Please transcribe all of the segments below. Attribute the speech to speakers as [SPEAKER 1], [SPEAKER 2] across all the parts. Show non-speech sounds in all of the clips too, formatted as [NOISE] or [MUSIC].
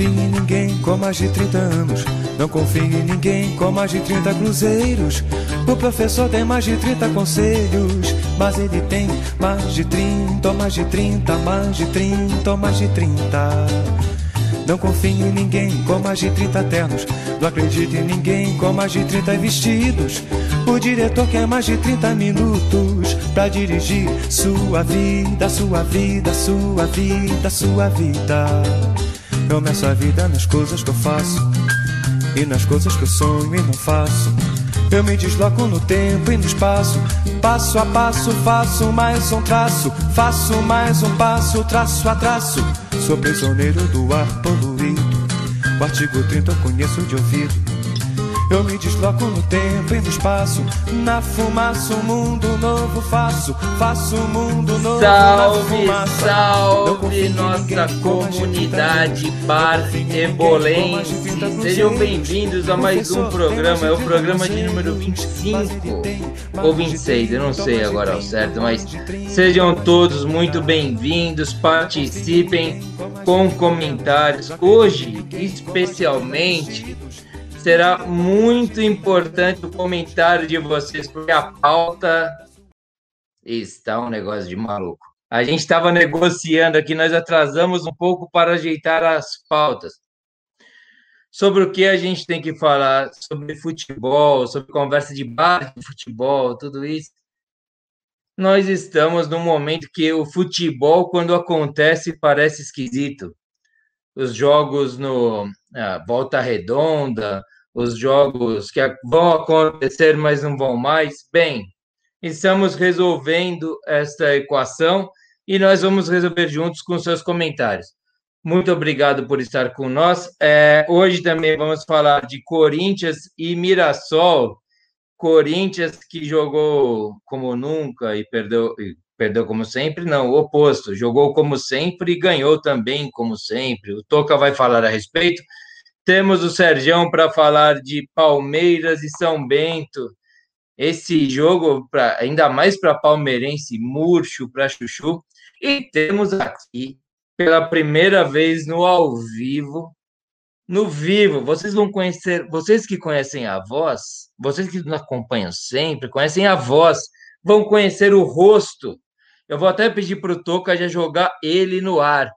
[SPEAKER 1] confie em ninguém com mais de 30 anos. Não confie em ninguém com mais de 30 cruzeiros. O professor tem mais de 30 conselhos. Mas ele tem mais de 30, ou mais de 30, mais de 30, ou mais de 30. Não confie em ninguém com mais de 30 ternos. Não acredite em ninguém com mais de 30 vestidos. O diretor quer mais de 30 minutos pra dirigir sua vida, sua vida, sua vida, sua vida. Eu meço a vida nas coisas que eu faço e nas coisas que eu sonho e não faço. Eu me desloco no tempo e no espaço, passo a passo faço mais um traço, faço mais um passo, traço a traço. Sou prisioneiro do ar poluído. O artigo 30 eu conheço de ouvido. Eu me desloco no tempo e no espaço. Na fumaça, um mundo novo faço. Faço um mundo novo
[SPEAKER 2] salve, Salve, nossa comunidade Bar Embolense. Sejam bem-vindos a mais um programa. É o programa de número 25 ou 26, eu não sei agora ao certo, mas sejam todos muito bem-vindos. Participem com comentários. Hoje, especialmente será muito importante o comentário de vocês, porque a pauta está um negócio de maluco. A gente estava negociando aqui, nós atrasamos um pouco para ajeitar as pautas. Sobre o que a gente tem que falar, sobre futebol, sobre conversa de bar de futebol, tudo isso. Nós estamos num momento que o futebol, quando acontece, parece esquisito. Os jogos no ah, Volta Redonda, os jogos que vão acontecer, mas não vão mais? Bem, estamos resolvendo esta equação e nós vamos resolver juntos com seus comentários. Muito obrigado por estar com nós. É, hoje também vamos falar de Corinthians e Mirassol. Corinthians que jogou como nunca e perdeu, perdeu como sempre, não, o oposto, jogou como sempre e ganhou também como sempre. O Toca vai falar a respeito. Temos o Sergião para falar de Palmeiras e São Bento. Esse jogo, pra, ainda mais para palmeirense, murcho, para chuchu. E temos aqui, pela primeira vez no ao vivo, no vivo, vocês vão conhecer, vocês que conhecem a voz, vocês que nos acompanham sempre, conhecem a voz, vão conhecer o rosto. Eu vou até pedir para o Toca já jogar ele no ar.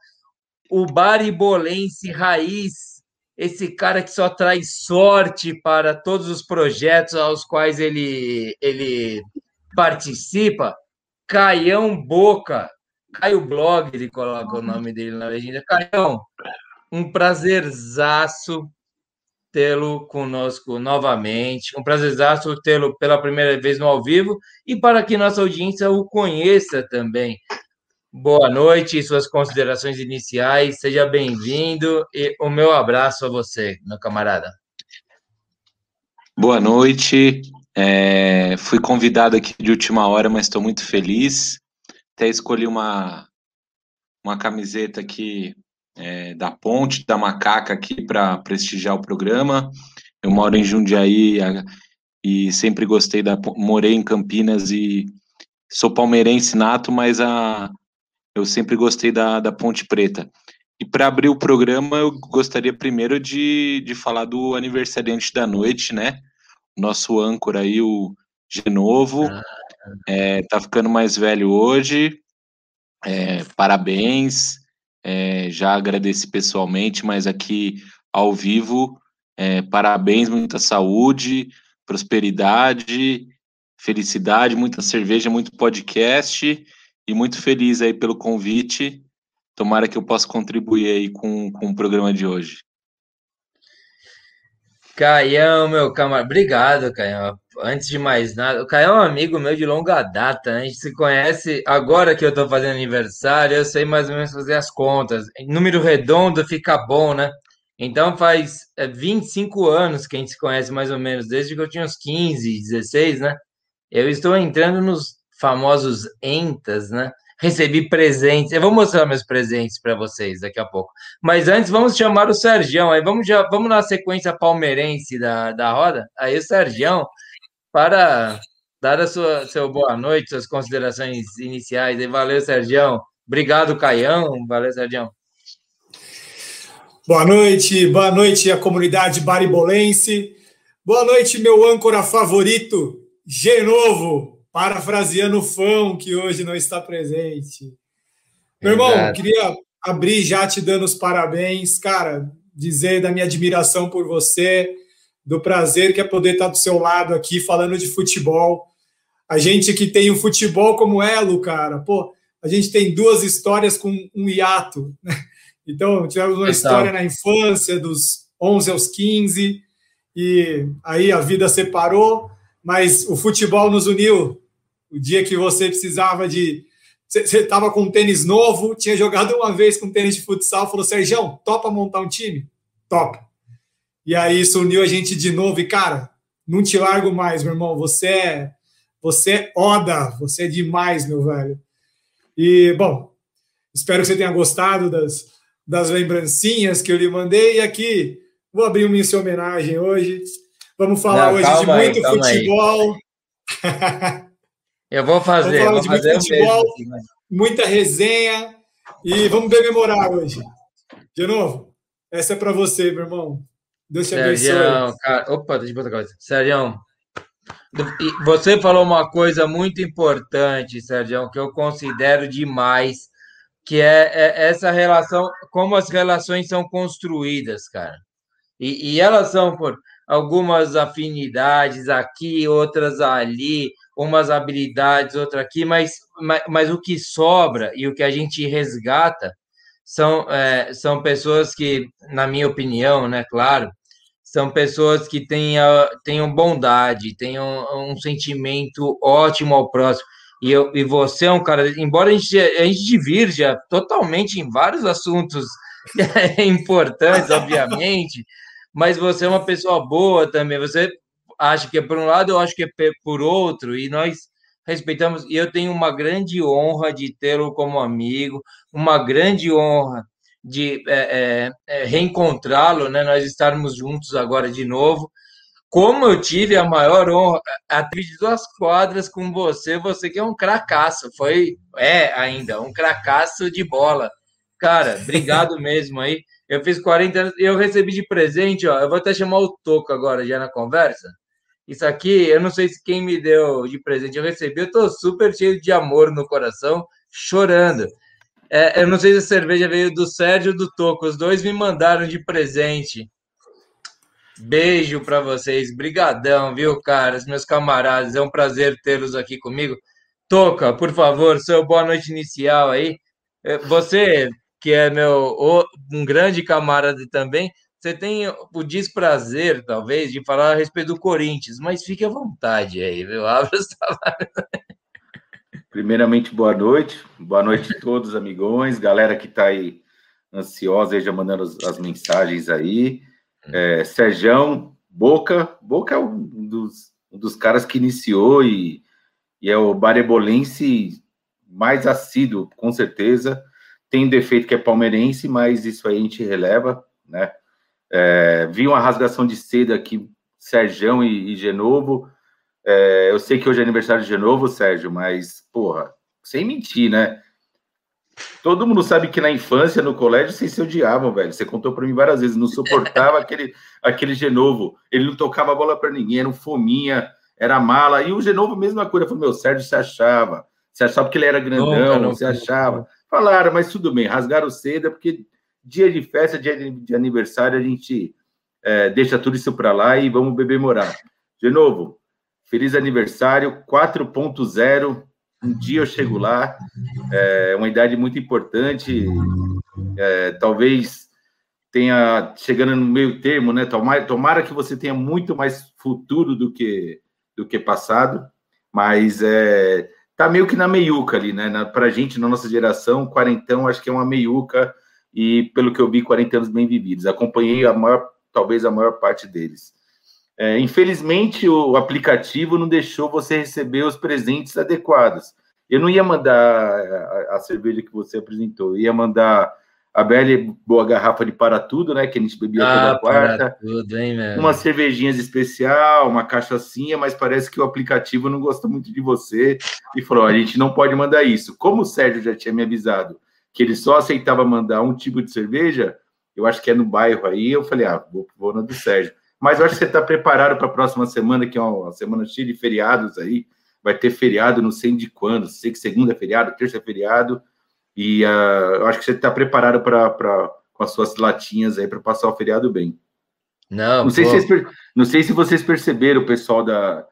[SPEAKER 2] O Baribolense Raiz esse cara que só traz sorte para todos os projetos aos quais ele, ele participa, Caião Boca. Caio Blog, ele coloca o nome dele na legenda. Caião, um prazerzaço tê-lo conosco novamente. Um prazerzaço tê-lo pela primeira vez no ao vivo e para que nossa audiência o conheça também. Boa noite suas considerações iniciais. Seja bem-vindo e o meu abraço a você, meu camarada.
[SPEAKER 3] Boa noite. É, fui convidado aqui de última hora, mas estou muito feliz. Até escolhi uma, uma camiseta aqui é, da Ponte, da Macaca, aqui para prestigiar o programa. Eu moro em Jundiaí e sempre gostei da. Morei em Campinas e sou palmeirense nato, mas a eu sempre gostei da, da Ponte Preta. E para abrir o programa, eu gostaria primeiro de, de falar do aniversariante da noite, né? Nosso âncora aí, o Genovo, ah. é, tá ficando mais velho hoje. É, parabéns. É, já agradeci pessoalmente, mas aqui ao vivo, é, parabéns, muita saúde, prosperidade, felicidade, muita cerveja, muito podcast e muito feliz aí pelo convite. Tomara que eu possa contribuir aí com, com o programa de hoje.
[SPEAKER 2] Caião, meu camarada, obrigado, Caião. Antes de mais nada, o Caião é um amigo meu de longa data, né? A gente se conhece agora que eu tô fazendo aniversário, eu sei mais ou menos fazer as contas. Número redondo fica bom, né? Então faz 25 é, anos que a gente se conhece mais ou menos, desde que eu tinha uns 15, 16, né? Eu estou entrando nos famosos entas, né? Recebi presentes. Eu vou mostrar meus presentes para vocês daqui a pouco. Mas antes, vamos chamar o Sergião. Aí vamos, já, vamos na sequência palmeirense da, da roda. Aí o Sergião, para dar a sua seu boa noite, suas considerações iniciais. E valeu, Sergião. Obrigado, Caião. Valeu, Sergião.
[SPEAKER 4] Boa noite, boa noite a comunidade baribolense. Boa noite, meu âncora favorito, Genovo, parafraseando o Fão, que hoje não está presente. Meu irmão, queria abrir já te dando os parabéns, cara, dizer da minha admiração por você, do prazer que é poder estar do seu lado aqui falando de futebol. A gente que tem o futebol como elo, cara, pô, a gente tem duas histórias com um hiato, né? Então, tivemos uma história na infância, dos 11 aos 15, e aí a vida separou, mas o futebol nos uniu. O dia que você precisava de. Você estava com um tênis novo, tinha jogado uma vez com tênis de futsal, falou: Sérgio, topa montar um time? Topa. E aí isso uniu a gente de novo. E, cara, não te largo mais, meu irmão. Você é, você é oda, você é demais, meu velho. E, bom, espero que você tenha gostado das, das lembrancinhas que eu lhe mandei. E aqui, vou abrir uma em sua homenagem hoje. Vamos falar Não, hoje de muito aí, futebol. [LAUGHS]
[SPEAKER 2] eu vou fazer. Vamos falar de muito futebol,
[SPEAKER 4] muita resenha. E vamos bememorar hoje. De novo, essa é para você, meu irmão. Deus te abençoe.
[SPEAKER 2] Cara, opa, deixa eu botar coisa. Sérgio, você falou uma coisa muito importante, Sérgio, que eu considero demais que é, é, essa relação, como as relações são construídas, cara. E, e, elas são por algumas afinidades aqui, outras ali, umas habilidades, outra aqui, mas, mas, mas o que sobra e o que a gente resgata são, é, são pessoas que, na minha opinião, né, claro, são pessoas que tenham, tenham bondade, tenham um sentimento ótimo ao próximo. E, eu, e você é um cara, embora a gente, a gente divirja totalmente em vários assuntos [LAUGHS] importantes, obviamente, mas você é uma pessoa boa também. Você acha que é por um lado, eu acho que é por outro, e nós respeitamos. E eu tenho uma grande honra de tê-lo como amigo, uma grande honra de é, é, é reencontrá-lo, né? Nós estarmos juntos agora de novo. Como eu tive a maior honra, a de duas quadras com você, você que é um cracaço, foi, é ainda, um cracaço de bola. Cara, [LAUGHS] obrigado mesmo aí. Eu fiz 40 anos eu recebi de presente, ó. Eu vou até chamar o Toco agora já na conversa. Isso aqui, eu não sei se quem me deu de presente eu recebi, eu tô super cheio de amor no coração, chorando. É, eu não sei se a cerveja veio do Sérgio ou do Toco, os dois me mandaram de presente. Beijo para vocês, brigadão, viu, caras, meus camaradas, é um prazer tê-los aqui comigo. Toca, por favor, seu boa noite inicial aí. É, você, que é meu um grande camarada também, você tem o desprazer, talvez, de falar a respeito do Corinthians, mas fique à vontade aí, viu? [LAUGHS] Abra os
[SPEAKER 5] Primeiramente, boa noite. Boa noite a todos, amigões, galera que está aí ansiosa, já mandando as, as mensagens aí. É, Serjão, Boca, Boca é um dos, um dos caras que iniciou e, e é o barebolense mais assíduo, com certeza. Tem defeito que é palmeirense, mas isso aí a gente releva, né? É, vi uma rasgação de seda aqui, Serjão e, e Genovo. É, eu sei que hoje é aniversário de Genovo, Sérgio, mas, porra, sem mentir, né? Todo mundo sabe que na infância, no colégio, vocês se odiavam, velho. Você contou para mim várias vezes, não suportava [LAUGHS] aquele, aquele Genovo. Ele não tocava a bola para ninguém, era um fominha, era mala. E o Genovo, mesma coisa. Falou, meu, Sérgio se achava. Se achava que ele era grandão, não, não, se achava. Falaram, mas tudo bem, rasgaram seda, porque dia de festa, dia de aniversário, a gente é, deixa tudo isso para lá e vamos beber morar. De novo, feliz aniversário 4.0 um dia eu chego lá, é uma idade muito importante, é, talvez tenha chegando no meio termo, né? Tomara, tomara que você tenha muito mais futuro do que do que passado, mas é, tá meio que na meiuca ali, né? Na, pra gente, na nossa geração, quarentão, acho que é uma meiuca e pelo que eu vi, 40 anos bem vividos. Acompanhei a maior, talvez a maior parte deles. É, infelizmente, o aplicativo não deixou você receber os presentes adequados. Eu não ia mandar a, a cerveja que você apresentou, eu ia mandar a bela boa garrafa de para tudo, né? Que a gente bebia ah, toda quarta. Tudo, hein, Umas cervejinhas especial, uma cachaçinha, mas parece que o aplicativo não gosta muito de você e falou: a gente não pode mandar isso. Como o Sérgio já tinha me avisado que ele só aceitava mandar um tipo de cerveja, eu acho que é no bairro aí. Eu falei, ah, vou, vou no do Sérgio. Mas eu acho que você está preparado para a próxima semana, que é uma semana cheia de feriados aí. Vai ter feriado, não sei de quando, sei que segunda é feriado, terça é feriado. E uh, eu acho que você está preparado para com as suas latinhas aí para passar o feriado bem. Não, não sei, se vocês, não sei se vocês perceberam, o pessoal da,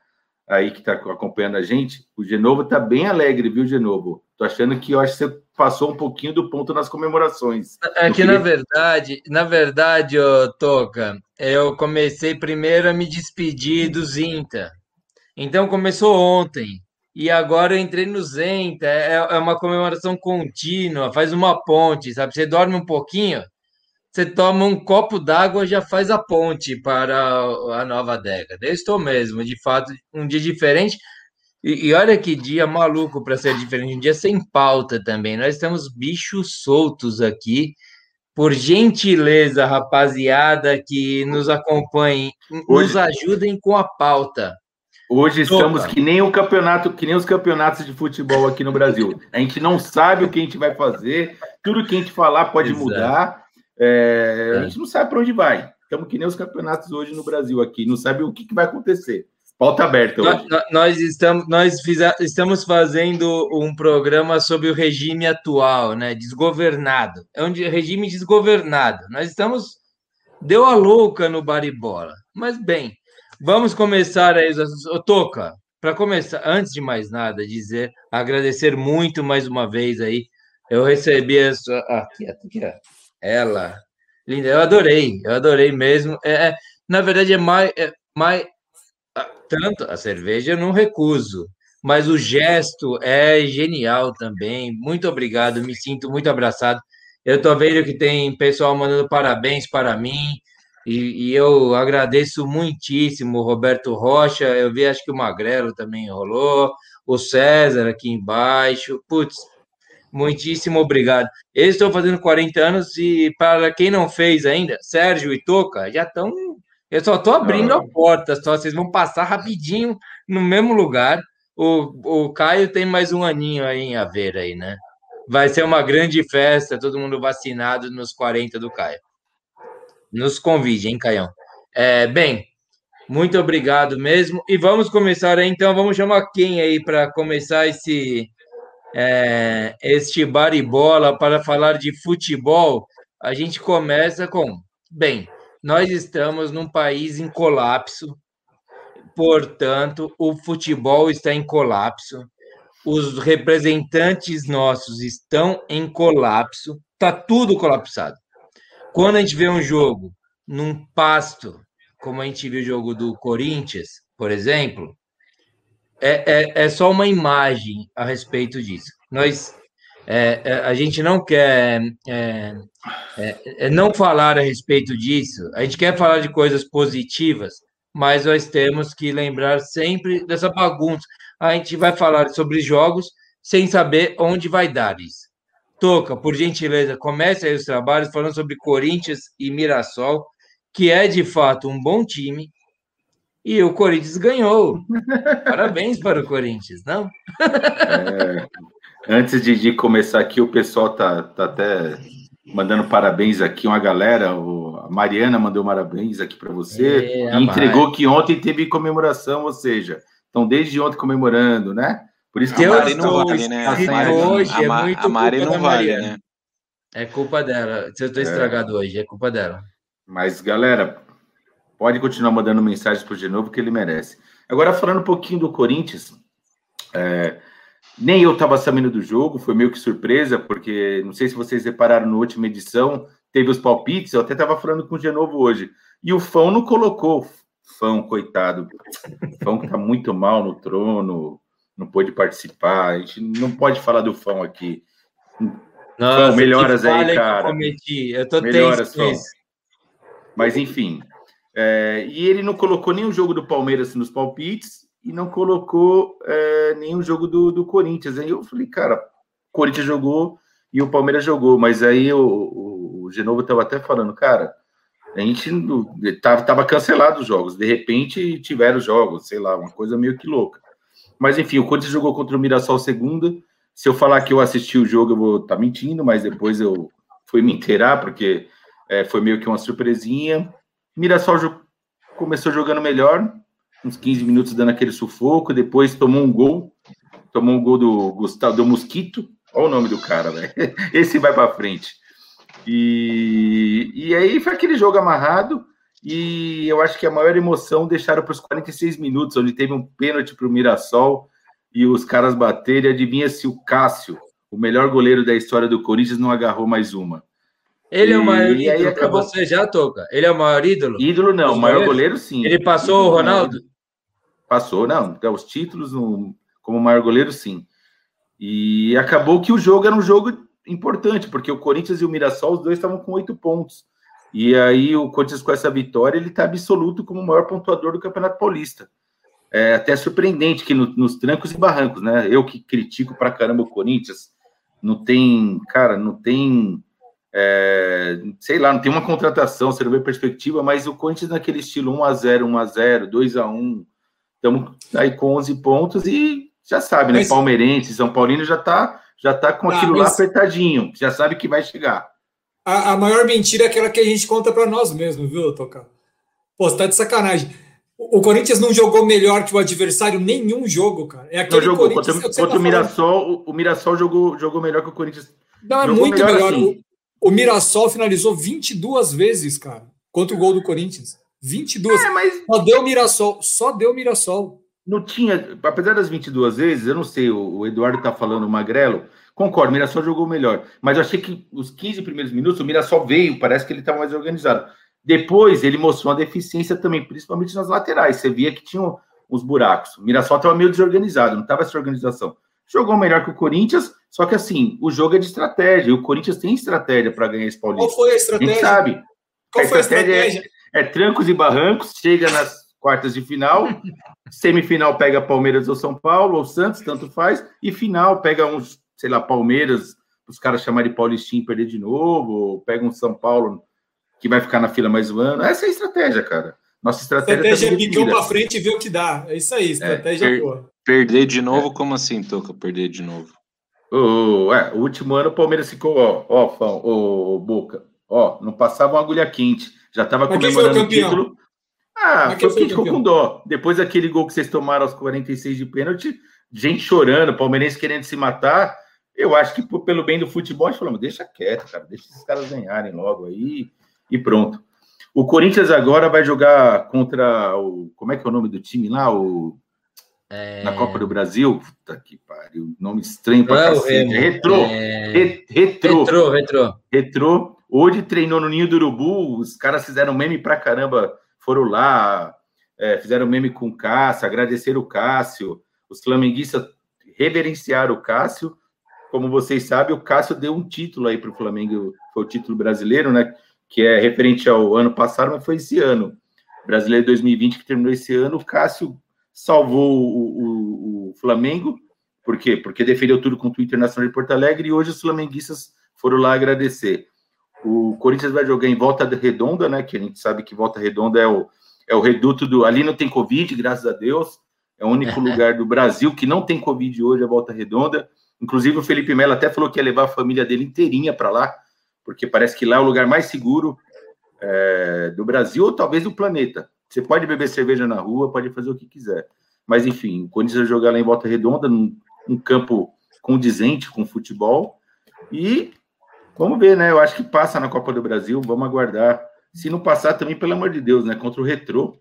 [SPEAKER 5] aí que está acompanhando a gente, o Genovo está bem alegre, viu, Genovo? Tô achando que eu acho que você passou um pouquinho do ponto nas comemorações.
[SPEAKER 2] É que, na verdade, na verdade, ô, Toca, eu comecei primeiro a me despedir do Zinta. Então começou ontem. E agora eu entrei no Zenta. É, é uma comemoração contínua, faz uma ponte, sabe? Você dorme um pouquinho, você toma um copo d'água, já faz a ponte para a nova década. Eu estou mesmo, de fato, um dia diferente. E, e olha que dia maluco para ser diferente, um dia sem pauta também. Nós estamos bichos soltos aqui. Por gentileza, rapaziada, que nos acompanhem, nos ajudem com a pauta.
[SPEAKER 5] Hoje estamos Opa. que nem o campeonato, que nem os campeonatos de futebol aqui no Brasil. A gente não sabe o que a gente vai fazer, tudo que a gente falar pode Exato. mudar. É, a gente não sabe para onde vai. Estamos que nem os campeonatos hoje no Brasil aqui, não sabe o que, que vai acontecer. Pauta aberta hoje.
[SPEAKER 2] Nós, nós estamos, nós fiz, estamos fazendo um programa sobre o regime atual, né? Desgovernado. É um regime desgovernado. Nós estamos. Deu a louca no baribola. Mas bem, vamos começar aí. Ô, Toca, para começar, antes de mais nada, dizer, agradecer muito mais uma vez aí. Eu recebi essa. Aqui, aqui, ela. Linda, eu adorei, eu adorei mesmo. É, é na verdade, é mais, é mais tanto a cerveja eu não recuso, mas o gesto é genial também. Muito obrigado, me sinto muito abraçado. Eu estou vendo que tem pessoal mandando parabéns para mim. E, e, eu agradeço muitíssimo Roberto Rocha. Eu vi, acho que o Magrelo também rolou, o César aqui embaixo. Putz, muitíssimo obrigado. Eles estão fazendo 40 anos e, para quem não fez ainda, Sérgio e Toca já estão eu só estou abrindo a porta, só vocês vão passar rapidinho no mesmo lugar. O, o Caio tem mais um aninho aí em haver aí, né? Vai ser uma grande festa, todo mundo vacinado nos 40 do Caio. Nos convide, hein, Caião? É, bem, muito obrigado mesmo. E vamos começar aí, então. Vamos chamar quem aí para começar esse é, este baribola para falar de futebol. A gente começa com, bem, nós estamos num país em colapso, portanto, o futebol está em colapso, os representantes nossos estão em colapso, está tudo colapsado. Quando a gente vê um jogo num pasto, como a gente viu o jogo do Corinthians, por exemplo, é, é, é só uma imagem a respeito disso. Nós é, é, a gente não quer é, é, é, não falar a respeito disso, a gente quer falar de coisas positivas, mas nós temos que lembrar sempre dessa bagunça. A gente vai falar sobre jogos sem saber onde vai dar isso. Toca, por gentileza, comece aí os trabalhos falando sobre Corinthians e Mirassol, que é de fato um bom time, e o Corinthians ganhou. [LAUGHS] Parabéns para o Corinthians, não?
[SPEAKER 5] É, Antes de, de, começar aqui, o pessoal tá, tá até mandando parabéns aqui, uma galera. O, a Mariana mandou parabéns aqui para você é, e entregou que ontem teve comemoração, ou seja, estão desde ontem comemorando, né?
[SPEAKER 2] Por isso que a Mari não vale, né? A Mari, hoje a, é muito a Mari culpa não vale, né? É culpa dela. Se eu estou é. estragado hoje, é culpa dela.
[SPEAKER 5] Mas, galera, pode continuar mandando mensagens para o Genovo, que ele merece. Agora, falando um pouquinho do Corinthians, é, nem eu estava sabendo do jogo, foi meio que surpresa, porque não sei se vocês repararam na última edição, teve os palpites, eu até estava falando com o Genovo hoje. E o Fão não colocou. Fão, coitado. Fão que está muito mal no trono, não pôde participar. A gente não pode falar do Fão aqui.
[SPEAKER 2] Nossa, Fão, melhoras aí, cara. Eu, eu tô melhoras, Fão.
[SPEAKER 5] Mas enfim. É, e ele não colocou o jogo do Palmeiras nos palpites e não colocou é, nenhum jogo do, do Corinthians. Aí eu falei, cara, o Corinthians jogou e o Palmeiras jogou, mas aí o, o, o Genovo estava até falando, cara, a gente tava, tava cancelado os jogos, de repente tiveram jogos, sei lá, uma coisa meio que louca. Mas enfim, o Corinthians jogou contra o Mirassol segunda. Se eu falar que eu assisti o jogo, eu vou estar tá mentindo, mas depois eu fui me inteirar, porque é, foi meio que uma surpresinha. Mirassol começou jogando melhor, uns 15 minutos dando aquele sufoco, depois tomou um gol, tomou um gol do Gustavo do Mosquito, olha o nome do cara, velho. [LAUGHS] Esse vai para frente. E, e aí foi aquele jogo amarrado, e eu acho que a maior emoção deixaram para os 46 minutos, onde teve um pênalti para o Mirassol e os caras baterem. Adivinha se o Cássio, o melhor goleiro da história do Corinthians, não agarrou mais uma.
[SPEAKER 2] Ele e, é o maior ídolo para você já, Toca? Ele é o maior ídolo?
[SPEAKER 5] Ídolo não, o maior goleiro sim.
[SPEAKER 2] Ele passou ídolo, o Ronaldo?
[SPEAKER 5] Passou, não. Os títulos no, como maior goleiro sim. E acabou que o jogo era um jogo importante, porque o Corinthians e o Mirassol, os dois estavam com oito pontos. E aí o Corinthians com essa vitória, ele está absoluto como o maior pontuador do Campeonato Paulista. É até surpreendente que no, nos trancos e barrancos, né? Eu que critico pra caramba o Corinthians, não tem, cara, não tem, é, sei lá, não tem uma contratação, você não vê perspectiva, mas o Corinthians naquele estilo 1x0, 1x0, 2x1, estamos aí com 11 pontos e já sabe, né? Mas... Palmeirense, São Paulino já tá, já tá com aquilo mas... lá apertadinho, já sabe que vai chegar.
[SPEAKER 4] A, a maior mentira é aquela que a gente conta para nós mesmos, viu, Toca? Pô, você tá de sacanagem. O, Corinthians não jogou melhor que o adversário nenhum jogo, cara. É aquele
[SPEAKER 5] jogou, Corinthians contra, contra tá o Mirassol, o, o, Mirassol jogou, jogou melhor que o Corinthians.
[SPEAKER 4] Não, é muito melhor. melhor. Assim. O, o, Mirassol finalizou 22 vezes, cara, contra o gol do Corinthians. 22. É, mas... Só deu o Mirassol, só deu o Mirassol.
[SPEAKER 5] Não tinha, apesar das 22 vezes, eu não sei, o, o Eduardo tá falando Magrelo, Concordo, o Mirassol jogou melhor. Mas eu achei que os 15 primeiros minutos, o Mirassol veio, parece que ele estava mais organizado. Depois ele mostrou uma deficiência também, principalmente nas laterais. Você via que tinha os buracos. O Mirassol estava meio desorganizado, não estava essa organização. Jogou melhor que o Corinthians, só que assim, o jogo é de estratégia. E o Corinthians tem estratégia para ganhar esse Paulista.
[SPEAKER 4] Qual foi a estratégia? A gente
[SPEAKER 5] sabe.
[SPEAKER 4] Qual a foi a estratégia?
[SPEAKER 5] É, é trancos e barrancos, chega nas quartas de final, [LAUGHS] semifinal pega Palmeiras ou São Paulo, ou Santos, tanto faz, e final pega uns sei lá, Palmeiras, os caras chamarem de Paulistinho e perder de novo, ou pega um São Paulo que vai ficar na fila mais um ano. Essa é a estratégia, cara. Nossa estratégia.
[SPEAKER 4] Estratégia tá é picão para frente e ver o que dá. É isso aí, é, estratégia é, per
[SPEAKER 3] Perder de novo, é. como assim, Toca? Perder de novo.
[SPEAKER 5] Oh, é, o último ano o Palmeiras ficou, ó, ó, Fão, ó, Boca, ó, não passava uma agulha quente, já tava Mas comemorando o, o título. Ah, Mas foi o que ficou com dó. Depois daquele gol que vocês tomaram aos 46 de pênalti, gente chorando, palmeirense querendo se matar, eu acho que pelo bem do futebol, a gente falou, deixa quieto, cara, deixa esses caras ganharem logo aí e pronto. O Corinthians agora vai jogar contra o. Como é que é o nome do time lá? O. É... Na Copa do Brasil? Puta que pariu. Nome estranho pra é cacete. Retrô. É... Retrô.
[SPEAKER 2] Retrô, retrô.
[SPEAKER 5] Retrô. Hoje treinou no Ninho do Urubu. Os caras fizeram meme pra caramba. Foram lá, é, fizeram meme com o Cássio, agradeceram o Cássio. Os flamenguistas reverenciaram o Cássio como vocês sabem, o Cássio deu um título aí para o Flamengo, foi o título brasileiro, né? Que é referente ao ano passado, mas foi esse ano. Brasileiro 2020, que terminou esse ano, o Cássio salvou o, o, o Flamengo. Por quê? Porque defendeu tudo contra o Internacional de Porto Alegre e hoje os flamenguistas foram lá agradecer. O Corinthians vai jogar em volta redonda, né? Que a gente sabe que volta redonda é o, é o reduto do. Ali não tem Covid, graças a Deus. É o único [LAUGHS] lugar do Brasil que não tem Covid hoje, a volta redonda. Inclusive, o Felipe Melo até falou que ia levar a família dele inteirinha para lá, porque parece que lá é o lugar mais seguro é, do Brasil ou talvez do planeta. Você pode beber cerveja na rua, pode fazer o que quiser. Mas, enfim, o Corinthians vai jogar lá em Volta Redonda, num, num campo condizente com futebol. E vamos ver, né? Eu acho que passa na Copa do Brasil, vamos aguardar. Se não passar também, pelo amor de Deus, né? Contra o Retrô,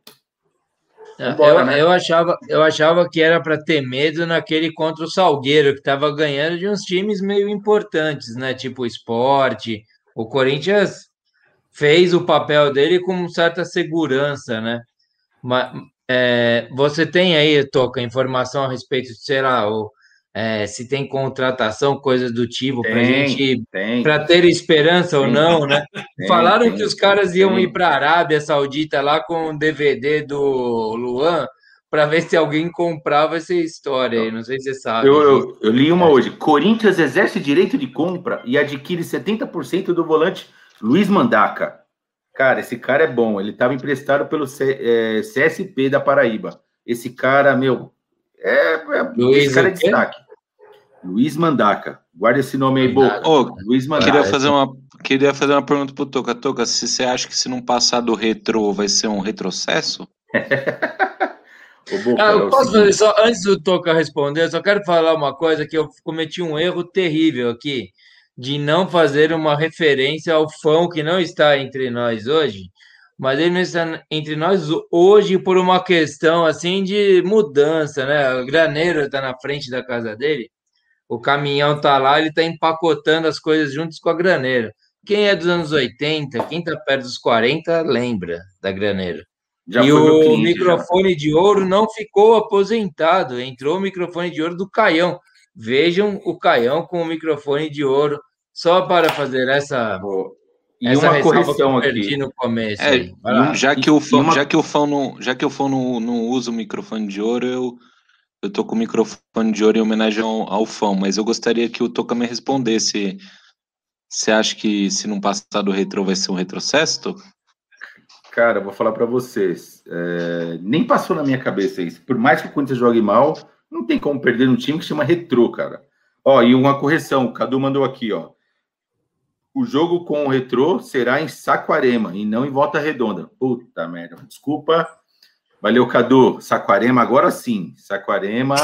[SPEAKER 2] Embora, eu, né? eu, achava, eu achava que era para ter medo naquele contra o Salgueiro, que estava ganhando de uns times meio importantes, né? Tipo o esporte. O Corinthians fez o papel dele com certa segurança, né? Mas é, você tem aí, Toca, informação a respeito de, sei lá, o, é, se tem contratação, coisa do tipo, para gente, para ter esperança tem. ou não, né? [LAUGHS] Tem, Falaram tem, que os caras iam ir para a Arábia Saudita lá com o DVD do Luan para ver se alguém comprava essa história aí. Não sei se você sabe.
[SPEAKER 5] Eu, eu, eu li uma hoje. Corinthians exerce direito de compra e adquire 70% do volante Luiz Mandaca. Cara, esse cara é bom. Ele estava emprestado pelo C, é, CSP da Paraíba. Esse cara, meu, é, é Luiz esse cara é destaque. Luiz Mandaca. Guarda esse nome aí, Boca.
[SPEAKER 3] Oh, Luiz Mandaca. Queria fazer uma, queria fazer uma pergunta pro Toca. Toca, se você acha que se não passar do retrô vai ser um retrocesso? [LAUGHS]
[SPEAKER 2] Boca, ah, eu é posso fazer só, antes do Toca responder, eu só quero falar uma coisa que eu cometi um erro terrível aqui, de não fazer uma referência ao fã que não está entre nós hoje, mas ele não está entre nós hoje por uma questão assim de mudança, né? O graneiro está na frente da casa dele, o caminhão está lá, ele está empacotando as coisas juntos com a graneira. Quem é dos anos 80, quem está perto dos 40, lembra da graneira. Já e o cliente, microfone já. de ouro não ficou aposentado, entrou o microfone de ouro do Caião. Vejam o Caião com o microfone de ouro, só para fazer essa,
[SPEAKER 3] e Essa uma correção aqui. no começo. É, já que o fã, uma... já que o fã não, já que o fã não, não usa o microfone de ouro, eu eu tô com o microfone de ouro em homenagem ao, ao fã, mas eu gostaria que o Toca me respondesse. Você acha que se não passar do retro vai ser um retrocesso?
[SPEAKER 5] Cara, vou falar para vocês. É, nem passou na minha cabeça isso. Por mais que o Corinthians jogue mal, não tem como perder um time que chama retrô, cara. Ó, e uma correção, o Cadu mandou aqui, ó. O jogo com o Retrô será em Saquarema e não em Volta Redonda. Puta merda. Desculpa. Valeu, Cadu. Saquarema, agora sim. Saquarema.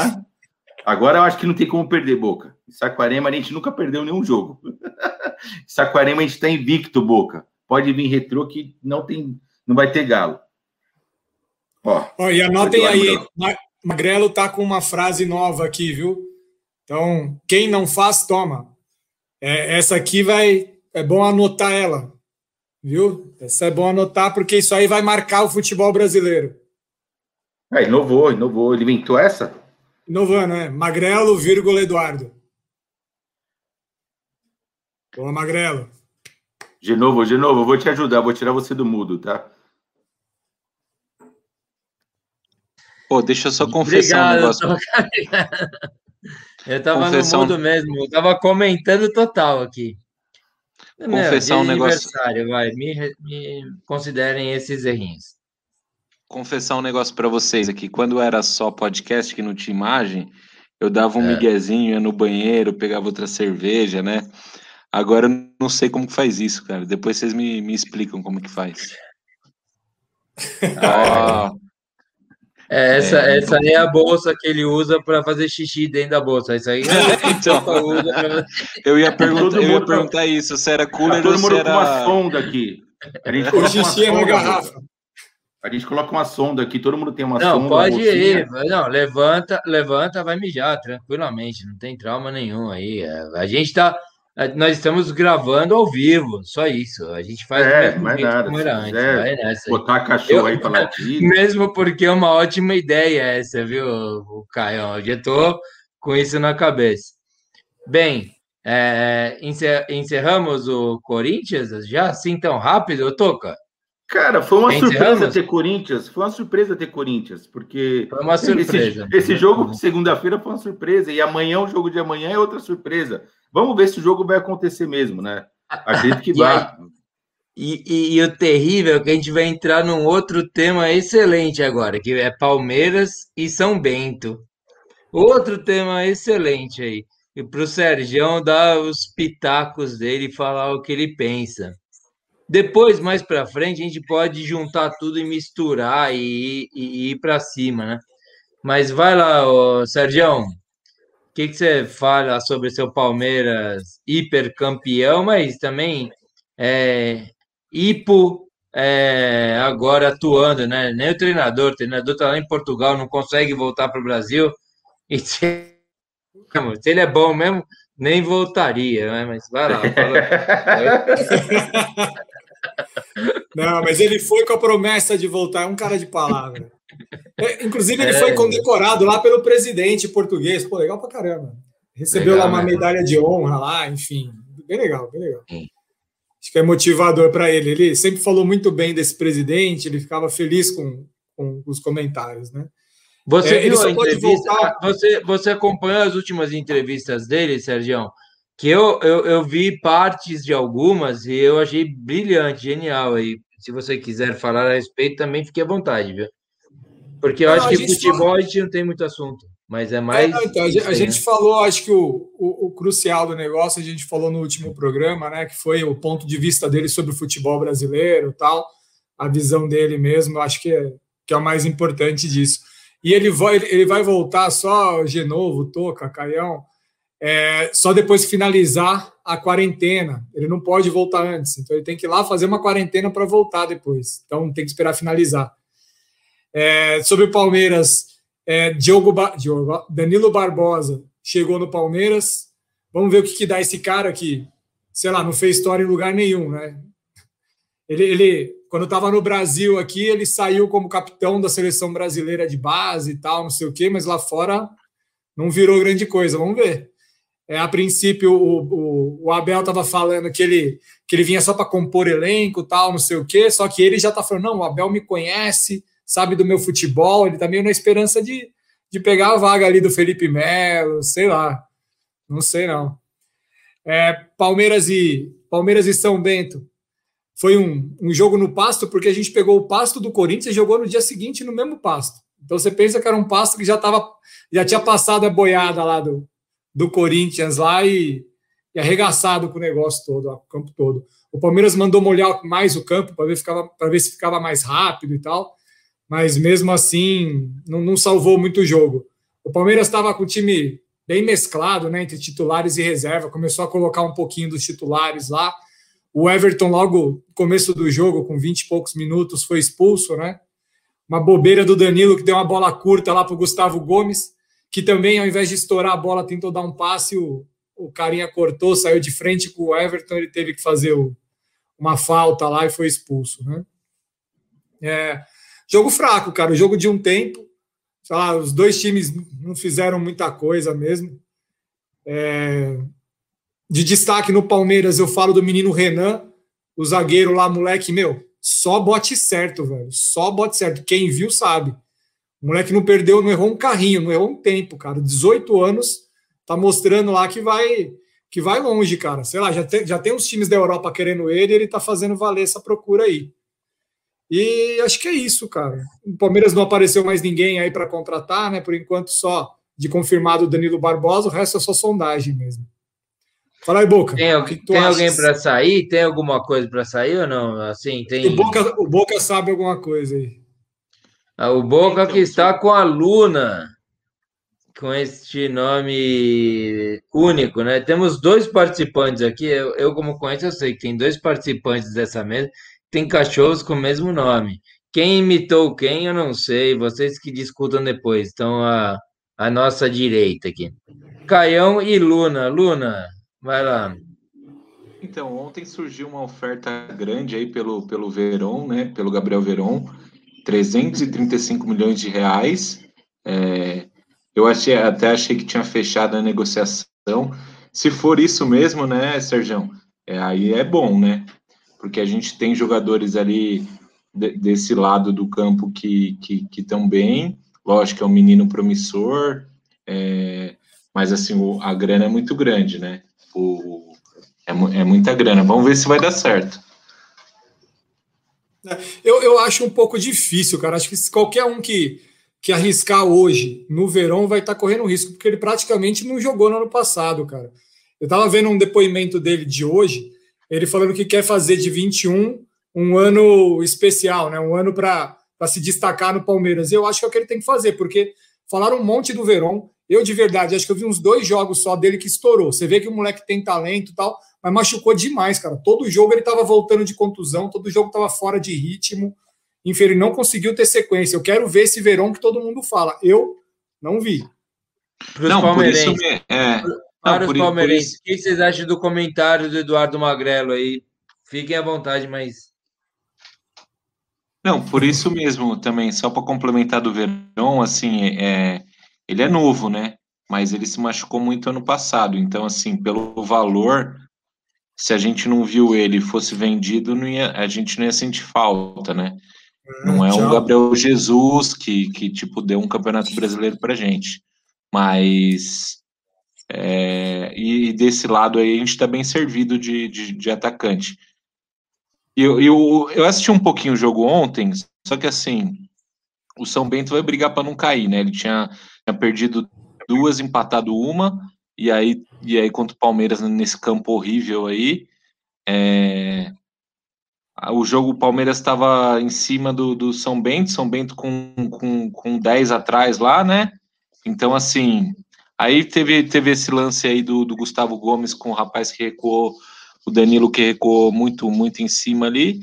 [SPEAKER 5] Agora eu acho que não tem como perder, Boca. Saquarema a gente nunca perdeu nenhum jogo. [LAUGHS] Saquarema a gente está invicto, Boca. Pode vir retrô que não tem, não vai ter galo.
[SPEAKER 4] Ó, Ó e anotem aí, Magrelo tá com uma frase nova aqui, viu? Então, quem não faz, toma. É, essa aqui vai é bom anotar ela, viu? Essa é bom anotar porque isso aí vai marcar o futebol brasileiro.
[SPEAKER 5] É, inovou, inovou. Ele inventou essa?
[SPEAKER 4] Inovando, né? Magrelo, vírgula, Eduardo. Boa, Magrelo.
[SPEAKER 5] De novo, de novo, eu vou te ajudar, vou tirar você do mudo, tá?
[SPEAKER 3] Pô, deixa eu só confessar Obrigado, um negócio. [LAUGHS]
[SPEAKER 2] Eu tava confessar no mudo mesmo, eu tava comentando total aqui.
[SPEAKER 3] Confessar Meu, um negócio.
[SPEAKER 2] Vai, me, me considerem esses errinhos.
[SPEAKER 3] Confessar um negócio para vocês aqui. Quando era só podcast que não tinha imagem, eu dava um é. miguezinho, ia no banheiro, pegava outra cerveja, né? Agora eu não sei como que faz isso, cara. Depois vocês me, me explicam como que faz. [LAUGHS]
[SPEAKER 2] ah, é, essa, é, essa aí é a bolsa que ele usa para fazer xixi dentro da bolsa. Isso aí [LAUGHS] então,
[SPEAKER 3] eu ia, perguntar, eu ia perguntar isso, se era cooler
[SPEAKER 5] tá
[SPEAKER 3] ou se era...
[SPEAKER 5] com uma sonda aqui.
[SPEAKER 4] A gente [LAUGHS] o xixi é uma garrafa.
[SPEAKER 5] A gente coloca uma sonda aqui, todo mundo tem uma
[SPEAKER 2] não,
[SPEAKER 5] sonda.
[SPEAKER 2] Não, pode ir. Não, levanta, levanta, vai mijar tranquilamente, não tem trauma nenhum aí. A gente tá nós estamos gravando ao vivo, só isso. A gente faz
[SPEAKER 5] é, mesmo nada, como era antes. Nessa. Botar cachorro Eu, aí [LAUGHS] para latir.
[SPEAKER 2] Mesmo porque é uma ótima ideia essa, viu, o Caio? Eu já estou com isso na cabeça. Bem, é, encerramos o Corinthians já assim tão rápido, Toca?
[SPEAKER 5] Cara, foi uma surpresa ter Corinthians. Foi uma surpresa ter Corinthians, porque.
[SPEAKER 2] Foi uma surpresa.
[SPEAKER 5] Esse, esse jogo, segunda-feira, foi uma surpresa. E amanhã, o jogo de amanhã é outra surpresa. Vamos ver se o jogo vai acontecer mesmo, né? Acredito que [LAUGHS] vai.
[SPEAKER 2] E, e, e, o terrível é que a gente vai entrar num outro tema excelente agora, que é Palmeiras e São Bento. Outro tema excelente aí. E para o Sérgio dar os pitacos dele e falar o que ele pensa. Depois, mais para frente, a gente pode juntar tudo e misturar e, e, e ir para cima, né? Mas vai lá, Sérgio. Que, que você fala sobre seu Palmeiras hipercampeão, mas também é, hipo é, agora atuando, né? Nem o treinador, o treinador está lá em Portugal, não consegue voltar para o Brasil. E se, [LAUGHS] se ele é bom mesmo, nem voltaria, né? Mas vai lá. Fala. [LAUGHS]
[SPEAKER 4] Não, mas ele foi com a promessa de voltar, é um cara de palavra. É, inclusive, ele é, foi condecorado lá pelo presidente português. Pô, legal pra caramba. Recebeu legal, lá uma né? medalha de honra lá, enfim. Bem legal, bem legal. Sim. Acho que é motivador para ele. Ele sempre falou muito bem desse presidente, ele ficava feliz com, com os comentários, né?
[SPEAKER 2] Você é, viu a entrevista? Você, você acompanhou as últimas entrevistas dele, Sérgio? que eu, eu, eu vi partes de algumas e eu achei brilhante, genial. aí. se você quiser falar a respeito, também fique à vontade, viu? Porque eu não, acho que futebol a gente não tem muito assunto. mas é mais. É,
[SPEAKER 4] então, a, gente, a gente falou, acho que o, o, o, crucial do negócio, a gente falou no último programa, né? Que foi o ponto de vista dele sobre o futebol brasileiro tal, a visão dele mesmo, acho que é, que é o mais importante disso. E ele vai, ele vai voltar só Genovo, Toca, Caião, é, só depois que finalizar a quarentena. Ele não pode voltar antes, então ele tem que ir lá fazer uma quarentena para voltar depois. Então tem que esperar finalizar. É, sobre o Palmeiras, é, Diogo, ba Diogo, Danilo Barbosa chegou no Palmeiras. Vamos ver o que, que dá esse cara que, sei lá, não fez história em lugar nenhum, né? Ele, ele quando estava no Brasil aqui, ele saiu como capitão da seleção brasileira de base e tal, não sei o quê, mas lá fora não virou grande coisa. Vamos ver. É, a princípio, o, o, o Abel estava falando que ele, que ele vinha só para compor elenco, tal, não sei o quê, só que ele já está falando: não, o Abel me conhece, sabe do meu futebol, ele está meio na esperança de, de pegar a vaga ali do Felipe Melo, sei lá. Não sei não. É, Palmeiras e Palmeiras e São Bento. Foi um, um jogo no pasto, porque a gente pegou o pasto do Corinthians e jogou no dia seguinte no mesmo pasto. Então você pensa que era um pasto que já tava, já tinha passado a boiada lá do, do Corinthians lá e, e arregaçado com o negócio todo, o campo todo. O Palmeiras mandou molhar mais o campo para ver, ver se ficava mais rápido e tal mas mesmo assim não, não salvou muito o jogo. O Palmeiras estava com o time bem mesclado, né, entre titulares e reserva, começou a colocar um pouquinho dos titulares lá. O Everton, logo começo do jogo, com 20 e poucos minutos, foi expulso, né? Uma bobeira do Danilo que deu uma bola curta lá para o Gustavo Gomes, que também, ao invés de estourar a bola, tentou dar um passe, o, o carinha cortou, saiu de frente com o Everton, ele teve que fazer o, uma falta lá e foi expulso, né? É, Jogo fraco, cara. Jogo de um tempo. Sei lá, os dois times não fizeram muita coisa mesmo. É... De destaque no Palmeiras, eu falo do menino Renan, o zagueiro lá, moleque, meu, só bote certo, velho. Só bote certo. Quem viu sabe. O moleque não perdeu, não errou um carrinho, não errou um tempo, cara. 18 anos, tá mostrando lá que vai que vai longe, cara. Sei lá, já tem, já tem uns times da Europa querendo ele, ele tá fazendo valer essa procura aí. E acho que é isso, cara. O Palmeiras não apareceu mais ninguém aí para contratar, né? Por enquanto, só de confirmado o Danilo Barbosa, o resto é só sondagem mesmo. Fala aí, Boca.
[SPEAKER 2] Tem, alguém, tem alguém para sair? Tem alguma coisa para sair ou não? Assim, tem...
[SPEAKER 4] o, Boca, o Boca sabe alguma coisa aí.
[SPEAKER 2] Ah, o Boca então, que está com a Luna, com este nome único, né? Temos dois participantes aqui. Eu, eu como conheço, eu sei que tem dois participantes dessa mesa tem cachorros com o mesmo nome. Quem imitou quem, eu não sei. Vocês que discutam depois. Então, a, a nossa direita aqui. Caião e Luna. Luna, vai lá.
[SPEAKER 3] Então, ontem surgiu uma oferta grande aí pelo, pelo Veron, né? Pelo Gabriel Veron. 335 milhões de reais. É, eu achei, até achei que tinha fechado a negociação. Se for isso mesmo, né, Sérgio? É, aí é bom, né? Porque a gente tem jogadores ali de, desse lado do campo que estão que, que bem, lógico, é um menino promissor, é, mas assim, o, a grana é muito grande, né? O, é, é muita grana. Vamos ver se vai dar certo.
[SPEAKER 4] É, eu, eu acho um pouco difícil, cara. Acho que qualquer um que, que arriscar hoje no verão vai estar tá correndo risco, porque ele praticamente não jogou no ano passado, cara. Eu estava vendo um depoimento dele de hoje ele falando que quer fazer de 21 um ano especial, né? um ano para se destacar no Palmeiras. Eu acho que é o que ele tem que fazer, porque falaram um monte do Verón. Eu, de verdade, acho que eu vi uns dois jogos só dele que estourou. Você vê que o moleque tem talento e tal, mas machucou demais, cara. Todo jogo ele estava voltando de contusão, todo jogo estava fora de ritmo. Enfim, ele não conseguiu ter sequência. Eu quero ver esse Verón que todo mundo fala. Eu não vi.
[SPEAKER 2] Não, por isso, é, para os palmeirenses, o que vocês acham do comentário do Eduardo Magrelo aí? Fiquem à vontade, mas.
[SPEAKER 3] Não, por isso mesmo também, só para complementar do Verão, assim, é, ele é novo, né? Mas ele se machucou muito ano passado, então, assim, pelo valor, se a gente não viu ele fosse vendido, não ia, a gente não ia sentir falta, né? Não é um Gabriel Jesus que, que tipo, deu um campeonato brasileiro pra gente. Mas é, e, desse lado aí a gente está bem servido de, de, de atacante. Eu, eu, eu assisti um pouquinho o jogo ontem, só que assim, o São Bento vai brigar para não cair, né? Ele tinha, tinha perdido duas, empatado uma, e aí, e aí contra o Palmeiras nesse campo horrível aí. É, o jogo, o Palmeiras estava em cima do, do São Bento, São Bento com, com, com 10 atrás lá, né? Então, assim, aí teve, teve esse lance aí do, do Gustavo Gomes com o rapaz que recuou, o Danilo que recuou muito, muito em cima ali.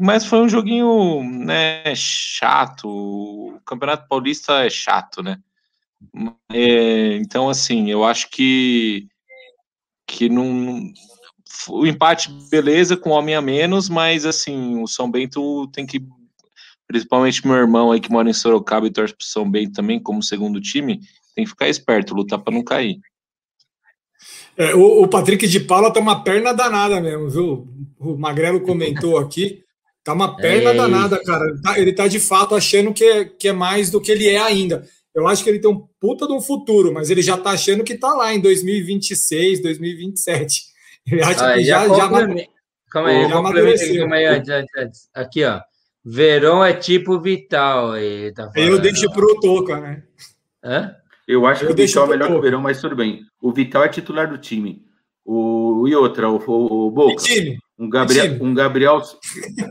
[SPEAKER 3] Mas foi um joguinho, né, chato. O Campeonato Paulista é chato, né? É, então, assim, eu acho que que não, o empate, beleza, com homem a menos, mas assim, o São Bento tem que, principalmente meu irmão aí que mora em Sorocaba e torce pro São Bento também, como segundo time, tem que ficar esperto, lutar para não cair.
[SPEAKER 4] É, o, o, Patrick de Paula tá uma perna danada mesmo, viu? O Magrelo comentou aqui. Tá uma [LAUGHS] perna é danada, cara. Ele tá, ele tá, de fato achando que é, que é mais do que ele é ainda. Eu acho que ele tem um puta de um futuro, mas ele já tá achando que tá lá em 2026, 2027. [LAUGHS]
[SPEAKER 2] Ele acha ah, que já, já, já Calma aí, já complementei. Calma aí, antes, Aqui, ó. Verão é tipo Vital. Aí,
[SPEAKER 4] tá eu deixo pro Toca, né?
[SPEAKER 5] Hã? Eu acho eu que o Vital é melhor que o Verão, mas tudo bem. O Vital é titular do time. O, e outra, o, o, o Boca. Um Gabriel, um Gabriel,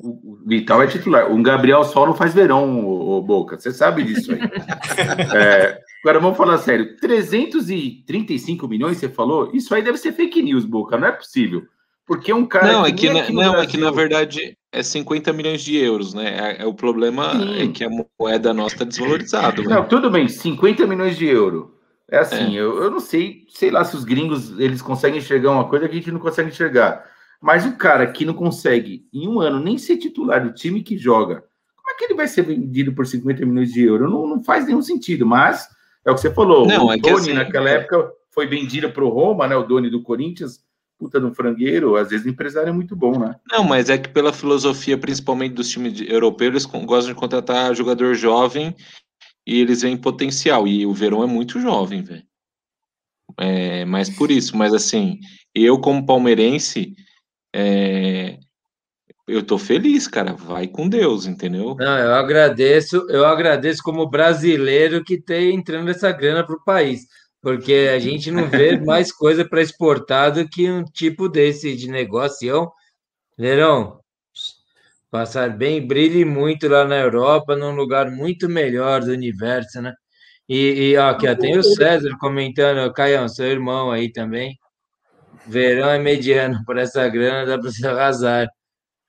[SPEAKER 5] o Vital é titular. Um Gabriel só não faz verão, o, o Boca. Você sabe disso aí. [LAUGHS] é, agora vamos falar sério. 335 milhões, você falou? Isso aí deve ser fake news, Boca. Não é possível. Porque um cara.
[SPEAKER 3] Não, é que, na, não, é que na verdade é 50 milhões de euros, né? É, é o problema Sim. é que a moeda nossa está desvalorizada.
[SPEAKER 5] Né? Não, tudo bem, 50 milhões de euros. É assim, é. Eu, eu não sei, sei lá se os gringos eles conseguem enxergar uma coisa que a gente não consegue enxergar. Mas o cara que não consegue, em um ano, nem ser titular do time que joga, como é que ele vai ser vendido por 50 milhões de euros? Não, não faz nenhum sentido, mas é o que você falou. Não, o é Doni, assim, naquela é... época, foi vendido para o Roma, né? O Doni do Corinthians, puta no frangueiro, às vezes o empresário é muito bom, né?
[SPEAKER 3] Não, mas é que pela filosofia, principalmente dos times europeus, eles gostam de contratar jogador jovem e eles veem potencial. E o Verão é muito jovem, velho. É, mas por isso, mas assim, eu como palmeirense, é, eu tô feliz, cara. Vai com Deus, entendeu?
[SPEAKER 2] Não, eu agradeço, eu agradeço como brasileiro que tem entrando essa grana para o país, porque a gente não vê mais coisa para exportar do que um tipo desse de negócio. Verão, passar bem, brilhe muito lá na Europa, num lugar muito melhor do universo, né? E, e ó, aqui ó, tem o César comentando, Caião, seu irmão aí também. Verão é mediano, por essa grana dá para se arrasar.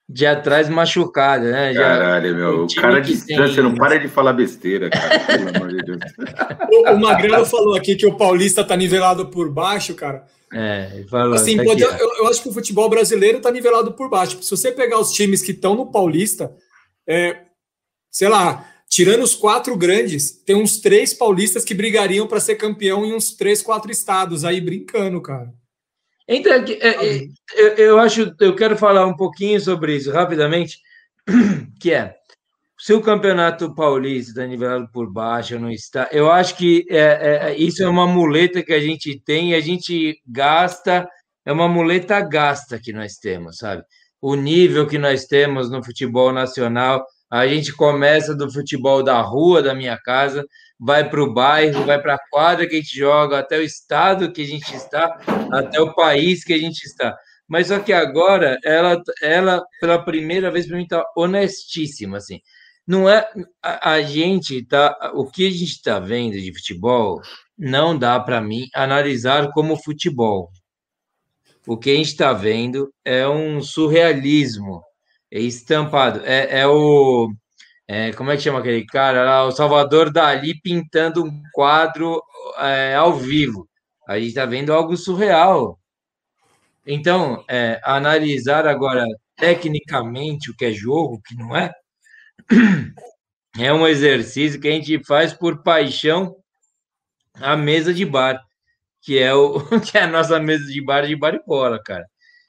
[SPEAKER 2] De atrás machucado, né?
[SPEAKER 5] Já, Caralho, meu. O cara de distância tem... não para de falar besteira, cara. Pelo amor de Deus.
[SPEAKER 4] O, [LAUGHS] o Magrelo falou aqui que o Paulista tá nivelado por baixo, cara.
[SPEAKER 2] É, falou,
[SPEAKER 4] assim, tá pode, aqui, eu, eu, acho que o futebol brasileiro tá nivelado por baixo. Se você pegar os times que estão no Paulista, é, sei lá, tirando os quatro grandes, tem uns três paulistas que brigariam para ser campeão em uns três, quatro estados aí brincando, cara.
[SPEAKER 2] Então, é, é, eu, acho, eu quero falar um pouquinho sobre isso rapidamente, [CLEARS THROAT] que é se o campeonato paulista está nivelado por baixo não está, eu acho que é, é, isso é uma muleta que a gente tem e a gente gasta, é uma muleta gasta que nós temos, sabe? O nível que nós temos no futebol nacional, a gente começa do futebol da rua da minha casa, vai para o bairro, vai para a quadra que a gente joga, até o estado que a gente está, até o país que a gente está. Mas só que agora ela, ela pela primeira vez para mim está honestíssima, assim. Não é a, a gente tá, o que a gente está vendo de futebol não dá para mim analisar como futebol. O que a gente está vendo é um surrealismo é estampado. É, é o é, como é que chama aquele cara lá? O Salvador Dali pintando um quadro é, ao vivo. A gente está vendo algo surreal. Então, é, analisar agora tecnicamente o que é jogo, o que não é, [CLEARS THROAT] é um exercício que a gente faz por paixão a mesa de bar, que é, o, [LAUGHS] que é a nossa mesa de bar de bar e bola, cara.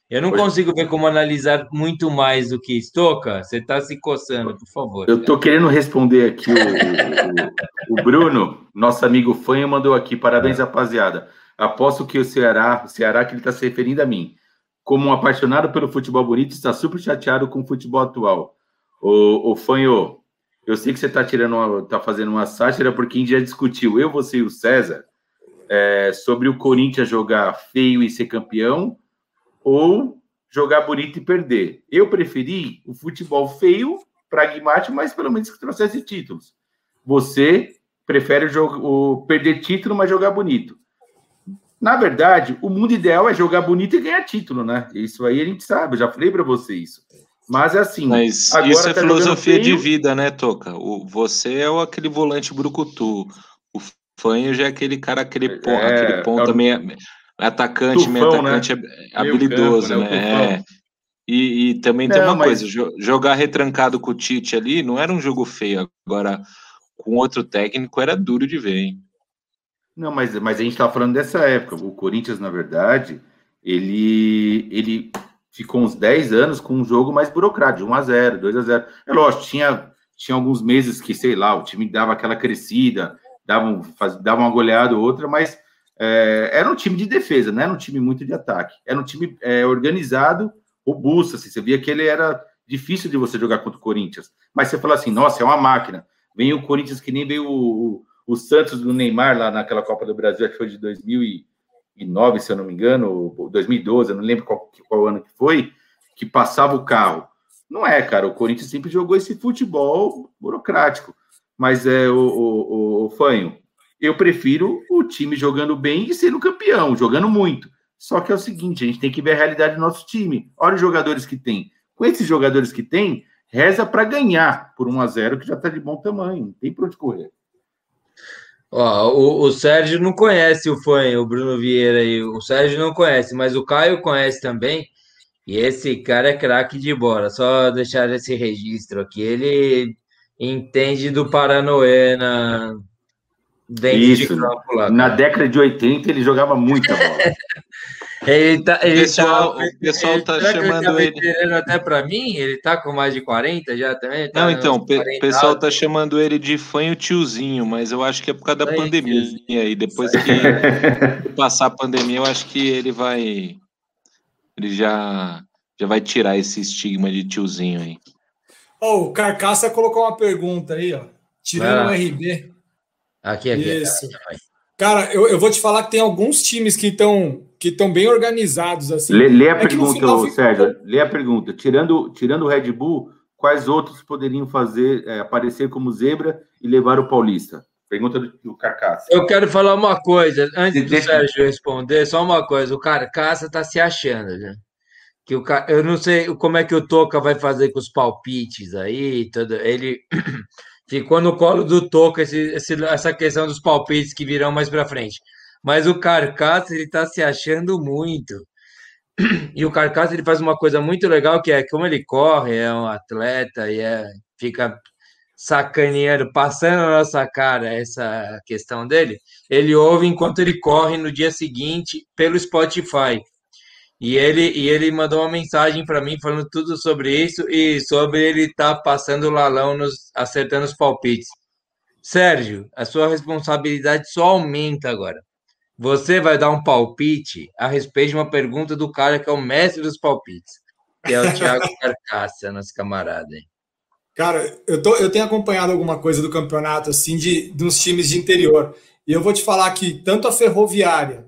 [SPEAKER 2] Eu não consigo ver como analisar muito mais do que Estoca. Você está se coçando, por favor.
[SPEAKER 5] Eu estou querendo responder aqui o, o, o, Bruno, nosso amigo fã, mandou aqui. Parabéns, é. rapaziada. Aposto que o Ceará, o Ceará que ele está se referindo a mim, como um apaixonado pelo futebol bonito, está super chateado com o futebol atual. O, o Fanho, eu sei que você está tirando, uma, tá fazendo uma sátira porque a gente já discutiu, eu, você e o César, é, sobre o Corinthians jogar feio e ser campeão ou jogar bonito e perder. Eu preferi o futebol feio, pragmático, mas pelo menos que trouxesse títulos. Você prefere o jogo, o perder título, mas jogar bonito. Na verdade, o mundo ideal é jogar bonito e ganhar título, né? Isso aí a gente sabe, eu já falei para você isso. Mas é assim.
[SPEAKER 3] Mas isso é tá filosofia de vida, né, Toca? O, você é o, aquele volante brucutu. O Fanho já é aquele cara, aquele, é, aquele ponta é o... atacante, Tufão, meio atacante né? habilidoso, campo, né? né? E, e, também não, tem uma mas... coisa: jogar retrancado com o Tite ali não era um jogo feio. Agora, com outro técnico, era duro de ver, hein?
[SPEAKER 5] Não, mas, mas a gente está falando dessa época. O Corinthians, na verdade, ele, ele ficou uns 10 anos com um jogo mais burocrático, 1x0, 2x0. É lógico, tinha, tinha alguns meses que, sei lá, o time dava aquela crescida, dava, um, faz, dava uma goleada ou outra, mas é, era um time de defesa, não era um time muito de ataque. Era um time é, organizado, robusto, assim, você via que ele era difícil de você jogar contra o Corinthians. Mas você fala assim, nossa, é uma máquina. Vem o Corinthians que nem veio o, o, o Santos do Neymar lá naquela Copa do Brasil, que foi de 2000 e 2009, se eu não me engano, 2012, eu não lembro qual, qual ano que foi, que passava o carro. Não é, cara, o Corinthians sempre jogou esse futebol burocrático. Mas é o, o, o Fanho, eu prefiro o time jogando bem e sendo campeão, jogando muito. Só que é o seguinte, a gente tem que ver a realidade do nosso time. Olha os jogadores que tem. Com esses jogadores que tem, reza para ganhar por 1 a 0 que já está de bom tamanho, não tem para onde correr.
[SPEAKER 2] Ó, o, o, Sérgio não conhece o fã, o Bruno Vieira aí. O Sérgio não conhece, mas o Caio conhece também. E esse cara é craque de bola. Só deixar esse registro aqui. Ele entende do Paranoê na,
[SPEAKER 5] dentro Isso. de campo lá. Na década de 80 ele jogava muita bola. [LAUGHS]
[SPEAKER 2] Ele tá, ele
[SPEAKER 3] pessoal, tá, o pessoal ele, tá chamando ele.
[SPEAKER 2] ele... Até para mim, ele tá com mais de 40 já também. Tá
[SPEAKER 3] não, então, o pessoal tá chamando ele de fanho tiozinho, mas eu acho que é por causa da fanho pandemia. Tiozinho. E depois que [LAUGHS] passar a pandemia, eu acho que ele vai. Ele já, já vai tirar esse estigma de tiozinho aí.
[SPEAKER 4] Oh, o Carcaça colocou uma pergunta aí, ó. Tirando ah. o RB.
[SPEAKER 2] Aqui, aqui.
[SPEAKER 4] Isso. Cara, eu, eu vou te falar que tem alguns times que estão que estão bem organizados assim.
[SPEAKER 5] Lê, lê a é pergunta, final, Sérgio. Lê a pergunta. Tirando, tirando o Red Bull, quais outros poderiam fazer é, aparecer como zebra e levar o Paulista? Pergunta do, do Carcaça.
[SPEAKER 2] Eu quero falar uma coisa antes do Sérgio responder. Só uma coisa. O Carcaça está se achando, né? Que o eu não sei como é que o Toca vai fazer com os palpites aí. Todo, ele [CLEARS THROAT] ficou no colo do Toca essa questão dos palpites que virão mais para frente. Mas o Carcaça, ele tá se achando muito. E o Carcaça, ele faz uma coisa muito legal, que é como ele corre, é um atleta e é, fica sacaneando, passando na nossa cara essa questão dele, ele ouve enquanto ele corre no dia seguinte pelo Spotify. E ele, e ele mandou uma mensagem para mim falando tudo sobre isso e sobre ele estar tá passando o lalão, nos, acertando os palpites. Sérgio, a sua responsabilidade só aumenta agora. Você vai dar um palpite a respeito de uma pergunta do cara que é o mestre dos palpites, que é o Thiago [LAUGHS] Carcaça, nosso camarada. Hein?
[SPEAKER 4] Cara, eu, tô, eu tenho acompanhado alguma coisa do campeonato, assim, de, de uns times de interior. E eu vou te falar que tanto a Ferroviária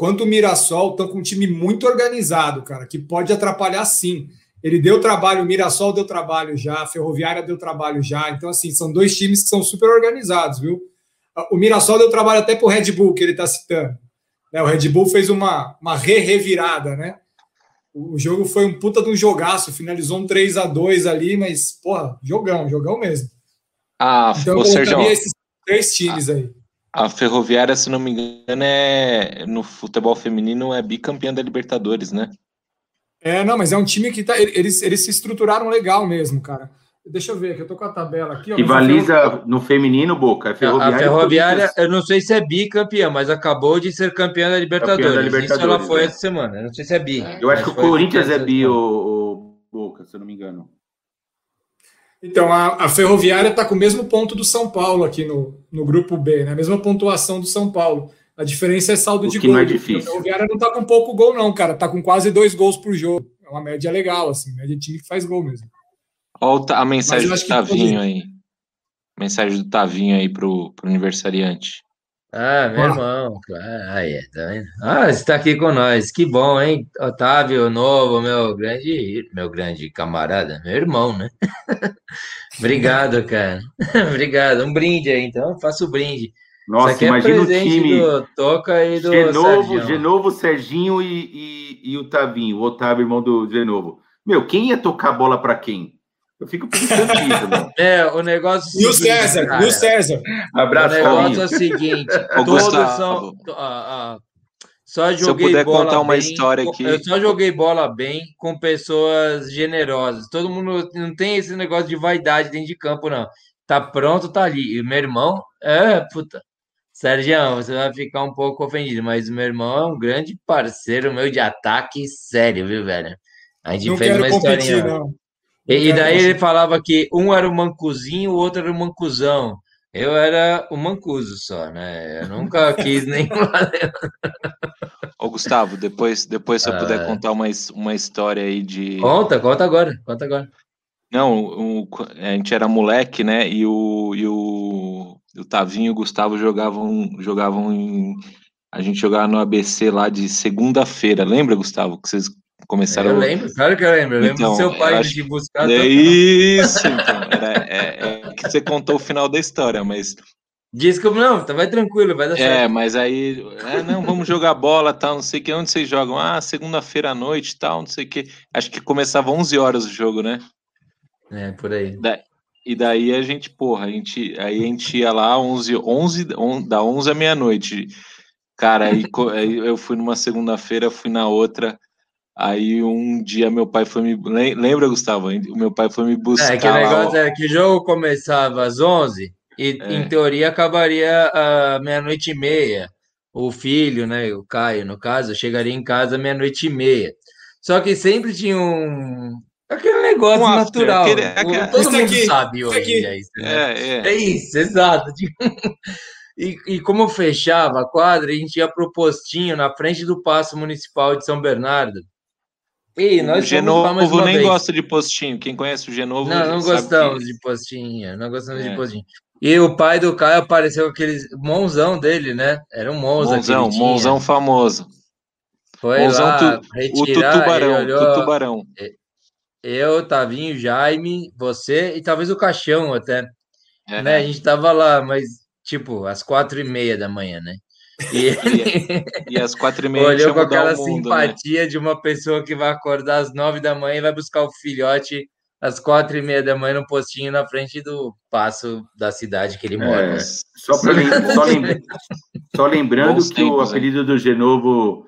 [SPEAKER 4] quanto o Mirassol estão com um time muito organizado, cara, que pode atrapalhar sim. Ele deu trabalho, o Mirassol deu trabalho já, a Ferroviária deu trabalho já. Então, assim, são dois times que são super organizados, viu? O Mirassol deu trabalho até para o Red Bull, que ele está citando. Né, o Red Bull fez uma, uma re-revirada, né? O jogo foi um puta de um jogaço, finalizou um 3 a 2 ali, mas, porra, jogão, jogão mesmo.
[SPEAKER 3] Ah, então, eu Sérgio,
[SPEAKER 4] esses três times
[SPEAKER 3] a,
[SPEAKER 4] aí.
[SPEAKER 3] A Ferroviária, se não me engano, é no futebol feminino é bicampeã da Libertadores, né?
[SPEAKER 4] É, não, mas é um time que tá. Eles, eles se estruturaram legal mesmo, cara. Deixa eu ver, que eu tô com a tabela aqui. Ó,
[SPEAKER 5] Rivaliza no feminino, Boca.
[SPEAKER 2] É ferroviária, a Ferroviária, eu não sei se é bicampeã, mas acabou de ser campeã da Libertadores. Da Libertadores Isso ela foi né? essa semana. Eu não sei se é bi.
[SPEAKER 5] Eu acho que o Corinthians é bi, o, o, Boca, se eu não me engano.
[SPEAKER 4] Então, a, a Ferroviária está com o mesmo ponto do São Paulo aqui no, no grupo B, né? A mesma pontuação do São Paulo. A diferença é saldo o de gol.
[SPEAKER 5] Não é difícil.
[SPEAKER 4] A Ferroviária não está com pouco gol, não, cara. Está com quase dois gols por jogo. É uma média legal, assim, média de time que faz gol mesmo.
[SPEAKER 3] Olha a mensagem do Tavinho aí. Mensagem do Tavinho aí pro, pro aniversariante.
[SPEAKER 2] Ah, meu irmão, Aí, tá vendo? Ah, você está aqui com nós. Que bom, hein? Otávio Novo, meu grande, meu grande camarada, meu irmão, né? Obrigado, cara. [LAUGHS] Obrigado. Um brinde aí, então. Faço o brinde.
[SPEAKER 5] Nossa, é imagina o time.
[SPEAKER 2] Do Toca e do
[SPEAKER 5] Genovo, Genovo, Serginho e, e, e o Tavinho, o Otávio, irmão do Genovo. Meu, quem ia tocar bola para quem? Eu fico pensando nisso, mano. [LAUGHS]
[SPEAKER 2] É, o negócio.
[SPEAKER 4] É e o César, cara, e o César.
[SPEAKER 2] Abraço, O negócio é o seguinte: todos são. Ah, ah, só joguei Se eu puder bola contar uma bem, história aqui. Eu só joguei bola bem com pessoas generosas. Todo mundo não tem esse negócio de vaidade dentro de campo, não. Tá pronto, tá ali. E meu irmão, é, puta. Sérgio, você vai ficar um pouco ofendido, mas o meu irmão é um grande parceiro meu de ataque sério, viu, velho? A gente não fez uma historinha. Não. E, daí ele falava que um era o mancuzinho, o outro era o mancuzão. Eu era o mancuso só, né? Eu nunca quis nem. [LAUGHS]
[SPEAKER 3] Ô, Gustavo, depois, depois se eu puder ah. contar uma, uma história aí de.
[SPEAKER 2] Conta, conta agora, conta agora.
[SPEAKER 3] Não, o, a gente era moleque, né? E o, e o, o Tavinho e o Gustavo jogavam, jogavam em. A gente jogava no ABC lá de segunda-feira. Lembra, Gustavo? Que vocês começaram.
[SPEAKER 2] Eu lembro, claro que eu lembro. Eu lembro então, do seu pai acho... de buscar.
[SPEAKER 3] É isso, então. Era, é, é, que você contou o final da história, mas.
[SPEAKER 2] Diz que não, tá, vai tranquilo, vai dar é, certo.
[SPEAKER 3] É, mas aí, é, não, vamos jogar bola, tal, não sei que, onde vocês jogam? Ah, segunda-feira à noite, tal, não sei que. Acho que começava 11 horas o jogo, né?
[SPEAKER 2] É, por aí.
[SPEAKER 3] Da, e daí a gente, porra, a gente, aí a gente ia lá 11, 11 on, da 11 à meia-noite. Cara, aí, aí eu fui numa segunda-feira, fui na outra, Aí um dia meu pai foi me. Lembra, Gustavo? O meu pai foi me buscar.
[SPEAKER 2] É, que o negócio era que o jogo começava às 11 e, é. em teoria, acabaria à meia-noite e meia. O filho, né? O Caio, no caso, chegaria em casa meia-noite e meia. Só que sempre tinha um. Aquele negócio um natural. Aquele, aquele, todo mundo aqui, sabe hoje. Aqui. É isso, né? é, é. é isso, exato. [LAUGHS] E, e, como fechava a quadra, a gente ia pro postinho na frente do Paço Municipal de São Bernardo.
[SPEAKER 3] E nós o Genovo nem vez. gosta de postinho. Quem conhece o Genovo.
[SPEAKER 2] Não, não gostamos que... de postinho. Não gostamos é. de postinho. E o pai do Caio apareceu aquele monzão dele, né? Era um monza.
[SPEAKER 3] Monzão, monzão famoso.
[SPEAKER 2] Foi monzão lá
[SPEAKER 3] tu, retirar, o tubarão, olhou, tubarão.
[SPEAKER 2] Eu, Tavinho, Jaime, você e talvez o Caixão até. É. Né? A gente tava lá, mas tipo, às quatro e meia da manhã, né?
[SPEAKER 3] E, e, e às quatro e meia
[SPEAKER 2] olhou com aquela mundo, né? simpatia né? de uma pessoa que vai acordar às nove da manhã e vai buscar o filhote às quatro e meia da manhã no postinho na frente do passo da cidade que ele mora. É,
[SPEAKER 5] só, [LAUGHS] só, só, lembrando Bons que tempos, o apelido do Genovo,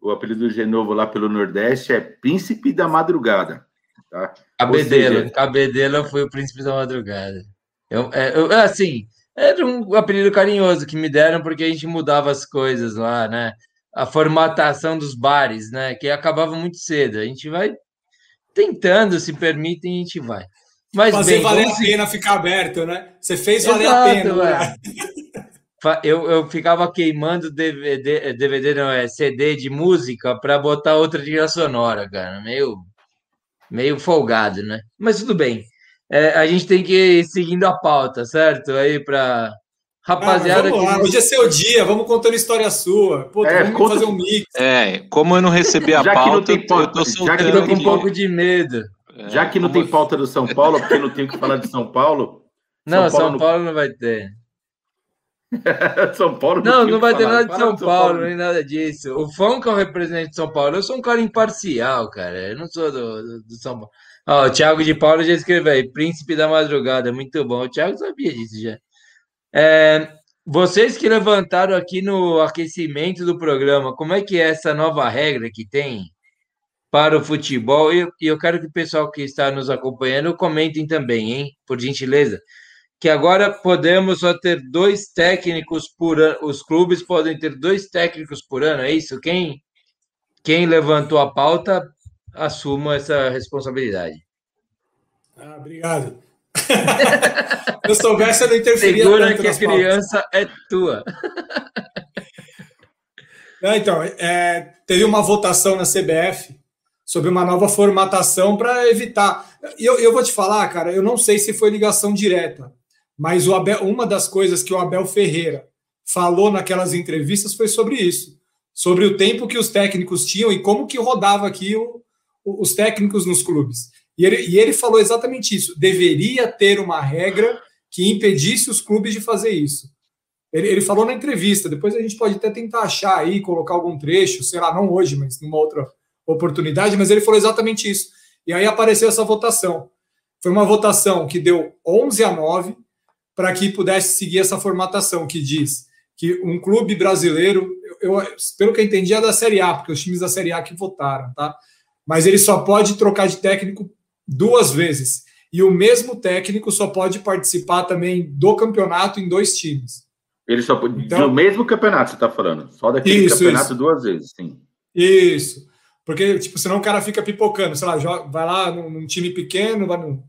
[SPEAKER 5] o apelido do Genovo lá pelo Nordeste é Príncipe da Madrugada. Tá?
[SPEAKER 2] Cabedelo, seja... Cabedelo foi o Príncipe da Madrugada. Eu, é, eu, assim, era um apelido carinhoso que me deram porque a gente mudava as coisas lá, né? A formatação dos bares, né? Que acabava muito cedo. A gente vai tentando, se permitem, a gente vai.
[SPEAKER 4] Mas Fazer bem, valer a pena ficar aberto, né? Você fez Exato, valer a pena. Né?
[SPEAKER 2] Eu, eu ficava queimando DVD, DVD não, é CD de música para botar outra trilha sonora, cara. Meio, meio folgado, né? Mas tudo bem é, a gente tem que ir seguindo a pauta, certo? Aí para rapaziada. Ah,
[SPEAKER 4] vamos lá, hoje é seu dia, vamos contando história sua. Pô, é, vamos conta... fazer um mix.
[SPEAKER 3] É, como eu não recebi a [LAUGHS] pauta,
[SPEAKER 2] eu tô, eu tô já que tô com um pouco de medo.
[SPEAKER 5] É, já que não tem pauta do São Paulo, porque não tenho que falar de São Paulo.
[SPEAKER 2] Não, São Paulo, [LAUGHS] São Paulo não... não vai ter.
[SPEAKER 5] São Paulo
[SPEAKER 2] não, não vai ter nada de São, São Paulo, Paulo, nem nada disso. O Fão que é o representante de São Paulo, eu sou um cara imparcial, cara. Eu não sou do, do, do São Paulo. Ó, o Thiago de Paulo já escreveu aí, Príncipe da Madrugada, muito bom. O Thiago sabia disso já. É, vocês que levantaram aqui no aquecimento do programa, como é que é essa nova regra que tem para o futebol? E eu, eu quero que o pessoal que está nos acompanhando comentem também, hein? Por gentileza. Que agora podemos só ter dois técnicos por ano. Os clubes podem ter dois técnicos por ano, é isso? Quem, quem levantou a pauta assumo essa responsabilidade.
[SPEAKER 4] Ah, obrigado. [LAUGHS] eu soubesse, eu não interferia
[SPEAKER 2] Segura que a criança pautas. é tua.
[SPEAKER 4] então, é, teve uma votação na CBF sobre uma nova formatação para evitar. Eu, eu vou te falar, cara, eu não sei se foi ligação direta, mas o Abel, uma das coisas que o Abel Ferreira falou naquelas entrevistas foi sobre isso, sobre o tempo que os técnicos tinham e como que rodava aqui o, os técnicos nos clubes. E ele, e ele falou exatamente isso. Deveria ter uma regra que impedisse os clubes de fazer isso. Ele, ele, falou na entrevista, depois a gente pode até tentar achar aí, colocar algum trecho, sei lá, não hoje, mas numa outra oportunidade, mas ele falou exatamente isso. E aí apareceu essa votação. Foi uma votação que deu 11 a 9 para que pudesse seguir essa formatação que diz que um clube brasileiro, eu, eu, pelo que eu entendi, é da Série A, porque os times da Série A que votaram, tá? Mas ele só pode trocar de técnico duas vezes. E o mesmo técnico só pode participar também do campeonato em dois times.
[SPEAKER 5] Ele só pode. Então, do mesmo campeonato, você está falando. Só daquele isso, campeonato isso. duas vezes, sim.
[SPEAKER 4] Isso. Porque, tipo, senão o cara fica pipocando, sei lá, joga, vai lá num, num time pequeno, vai no,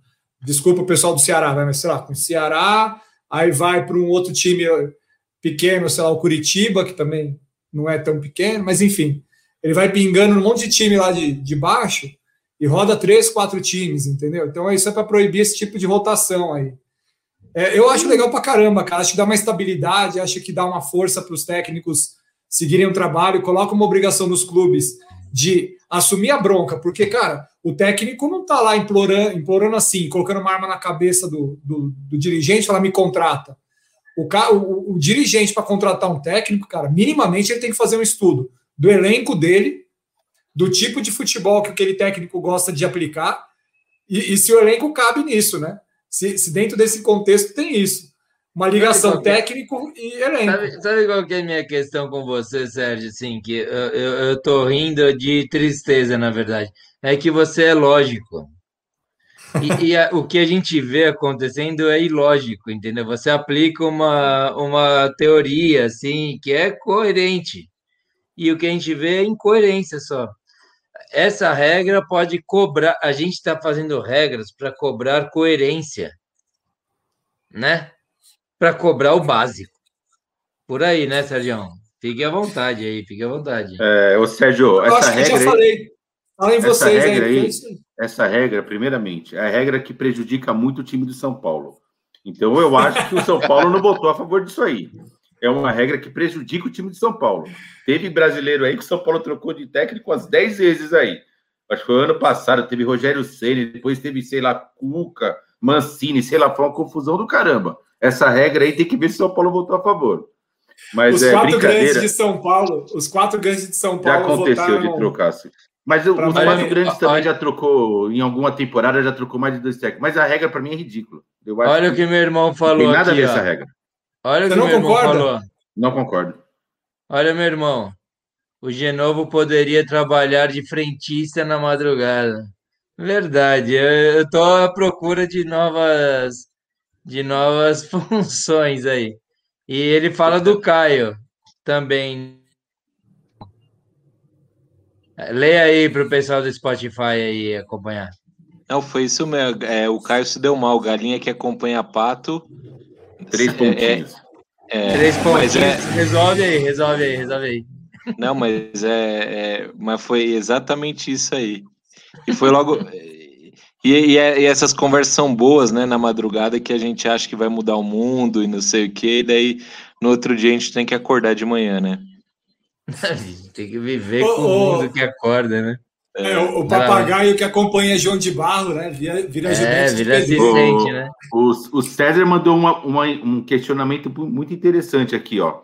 [SPEAKER 4] desculpa o pessoal do Ceará, vai, mas sei lá, com o Ceará, aí vai para um outro time pequeno, sei lá, o Curitiba, que também não é tão pequeno, mas enfim, ele vai pingando um monte de time lá de, de baixo e roda três, quatro times, entendeu? Então isso é para proibir esse tipo de rotação aí. É, eu acho legal para caramba, cara. Acho que dá uma estabilidade, acho que dá uma força para os técnicos seguirem o trabalho, coloca uma obrigação nos clubes de assumir a bronca, porque, cara, o técnico não está lá implorando, implorando assim, colocando uma arma na cabeça do, do, do dirigente, falar me contrata. O, o, o dirigente, para contratar um técnico, cara, minimamente ele tem que fazer um estudo do elenco dele, do tipo de futebol que aquele técnico gosta de aplicar, e, e se o elenco cabe nisso, né? Se, se dentro desse contexto tem isso uma ligação técnico e elenco.
[SPEAKER 2] Sabe, sabe, qual que é a minha questão com você, Sérgio? Assim, que eu, eu, eu tô rindo de tristeza, na verdade. É que você é lógico. E, e a, o que a gente vê acontecendo é ilógico, entendeu? Você aplica uma, uma teoria, assim, que é coerente. E o que a gente vê é incoerência só. Essa regra pode cobrar. A gente está fazendo regras para cobrar coerência, né? para cobrar o básico. Por aí, né, Sérgio? Fique à vontade aí, fique à vontade.
[SPEAKER 5] É, ô, Sérgio, essa
[SPEAKER 4] acho
[SPEAKER 5] regra.
[SPEAKER 4] Que já falei. Falem vocês
[SPEAKER 5] regra aí. aí essa regra, primeiramente, é a regra que prejudica muito o time do São Paulo. Então, eu acho que o São Paulo não votou a favor disso aí. É uma regra que prejudica o time de São Paulo. Teve brasileiro aí que o São Paulo trocou de técnico umas 10 vezes aí. Acho que foi ano passado, teve Rogério Ceni, depois teve, sei lá, Cuca, Mancini, sei lá, foi uma confusão do caramba essa regra aí tem que ver se o São Paulo votou a favor. Mas
[SPEAKER 4] os
[SPEAKER 5] é
[SPEAKER 4] quatro
[SPEAKER 5] brincadeira.
[SPEAKER 4] grandes de São Paulo, os quatro grandes de São Paulo.
[SPEAKER 5] Já aconteceu votaram... de trocar, sim. Mas os quatro grandes também já trocou, em alguma temporada já trocou mais de dois técnicos. Mas a regra para mim é ridícula.
[SPEAKER 2] Olha o que meu irmão falou. Não tem
[SPEAKER 5] nada
[SPEAKER 2] aqui,
[SPEAKER 5] a ver essa regra.
[SPEAKER 2] Olha o que meu irmão concorda? falou.
[SPEAKER 5] Não concordo.
[SPEAKER 2] Olha, meu irmão. O Genovo poderia trabalhar de frentista na madrugada. Verdade. Eu estou à procura de novas de novas [LAUGHS] funções aí. E ele fala do Caio também. Leia aí para o pessoal do Spotify aí acompanhar.
[SPEAKER 3] Não, foi isso mesmo. É, o Caio se deu mal. Galinha que acompanha pato.
[SPEAKER 5] Três pontinhos.
[SPEAKER 2] É, é, Três pontinhos. É... Resolve aí, resolve aí, resolve aí.
[SPEAKER 3] Não, mas é, é, mas foi exatamente isso aí. E foi logo. E, e, é, e, essas conversas são boas, né, na madrugada, que a gente acha que vai mudar o mundo e não sei o quê, e daí no outro dia a gente tem que acordar de manhã, né? [LAUGHS]
[SPEAKER 2] tem que viver com o mundo que acorda, né?
[SPEAKER 4] É, o, o papagaio que acompanha João de Barro, né? Vira, vira
[SPEAKER 2] é, vira assistente, né?
[SPEAKER 5] O, o César mandou uma, uma, um questionamento muito interessante aqui, ó.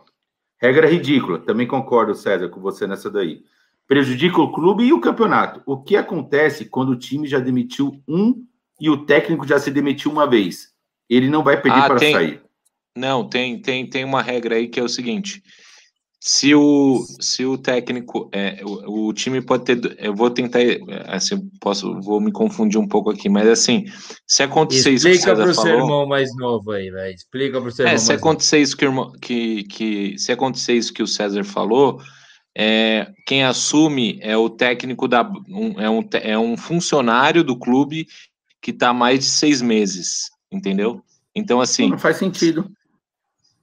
[SPEAKER 5] Regra ridícula, também concordo, César, com você nessa daí prejudica o clube e o campeonato. O que acontece quando o time já demitiu um e o técnico já se demitiu uma vez? Ele não vai pedir ah, para tem... sair.
[SPEAKER 3] Não, tem, tem, tem uma regra aí que é o seguinte: se o, se o técnico, é, o, o time pode ter, eu vou tentar, assim, posso, vou me confundir um pouco aqui, mas assim, se acontecer
[SPEAKER 2] Explica
[SPEAKER 3] isso que o
[SPEAKER 2] César
[SPEAKER 3] falou,
[SPEAKER 2] irmão mais novo aí, velho. Explica para o seu
[SPEAKER 3] é,
[SPEAKER 2] irmão.
[SPEAKER 3] Se acontecer novo. isso que, que, que, se acontecer isso que o César falou, é, quem assume é o técnico da um, é, um, é um funcionário do clube que está há mais de seis meses, entendeu? Então assim
[SPEAKER 5] não faz sentido.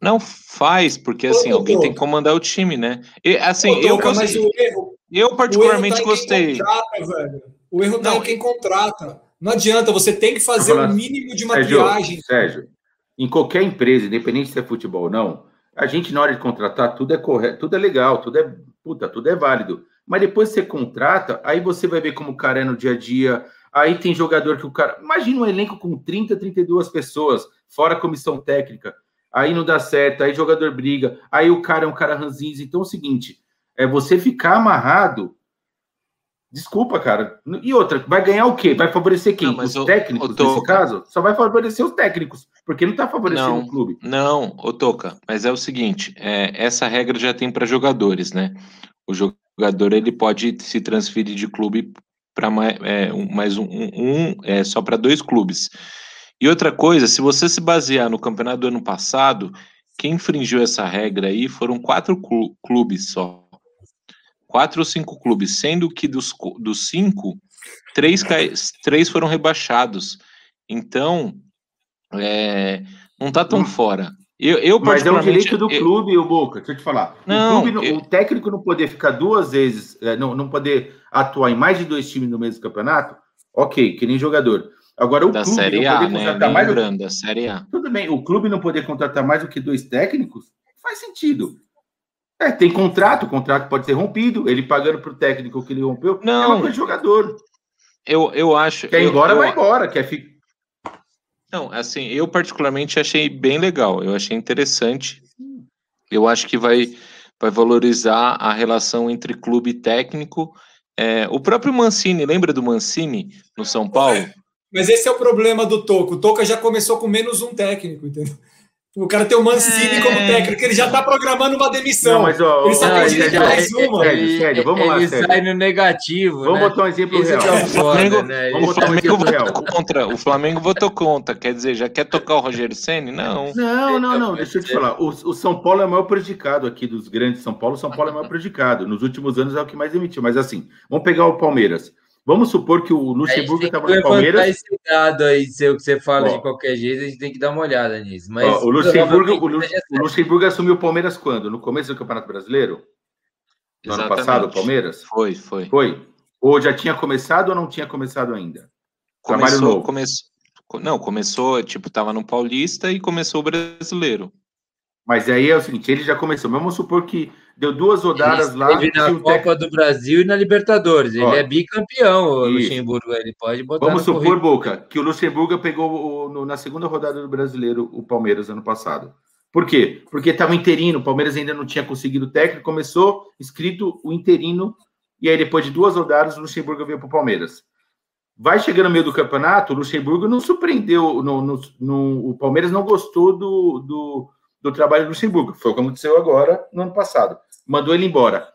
[SPEAKER 3] Não faz porque assim Ô, alguém tem que comandar o time, né? E assim Ô, eu
[SPEAKER 4] mas o erro,
[SPEAKER 3] eu particularmente o erro tá gostei.
[SPEAKER 4] Contrata, o erro está em quem contrata. Não adianta, você tem que fazer o um mínimo de maquiagem.
[SPEAKER 5] Sérgio, Sérgio, em qualquer empresa, independente se é futebol ou não, a gente, na hora de contratar, tudo é correto, tudo é legal, tudo é puta, tudo é válido. Mas depois você contrata, aí você vai ver como o cara é no dia a dia. Aí tem jogador que o cara. Imagina um elenco com 30, 32 pessoas, fora a comissão técnica. Aí não dá certo, aí jogador briga, aí o cara é um cara ranzinza. Então é o seguinte: é você ficar amarrado Desculpa, cara. E outra, vai ganhar o quê? Vai favorecer quem? Não, os o, técnicos, o nesse caso? Só vai favorecer os técnicos, porque não está favorecendo não, o clube.
[SPEAKER 3] Não, ô Toca, mas é o seguinte: é, essa regra já tem para jogadores, né? O jogador ele pode se transferir de clube para mais, é, um, mais um, um é, só para dois clubes. E outra coisa, se você se basear no campeonato do ano passado, quem infringiu essa regra aí foram quatro clubes só quatro ou cinco clubes, sendo que dos, dos cinco, três, três foram rebaixados. Então, é, não está tão hum. fora. Eu, eu
[SPEAKER 5] Mas é um direito do eu, clube, o Boca, deixa eu te falar. Não, o, clube, eu, o técnico não poder ficar duas vezes, é, não, não poder atuar em mais de dois times no mesmo campeonato, ok, que nem jogador. Agora, o
[SPEAKER 3] da
[SPEAKER 5] clube
[SPEAKER 3] série
[SPEAKER 5] não
[SPEAKER 3] poder a, contratar né? mais. Lembrando, da série A.
[SPEAKER 5] Tudo bem, o clube não poder contratar mais do que dois técnicos faz sentido. É, tem contrato, o contrato pode ser rompido, ele pagando para o técnico que ele rompeu,
[SPEAKER 3] não, é
[SPEAKER 5] uma coisa de jogador.
[SPEAKER 3] Eu, eu acho.
[SPEAKER 5] Quer ir
[SPEAKER 3] eu,
[SPEAKER 5] embora,
[SPEAKER 3] eu,
[SPEAKER 5] vai embora. Quer ficar.
[SPEAKER 3] Não, assim, eu particularmente achei bem legal, eu achei interessante. Eu acho que vai, vai valorizar a relação entre clube e técnico. É, o próprio Mancini, lembra do Mancini no São Paulo?
[SPEAKER 4] Mas esse é o problema do Toco. O Toca já começou com menos um técnico, entendeu? O cara tem o Mancini é... como técnico, ele já está programando uma demissão. Não,
[SPEAKER 5] mas, ó,
[SPEAKER 4] ele só
[SPEAKER 5] precisa de mais uma.
[SPEAKER 2] Sério, sério, vamos lá. Ele sério. sai no negativo.
[SPEAKER 5] Vamos
[SPEAKER 2] né?
[SPEAKER 5] botar um exemplo
[SPEAKER 3] Esse real. É o Flamengo, né? Vamos botar um exemplo real. Contra, o Flamengo votou contra. Quer dizer, já quer tocar o Rogério Senni? Não.
[SPEAKER 5] Não, não, não. Deixa eu te falar. O, o São Paulo é o maior prejudicado aqui dos grandes São Paulo. O São Paulo é o maior prejudicado. Nos últimos anos é o que mais emitiu. Mas assim, vamos pegar o Palmeiras. Vamos supor que o Luxemburgo estava no Palmeiras.
[SPEAKER 2] Esse dado aí, seu que você fala ó, de qualquer jeito, a gente tem que dar uma olhada nisso. Mas
[SPEAKER 5] ó, o, Luxemburgo, o, Lu, o, Luxemburgo assumiu o Palmeiras quando? No começo do Campeonato Brasileiro? No Exatamente. ano passado, o Palmeiras?
[SPEAKER 3] Foi, foi.
[SPEAKER 5] Foi. Ou já tinha começado ou não tinha começado ainda?
[SPEAKER 3] Começou, Trabalho novo. Começou, não, começou, tipo, estava no Paulista e começou o brasileiro.
[SPEAKER 5] Mas aí é o seguinte, ele já começou. Vamos supor que deu duas rodadas lá.
[SPEAKER 2] Ele na Copa do Brasil e na Libertadores. Ele Ó, é bicampeão, o. Luxemburgo. Ele pode botar.
[SPEAKER 5] Vamos supor, currículo. Boca, que o Luxemburgo pegou o, no, na segunda rodada do Brasileiro o Palmeiras ano passado. Por quê? Porque estava interino, o Palmeiras ainda não tinha conseguido o técnico, começou escrito o interino, e aí depois de duas rodadas o Luxemburgo veio para o Palmeiras. Vai chegando no meio do campeonato, o Luxemburgo não surpreendeu, no, no, no, o Palmeiras não gostou do, do do trabalho do Luxemburgo. Foi o que aconteceu agora no ano passado. Mandou ele embora.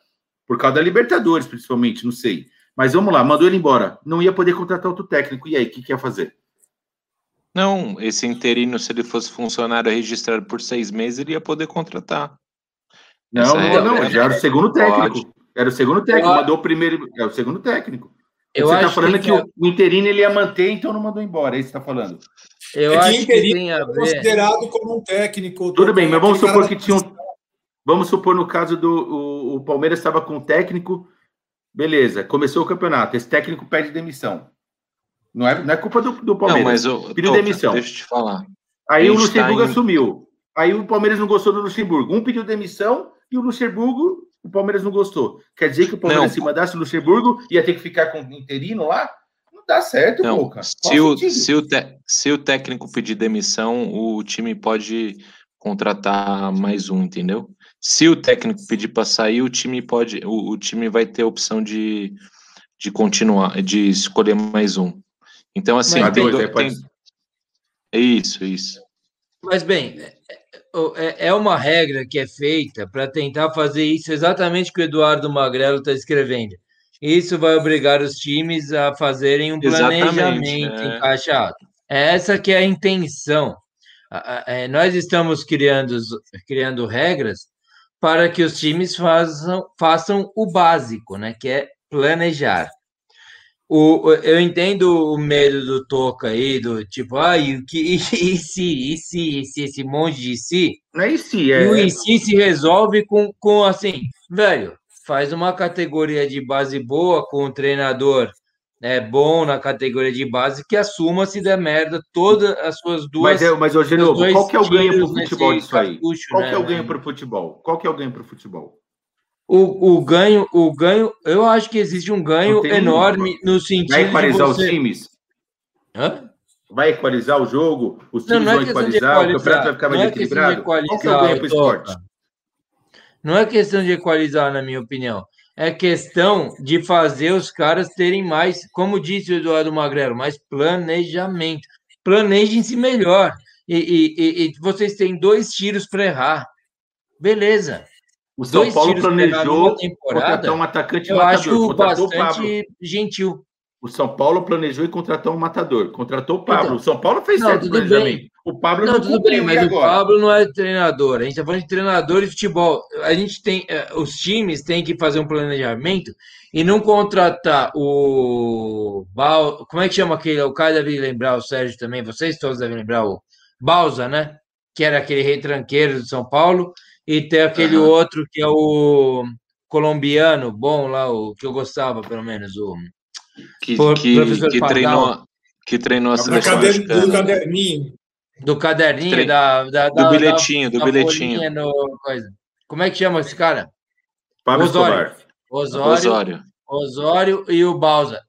[SPEAKER 5] Por causa da Libertadores, principalmente, não sei. Mas vamos lá, mandou ele embora. Não ia poder contratar outro técnico. E aí, o que, que ia fazer?
[SPEAKER 3] Não, esse interino, se ele fosse funcionário registrado por seis meses, ele ia poder contratar.
[SPEAKER 5] Não, não, não, já era o segundo técnico. Era o segundo técnico, mandou o primeiro. É o segundo técnico. Eu você está falando que, que, o interino ele ia manter, então não mandou embora. É isso que você está falando.
[SPEAKER 4] Eu é acho que tem a ver. considerado como um técnico.
[SPEAKER 5] Tudo bem, mas vamos supor que tinha um. Vamos supor no caso do o, o Palmeiras estava com um técnico, beleza, começou o campeonato, esse técnico pede demissão. Não é, não é culpa do, do Palmeiras.
[SPEAKER 3] Não, mas pediu demissão. Deixa eu te falar.
[SPEAKER 5] Aí o Luxemburgo em... assumiu. Aí o Palmeiras não gostou do Luxemburgo. Um pediu demissão e o Luxemburgo, o Palmeiras não gostou. Quer dizer que o Palmeiras, não. se mandasse o Luxemburgo, ia ter que ficar com o interino lá? Dá certo, não, Boca.
[SPEAKER 3] Se o, se, o te, se o técnico pedir demissão, o time pode contratar mais um, entendeu? Se o técnico pedir para sair, o time pode, o, o, time vai ter a opção de, de continuar, de escolher mais um. Então, assim, tem, dois, do, tem... É isso, isso.
[SPEAKER 2] Mas bem, é, é, é uma regra que é feita para tentar fazer isso exatamente que o Eduardo Magrelo está escrevendo. Isso vai obrigar os times a fazerem um planejamento é. encaixado. Essa que é a intenção. É, nós estamos criando, criando regras para que os times façam, façam o básico, né? que é planejar. O, eu entendo o medo do Toca aí, do tipo, ah, e, que, e, e se, e se, e se, esse monte de si.
[SPEAKER 5] Não é e se, é.
[SPEAKER 2] E o e si se resolve com, com assim, velho, faz uma categoria de base boa com o treinador é bom na categoria de base, que assuma se der merda todas as suas duas.
[SPEAKER 5] Mas, é, mas hoje, novo, qual que é o ganho para o futebol disso aí? Qual né, que é o ganho para o futebol? Qual que é o ganho para o futebol?
[SPEAKER 2] O, o ganho, o ganho, eu acho que existe um ganho enorme no sentido.
[SPEAKER 5] Vai equalizar você... os times? Hã? Vai equalizar o jogo? Os times não, não é vão equalizar, equalizar, o campeonato vai ficar mais é equilibrado? Qual que é o ganho para o esporte?
[SPEAKER 2] Não é questão de equalizar, na minha opinião. É questão de fazer os caras terem mais, como disse o Eduardo Magrelo, mais planejamento. Planejem-se melhor. E, e, e, vocês têm dois tiros para errar. Beleza.
[SPEAKER 5] O São dois Paulo planejou
[SPEAKER 2] contratar um atacante eu matador. acho bastante gentil.
[SPEAKER 5] O São Paulo planejou e contratou um matador. Contratou o Pablo. Então, o São Paulo fez não, certo planejamento. Bem. O Pablo
[SPEAKER 2] não, não tudo bem, mas agora. o Pablo não é treinador. A gente está falando de treinador de futebol. A gente tem, eh, os times têm que fazer um planejamento e não contratar o como é que chama aquele? O cara deve lembrar o Sérgio também. Vocês todos devem lembrar o Balsa, né? Que era aquele retranqueiro de São Paulo e tem aquele uhum. outro que é o colombiano, bom lá, o que eu gostava, pelo menos, o
[SPEAKER 3] que, que, que treinou, que treinou a
[SPEAKER 4] seleção do caderninho.
[SPEAKER 2] Do caderninho, Tre... da, da,
[SPEAKER 3] do bilhetinho, da, do bilhetinho.
[SPEAKER 2] No, coisa. Como é que chama esse cara?
[SPEAKER 5] Pablo Osório.
[SPEAKER 2] Osório. Osório. Osório e o Balsa.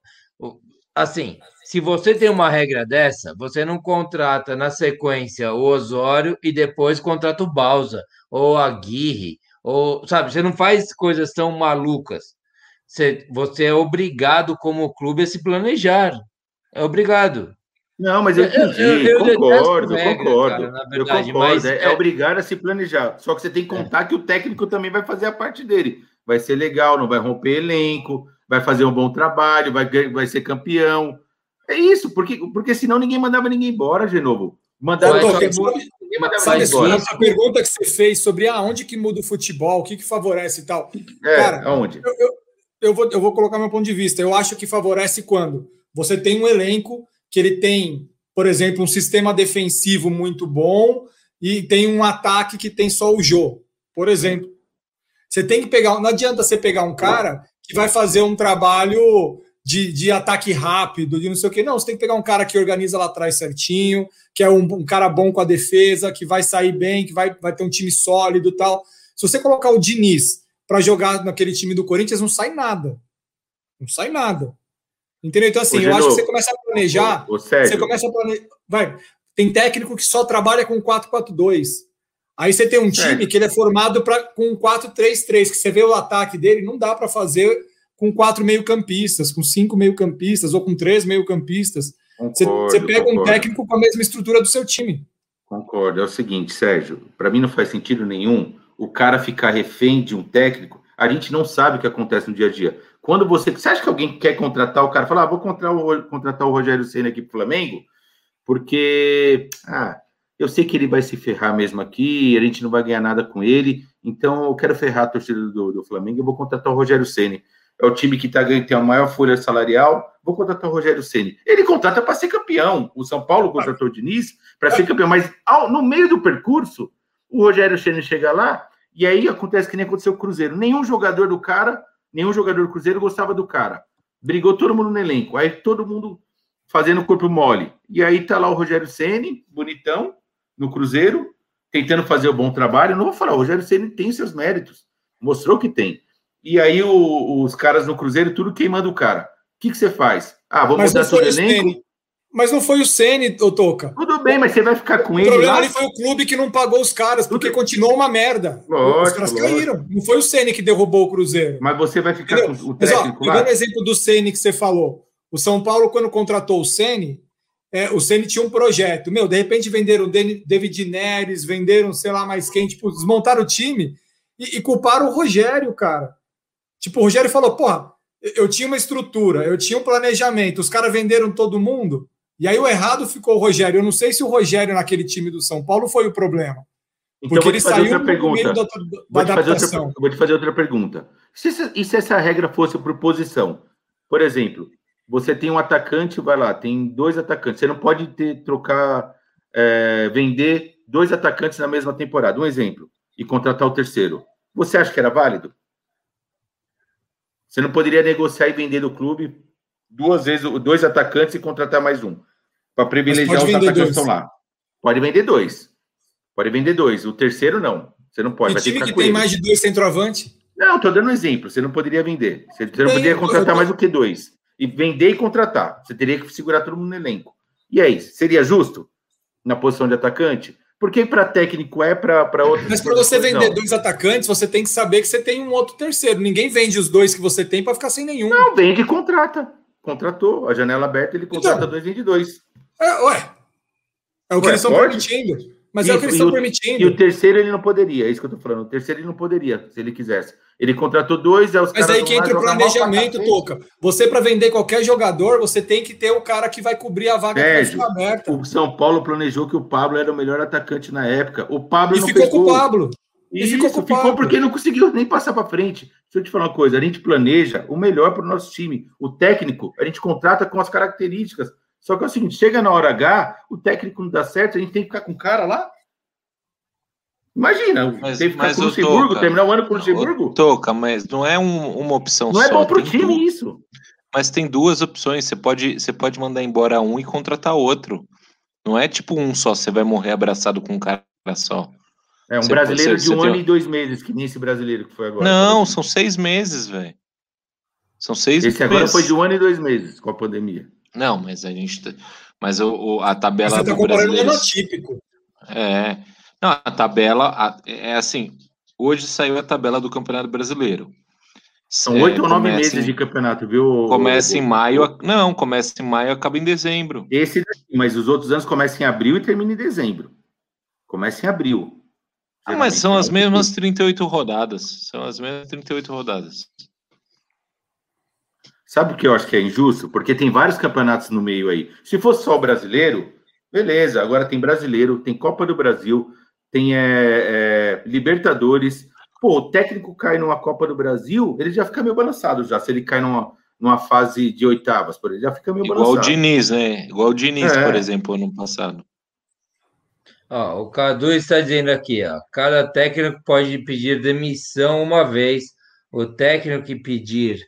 [SPEAKER 2] Assim, se você tem uma regra dessa, você não contrata na sequência o Osório e depois contrata o Balsa ou a Aguirre, ou sabe, você não faz coisas tão malucas. Você, você é obrigado como clube a se planejar. É obrigado.
[SPEAKER 5] Não, mas eu entendi, eu, eu, eu concordo, regra, concordo. Cara, verdade, eu concordo, mas é, é, obrigado a se planejar. Só que você tem que contar é. que o técnico também vai fazer a parte dele. Vai ser legal, não vai romper elenco, vai fazer um bom trabalho, vai, vai ser campeão. É isso, porque, porque senão ninguém mandava ninguém embora, de novo. Mandava
[SPEAKER 4] ninguém mandava sabe, embora. Essa pergunta que você fez sobre ah, onde que muda o futebol, o que, que favorece e tal.
[SPEAKER 5] É, Cara, aonde?
[SPEAKER 4] Eu, eu, eu, vou, eu vou colocar meu ponto de vista. Eu acho que favorece quando você tem um elenco que ele tem, por exemplo, um sistema defensivo muito bom e tem um ataque que tem só o Jô, por exemplo. Você tem que pegar, não adianta você pegar um cara que vai fazer um trabalho de, de ataque rápido, de não sei o que. Não, você tem que pegar um cara que organiza lá atrás certinho, que é um, um cara bom com a defesa, que vai sair bem, que vai, vai ter um time sólido tal. Se você colocar o Diniz para jogar naquele time do Corinthians, não sai nada. Não sai nada. Entendeu? Então, assim, eu acho que você começa a planejar. O você começa a planejar. Vai, tem técnico que só trabalha com 4-4-2. Aí você tem um time que ele é formado pra, com 4-3-3, que você vê o ataque dele, não dá para fazer com quatro meio-campistas, com cinco meio-campistas ou com três meio-campistas. Você, você pega concordo. um técnico com a mesma estrutura do seu time.
[SPEAKER 5] Concordo. É o seguinte, Sérgio, para mim não faz sentido nenhum o cara ficar refém de um técnico. A gente não sabe o que acontece no dia a dia. Quando você. Você acha que alguém quer contratar o cara? Fala, ah, vou contratar o, contratar o Rogério Senna aqui para o Flamengo, porque. Ah, eu sei que ele vai se ferrar mesmo aqui, a gente não vai ganhar nada com ele, então eu quero ferrar a torcida do, do Flamengo, eu vou contratar o Rogério Senna é o time que tá ganhando, tem a maior folha salarial. Vou contratar o Rogério Ceni. Ele contrata para ser campeão. O São Paulo contratou o Diniz para ser campeão, mas ao, no meio do percurso, o Rogério Ceni chega lá e aí acontece que nem aconteceu o Cruzeiro. Nenhum jogador do cara, nenhum jogador do Cruzeiro gostava do cara. Brigou todo mundo no elenco. Aí todo mundo fazendo corpo mole. E aí tá lá o Rogério Ceni, bonitão, no Cruzeiro, tentando fazer o bom trabalho. Não vou falar, o Rogério Ceni tem seus méritos. Mostrou que tem. E aí o, os caras no Cruzeiro, tudo queimando o cara. O que, que você faz? Ah, vamos mas mudar seu elenco?
[SPEAKER 4] Mas não foi o Ceni, Toca.
[SPEAKER 5] Tudo bem, mas você vai ficar com o ele.
[SPEAKER 4] O problema lá? ali foi o clube que não pagou os caras, porque Tudo... continuou uma merda. Lógico, os caras lógico. caíram. Não foi o Ceni que derrubou o Cruzeiro.
[SPEAKER 5] Mas você vai ficar Entendeu? com o técnico
[SPEAKER 4] mas, ó, Pegando o exemplo do Ceni que você falou. O São Paulo, quando contratou o Ceni, é, o Ceni tinha um projeto. Meu, de repente venderam David Neres, venderam sei lá mais quem, tipo, desmontaram o time e, e culparam o Rogério, cara. Tipo, o Rogério falou: porra, eu tinha uma estrutura, eu tinha um planejamento, os caras venderam todo mundo. E aí o errado ficou o Rogério. Eu não sei se o Rogério naquele time do São Paulo foi o problema.
[SPEAKER 5] Então, porque ele saiu outra pergunta. Da, da vou, te fazer outra, vou te fazer outra pergunta. Se, e se essa regra fosse por posição? Por exemplo, você tem um atacante, vai lá, tem dois atacantes. Você não pode ter, trocar, é, vender dois atacantes na mesma temporada. Um exemplo. E contratar o terceiro. Você acha que era válido? Você não poderia negociar e vender do clube duas vezes, dois atacantes e contratar mais um. Para privilegiar os atacantes que estão lá. Pode vender dois. Pode vender dois. O terceiro, não. Você não pode.
[SPEAKER 4] E time que, que tem mais de dois centroavante?
[SPEAKER 5] Não, estou dando um exemplo. Você não poderia vender. Você, não poderia contratar mais do que dois. E vender e contratar. Você teria que segurar todo mundo no elenco. E aí, seria justo? Na posição de atacante? Porque para técnico é para outro.
[SPEAKER 4] Mas para você vender não. dois atacantes, você tem que saber que você tem um outro terceiro. Ninguém vende os dois que você tem para ficar sem nenhum.
[SPEAKER 5] Não, vende e contrata. Contratou. A janela aberta, ele contrata então, dois, vende dois.
[SPEAKER 4] É, ué. É o que ué, eles estão permitindo. Mas isso, é o que eles estão permitindo.
[SPEAKER 5] E o terceiro ele não poderia, é isso que eu estou falando. O terceiro ele não poderia, se ele quisesse. Ele contratou dois, é os
[SPEAKER 4] Mas aí que entra o planejamento, Toca. Você, para vender qualquer jogador, você tem que ter o cara que vai cobrir a vaga
[SPEAKER 5] Sérgio, aberta. O São Paulo planejou que o Pablo era o melhor atacante na época. O Pablo
[SPEAKER 4] e não ficou pegou. com o Pablo.
[SPEAKER 5] E isso, ficou, ficou porque não conseguiu nem passar para frente. Deixa eu te falar uma coisa: a gente planeja o melhor para o nosso time. O técnico, a gente contrata com as características. Só que é o seguinte: chega na hora H, o técnico não dá certo, a gente tem que ficar com o cara lá Imagina,
[SPEAKER 3] mas, tem que ficar com o Luxemburgo, Toca, terminar o ano com o Luxemburgo. Toca, mas não é um, uma opção
[SPEAKER 5] não
[SPEAKER 3] só.
[SPEAKER 5] Não é bom para o time isso.
[SPEAKER 3] Mas tem duas opções. Você pode, você pode mandar embora um e contratar outro. Não é tipo um só, você vai morrer abraçado com um cara só.
[SPEAKER 5] É um você, brasileiro você, de um ano tem... e dois meses, que nem esse brasileiro que foi agora.
[SPEAKER 3] Não, são seis meses, velho. São seis
[SPEAKER 5] esse meses. Esse agora foi de um ano e dois meses com a pandemia.
[SPEAKER 3] Não, mas a gente. Tá, mas o, o a tabela. Você tá comparando
[SPEAKER 4] brasileiro... um típico.
[SPEAKER 3] É. Não, a tabela é assim. Hoje saiu a tabela do Campeonato Brasileiro.
[SPEAKER 5] São oito é, ou nove meses em, de campeonato, viu?
[SPEAKER 3] Começa em maio. Não, começa em maio acaba em dezembro.
[SPEAKER 5] Esse daqui, mas os outros anos começam em abril e terminam em dezembro. Começa em abril.
[SPEAKER 3] Ah, mas são as mesmas 38 rodadas. São as mesmas 38 rodadas.
[SPEAKER 5] Sabe o que eu acho que é injusto? Porque tem vários campeonatos no meio aí. Se fosse só o brasileiro, beleza. Agora tem brasileiro, tem Copa do Brasil, tem é, é, Libertadores. Pô, o técnico cai numa Copa do Brasil, ele já fica meio balançado já. Se ele cai numa, numa fase de oitavas, por ele já fica meio
[SPEAKER 3] Igual
[SPEAKER 5] balançado.
[SPEAKER 3] Igual o Diniz, né? Igual o Diniz, é. por exemplo, ano passado.
[SPEAKER 2] Ó, o Cadu está dizendo aqui, ó, cada técnico pode pedir demissão uma vez. O técnico que pedir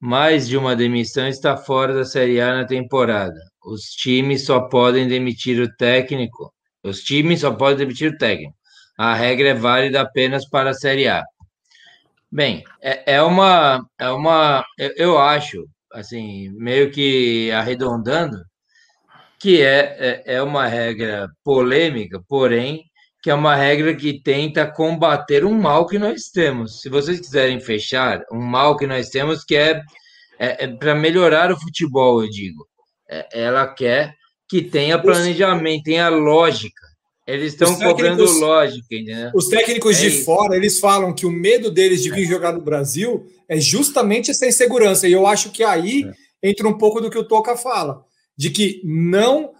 [SPEAKER 2] mais de uma demissão está fora da Série A na temporada. Os times só podem demitir o técnico os times só podem demitir o técnico. A regra é válida apenas para a Série A. Bem, é, é uma, é uma, eu acho, assim, meio que arredondando, que é, é, é uma regra polêmica, porém, que é uma regra que tenta combater um mal que nós temos. Se vocês quiserem fechar, um mal que nós temos que é, é, é para melhorar o futebol, eu digo. É, ela quer que tenha planejamento, tenha lógica. Eles estão cobrando lógica, entendeu?
[SPEAKER 4] Os técnicos é de isso. fora, eles falam que o medo deles de vir jogar no Brasil é justamente essa insegurança. E eu acho que aí é. entra um pouco do que o Toca fala, de que não.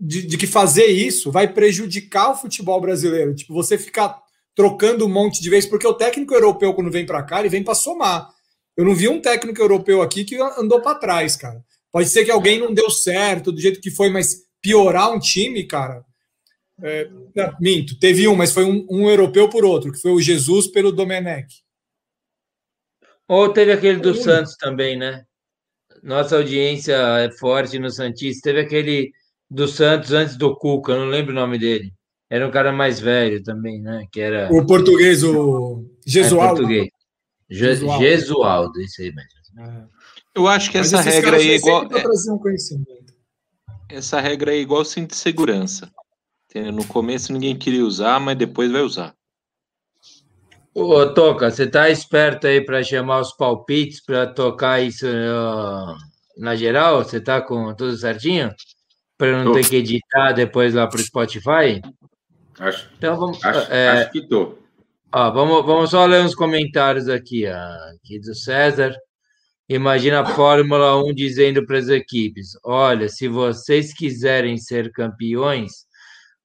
[SPEAKER 4] É, de, de, que fazer isso vai prejudicar o futebol brasileiro. Tipo, você ficar trocando um monte de vezes, porque o técnico europeu, quando vem para cá, ele vem para somar. Eu não vi um técnico europeu aqui que andou para trás, cara. Pode ser que alguém não deu certo do jeito que foi, mas piorar um time, cara. É, não, minto, teve um, mas foi um, um, europeu por outro, que foi o Jesus pelo Domenech.
[SPEAKER 2] Ou teve aquele do Santos também, né? Nossa audiência é forte no Santista. Teve aquele do Santos antes do Cuca, não lembro o nome dele. Era um cara mais velho também, né? Que era
[SPEAKER 4] o português, o Jesualdo. É, português.
[SPEAKER 2] Jesualdo. Jesualdo, isso aí mesmo. É.
[SPEAKER 3] Eu acho que Mas essa regra aí é igual. É, um essa regra é igual cinto de segurança. No começo ninguém queria usar, mas depois vai usar.
[SPEAKER 2] Ô, Toca, você tá esperto aí para chamar os palpites para tocar isso uh, na geral? Você tá com tudo certinho? Para não tô. ter que editar depois lá para o Spotify?
[SPEAKER 5] Acho, então, vamos, acho, é, acho que.
[SPEAKER 2] Ó, vamos, vamos só ler uns comentários aqui, ó, aqui do César. Imagina a Fórmula 1 dizendo para as equipes: olha, se vocês quiserem ser campeões,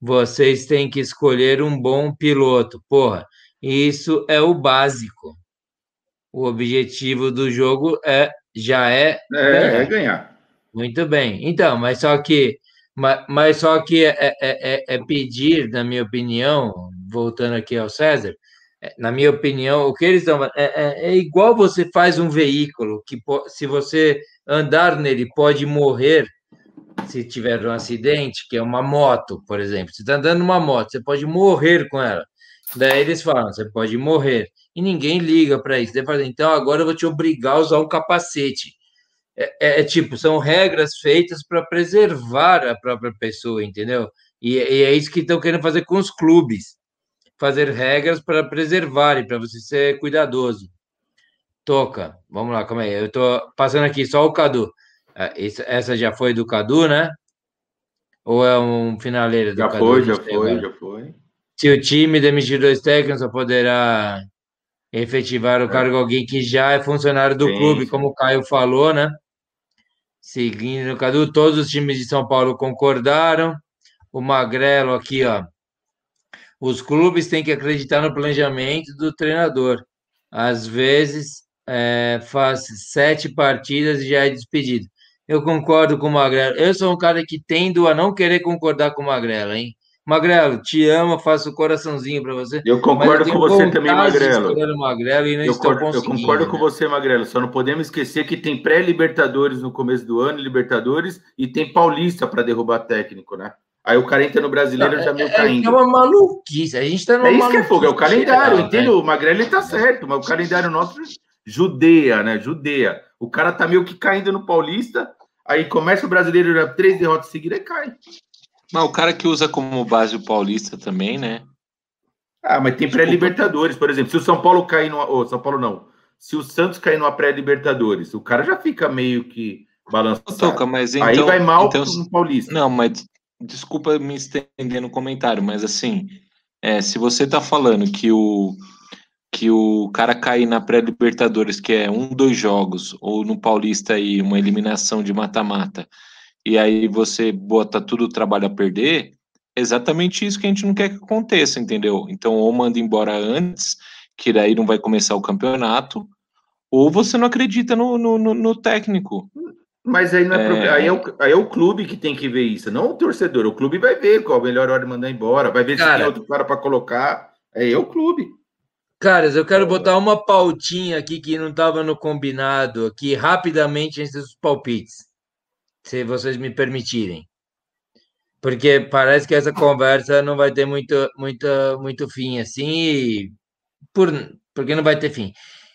[SPEAKER 2] vocês têm que escolher um bom piloto. Porra, isso é o básico. O objetivo do jogo é já é,
[SPEAKER 5] é ganhar. É ganhar.
[SPEAKER 2] Muito bem. Então, mas só que mas, mas só que é, é, é, é pedir, na minha opinião, voltando aqui ao César, é, na minha opinião, o que eles estão. É, é, é, igual você faz um veículo que, se você andar nele, pode morrer se tiver um acidente, que é uma moto, por exemplo. Você está andando numa moto, você pode morrer com ela. Daí eles falam, você pode morrer. E ninguém liga para isso. Daí fala, então agora eu vou te obrigar a usar um capacete. É, é, é tipo, são regras feitas para preservar a própria pessoa, entendeu? E, e é isso que estão querendo fazer com os clubes. Fazer regras para preservar e para você ser cuidadoso. Toca, vamos lá, calma aí. Eu estou passando aqui só o Cadu. Ah, essa já foi do Cadu, né? Ou é um finaleiro do
[SPEAKER 5] já
[SPEAKER 2] Cadu?
[SPEAKER 5] Foi, já foi, já foi.
[SPEAKER 2] Se o time demitir dois técnicos, só poderá efetivar o é. cargo alguém que já é funcionário do sim, clube, sim. como o Caio falou, né? Seguindo Cadu, todos os times de São Paulo concordaram. O Magrelo aqui, ó. Os clubes têm que acreditar no planejamento do treinador. Às vezes, é, faz sete partidas e já é despedido. Eu concordo com o Magrelo. Eu sou um cara que tendo a não querer concordar com o Magrelo, hein? Magrelo, te amo, faço o coraçãozinho para você.
[SPEAKER 5] Eu concordo eu com você também, Magrelo.
[SPEAKER 2] Magrelo
[SPEAKER 5] eu,
[SPEAKER 2] conseguindo,
[SPEAKER 5] eu concordo né? com você, Magrelo. Só não podemos esquecer que tem pré-Libertadores no começo do ano, Libertadores, e tem Paulista para derrubar técnico, né? Aí o cara entra no brasileiro não, já meio é, caindo.
[SPEAKER 2] É uma maluquice. A gente tá numa
[SPEAKER 5] É isso que é fogo, é o calendário, entendeu? O Magrelo ele tá certo, mas o calendário nosso judeia, né? Judeia. O cara tá meio que caindo no Paulista, aí começa o brasileiro, já três derrotas seguidas e cai.
[SPEAKER 3] Mas o cara que usa como base o Paulista também, né?
[SPEAKER 5] Ah, mas tem pré-Libertadores, por exemplo. Se o São Paulo cair no. Oh, São Paulo não. Se o Santos cair numa pré-Libertadores, o cara já fica meio que balançado.
[SPEAKER 3] Toca, mas então,
[SPEAKER 5] Aí vai mal
[SPEAKER 3] então,
[SPEAKER 5] no Paulista.
[SPEAKER 3] Não, mas desculpa me estender no comentário, mas assim, é, se você tá falando que o que o cara cair na pré-Libertadores, que é um, dois jogos, ou no Paulista aí, uma eliminação de mata-mata, e aí você bota tudo o trabalho a perder, é exatamente isso que a gente não quer que aconteça, entendeu? Então, ou manda embora antes, que daí não vai começar o campeonato, ou você não acredita no, no, no, no técnico.
[SPEAKER 5] Mas aí, não é, é... Aí, é o, aí é o clube que tem que ver isso, não o torcedor. O clube vai ver qual a melhor hora de mandar embora, vai ver cara, se tem outro cara para colocar. É o clube.
[SPEAKER 2] Caras, eu quero botar uma pautinha aqui que não estava no combinado, aqui rapidamente antes dos palpites se vocês me permitirem. Porque parece que essa conversa não vai ter muito, muito, muito fim assim, por, porque não vai ter fim.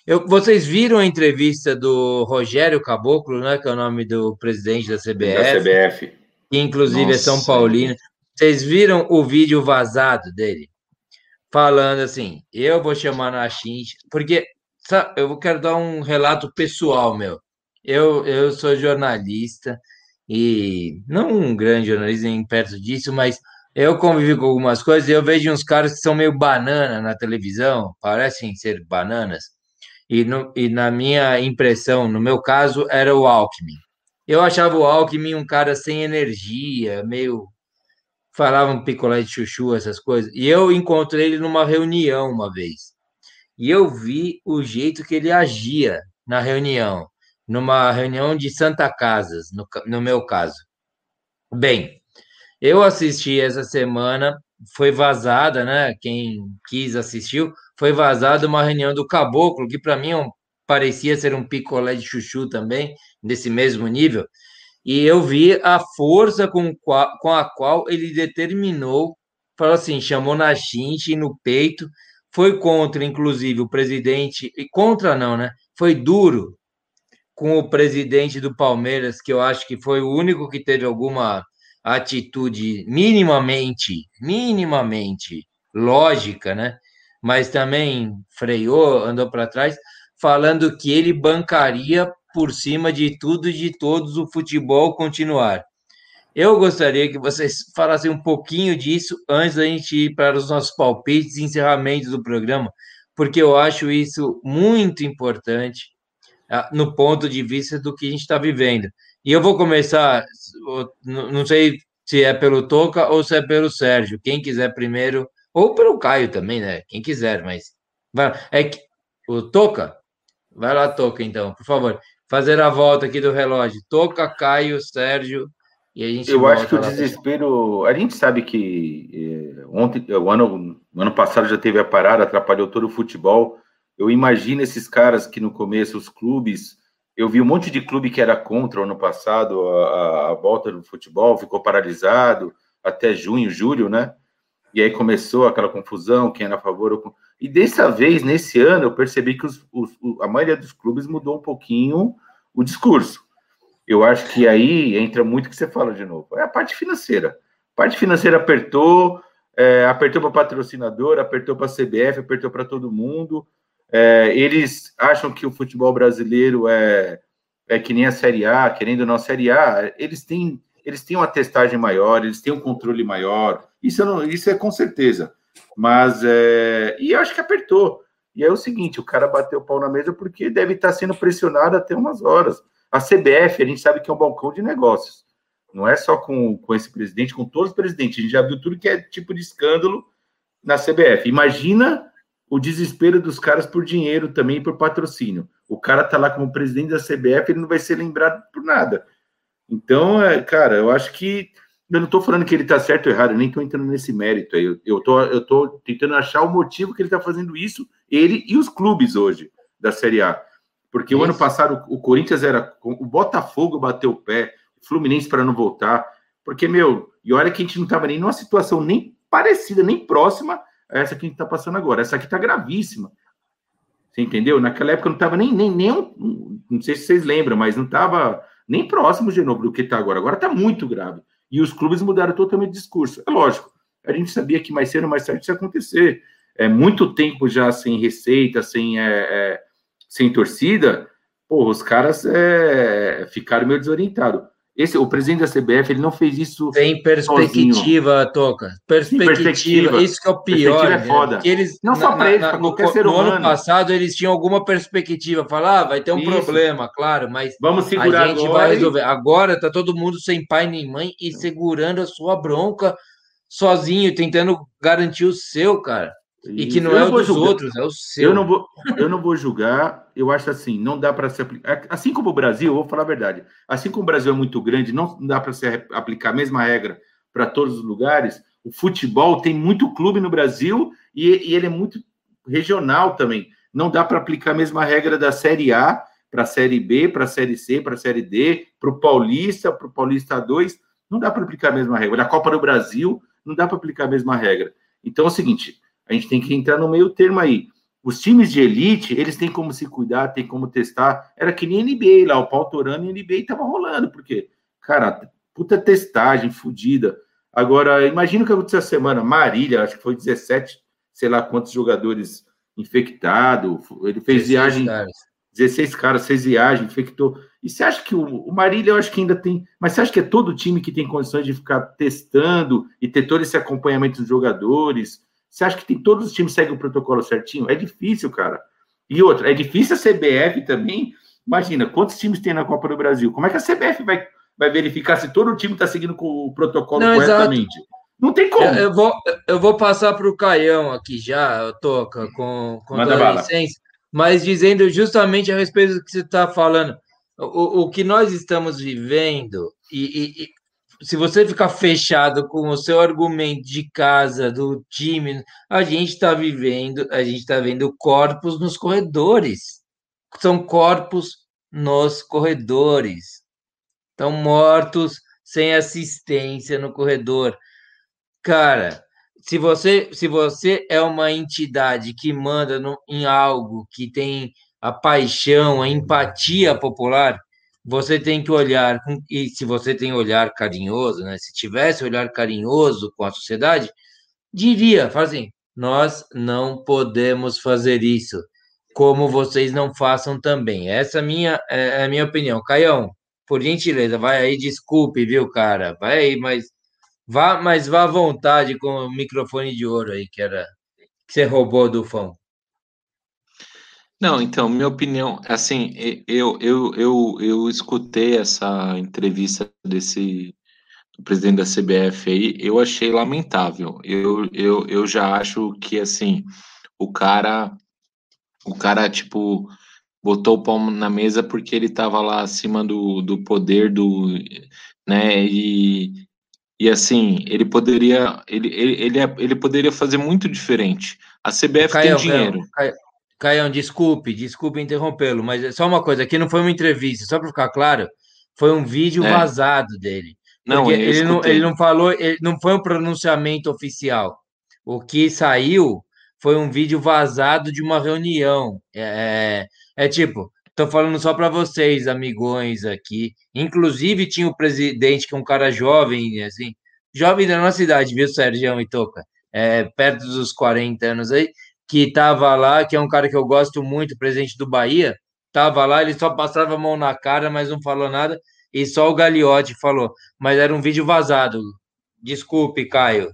[SPEAKER 2] Eu, vocês viram a entrevista do Rogério Caboclo, né, que é o nome do presidente da CBF,
[SPEAKER 5] da CBF.
[SPEAKER 2] que inclusive Nossa, é São Paulino. Vocês viram o vídeo vazado dele? Falando assim, eu vou chamar na Xinx, porque sabe, eu quero dar um relato pessoal meu. Eu, eu sou jornalista, e não um grande jornalista em perto disso, mas eu convivi com algumas coisas e eu vejo uns caras que são meio banana na televisão, parecem ser bananas, e, no, e na minha impressão, no meu caso, era o Alckmin. Eu achava o Alckmin um cara sem energia, meio. falava um picolé de chuchu, essas coisas. E eu encontrei ele numa reunião uma vez. E eu vi o jeito que ele agia na reunião numa reunião de Santa Casas, no, no meu caso. Bem, eu assisti essa semana, foi vazada, né? Quem quis assistiu, foi vazada uma reunião do Caboclo, que para mim é parecia ser um picolé de chuchu também, desse mesmo nível. E eu vi a força com, com a qual ele determinou, falou assim, chamou na chinche no peito, foi contra, inclusive, o presidente, e contra não, né? Foi duro com o presidente do Palmeiras, que eu acho que foi o único que teve alguma atitude minimamente, minimamente lógica, né? Mas também freou, andou para trás, falando que ele bancaria por cima de tudo e de todos o futebol continuar. Eu gostaria que vocês falassem um pouquinho disso antes da gente ir para os nossos palpites e encerramentos do programa, porque eu acho isso muito importante no ponto de vista do que a gente está vivendo. E eu vou começar, não sei se é pelo Toca ou se é pelo Sérgio, quem quiser primeiro, ou pelo Caio também, né? Quem quiser, mas é que o Toca, vai lá, Toca, então, por favor, fazer a volta aqui do relógio. Toca, Caio, Sérgio
[SPEAKER 5] E a gente eu acho que o desespero. A gente sabe que é, ontem, o ano, o ano passado já teve a parada, atrapalhou todo o futebol. Eu imagino esses caras que no começo, os clubes. Eu vi um monte de clube que era contra o ano passado, a, a volta do futebol, ficou paralisado até junho, julho, né? E aí começou aquela confusão, quem era a favor. E dessa vez, nesse ano, eu percebi que os, os, a maioria dos clubes mudou um pouquinho o discurso. Eu acho que aí entra muito o que você fala de novo. É a parte financeira. A parte financeira apertou, é, apertou para patrocinador, apertou para a CBF, apertou para todo mundo. É, eles acham que o futebol brasileiro é, é que nem a Série A, querendo ou não, a Série A, eles têm, eles têm uma testagem maior, eles têm um controle maior. Isso, não, isso é com certeza. Mas, é, e acho que apertou. E é o seguinte: o cara bateu o pau na mesa porque deve estar sendo pressionado até umas horas. A CBF, a gente sabe que é um balcão de negócios. Não é só com, com esse presidente, com todos os presidentes. A gente já viu tudo que é tipo de escândalo na CBF. Imagina o desespero dos caras por dinheiro também por patrocínio. O cara tá lá como presidente da CBF, ele não vai ser lembrado por nada. Então, é, cara, eu acho que eu não estou falando que ele está certo ou errado, eu nem estou entrando nesse mérito aí. Eu, eu, tô, eu tô tentando achar o motivo que ele está fazendo isso, ele e os clubes hoje da Série A. Porque Isso. o ano passado o Corinthians era. O Botafogo bateu o pé, o Fluminense para não voltar. Porque, meu, e olha que a gente não estava nem numa situação nem parecida, nem próxima essa que a gente está passando agora. Essa aqui está gravíssima. Você entendeu? Naquela época não estava nem, nem, nem um, não sei se vocês lembram, mas não estava nem próximo de novo do que está agora. Agora está muito grave. E os clubes mudaram totalmente de discurso. É lógico, a gente sabia que mais cedo ou mais tarde isso ia acontecer. É muito tempo já sem receita, sem. É, é, sem torcida, pô, os caras é, ficaram meio desorientados. Esse, o presidente da CBF, ele não fez isso.
[SPEAKER 2] Tem perspectiva, sozinho. Toca. Perspectiva, perspectiva, Isso que é o pior.
[SPEAKER 5] É foda.
[SPEAKER 2] eles, não só para eles, no, ser humano. No ano passado, eles tinham alguma perspectiva. Falar, ah, vai ter um isso. problema, claro, mas
[SPEAKER 5] Vamos segurar
[SPEAKER 2] a gente agora vai resolver. E... Agora tá todo mundo sem pai nem mãe e segurando a sua bronca sozinho, tentando garantir o seu, cara. E que não eu é o dos julgar. outros, é o seu.
[SPEAKER 5] Eu não, vou, eu não vou julgar, eu acho assim, não dá para se aplicar. Assim como o Brasil, vou falar a verdade, assim como o Brasil é muito grande, não dá para se aplicar a mesma regra para todos os lugares. O futebol tem muito clube no Brasil e, e ele é muito regional também. Não dá para aplicar a mesma regra da Série A para a Série B, para a Série C, para a Série D, para o Paulista, para o Paulista 2. Não dá para aplicar a mesma regra. Da Copa do Brasil, não dá para aplicar a mesma regra. Então é o seguinte a gente tem que entrar no meio termo aí. Os times de elite, eles têm como se cuidar, têm como testar. Era que nem NBA lá, o pau torando e NBA tava rolando, porque, cara, puta testagem fodida. Agora, imagina o que aconteceu essa semana. Marília, acho que foi 17, sei lá quantos jogadores infectados. Ele fez viagem. Caras. 16 caras, fez viagem, infectou. E você acha que o, o Marília, eu acho que ainda tem. Mas você acha que é todo time que tem condições de ficar testando e ter todo esse acompanhamento dos jogadores? Você acha que tem, todos os times seguem o protocolo certinho? É difícil, cara. E outra, é difícil a CBF também. Imagina, quantos times tem na Copa do Brasil? Como é que a CBF vai, vai verificar se todo o time está seguindo com o protocolo Não, corretamente? Exato. Não tem como.
[SPEAKER 2] Eu, eu, vou, eu vou passar para o Caião aqui já, Toca, com, com Manda toda a licença, mas dizendo justamente a respeito do que você está falando. O, o que nós estamos vivendo, e, e, se você ficar fechado com o seu argumento de casa, do time, a gente está vivendo, a gente está vendo corpos nos corredores. São corpos nos corredores. Estão mortos sem assistência no corredor. Cara, se você, se você é uma entidade que manda no, em algo que tem a paixão, a empatia popular, você tem que olhar, e se você tem olhar carinhoso, né? Se tivesse olhar carinhoso com a sociedade, diria, fala assim, nós não podemos fazer isso, como vocês não façam também. Essa é minha, é, é a minha opinião. Caião, por gentileza, vai aí, desculpe, viu, cara? Vai aí, mas vá, mas vá à vontade com o microfone de ouro aí, que era que você roubou do fã.
[SPEAKER 3] Não, então, minha opinião, assim, eu, eu, eu, eu escutei essa entrevista desse do presidente da CBF aí, eu achei lamentável. Eu, eu, eu já acho que, assim, o cara, o cara, tipo, botou o pau na mesa porque ele estava lá acima do, do poder do, né, e, e assim, ele poderia, ele, ele, ele, ele poderia fazer muito diferente. A CBF Caio, tem dinheiro.
[SPEAKER 2] Caio, Caião, desculpe, desculpe interrompê-lo, mas é só uma coisa, aqui não foi uma entrevista, só para ficar claro, foi um vídeo é. vazado dele. Não, ele não, ele não falou, ele não foi um pronunciamento oficial. O que saiu foi um vídeo vazado de uma reunião. É, é, é tipo, estou falando só para vocês, amigões aqui. Inclusive, tinha o presidente, que é um cara jovem, assim, jovem da nossa idade, viu, Sérgio e Toca? É, perto dos 40 anos aí, que estava lá, que é um cara que eu gosto muito, presidente do Bahia, estava lá, ele só passava a mão na cara, mas não falou nada, e só o Gagliotti falou. Mas era um vídeo vazado. Desculpe, Caio.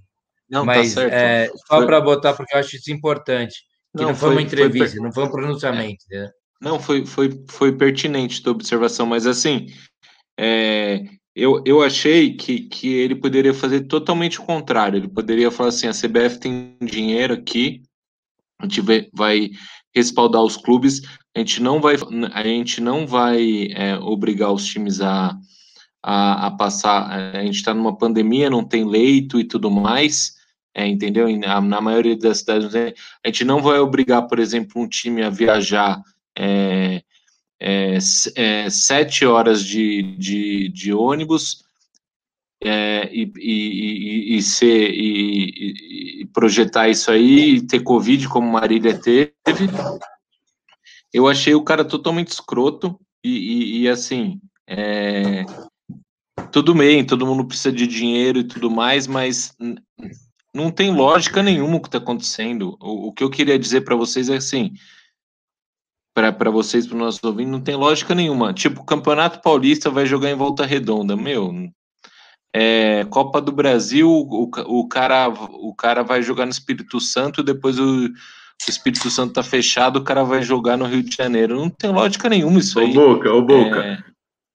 [SPEAKER 2] Não, tá mas tá certo. É, só para botar, porque eu acho isso importante. Que não, não foi, foi, uma entrevista, foi... não foi um pronunciamento. É.
[SPEAKER 3] Não, foi, foi, foi pertinente tua observação, mas assim, é, eu, eu achei que, que ele poderia fazer totalmente o contrário. Ele poderia falar assim: a CBF tem dinheiro aqui, a gente vai respaldar os clubes, a gente não vai, a gente não vai é, obrigar os times a, a, a passar. A gente está numa pandemia, não tem leito e tudo mais. É, entendeu? Na, na maioria das cidades, a gente não vai obrigar, por exemplo, um time a viajar é, é, é, sete horas de, de, de ônibus é, e, e, e, ser, e, projetar isso aí, e ter Covid como Marília teve. Eu achei o cara totalmente escroto e, assim, é, tudo bem, todo mundo precisa de dinheiro e tudo mais, mas não tem lógica nenhuma o que está acontecendo. O, o, que eu queria dizer para vocês é assim, para vocês, para os nossos ouvintes, não tem lógica nenhuma. Tipo, o Campeonato Paulista vai jogar em volta redonda. Meu, é, Copa do Brasil, o, o, cara, o cara vai jogar no Espírito Santo, depois o, o Espírito Santo tá fechado, o cara vai jogar no Rio de Janeiro. Não tem lógica nenhuma isso aí.
[SPEAKER 5] Ô, Boca, ô, Boca. É...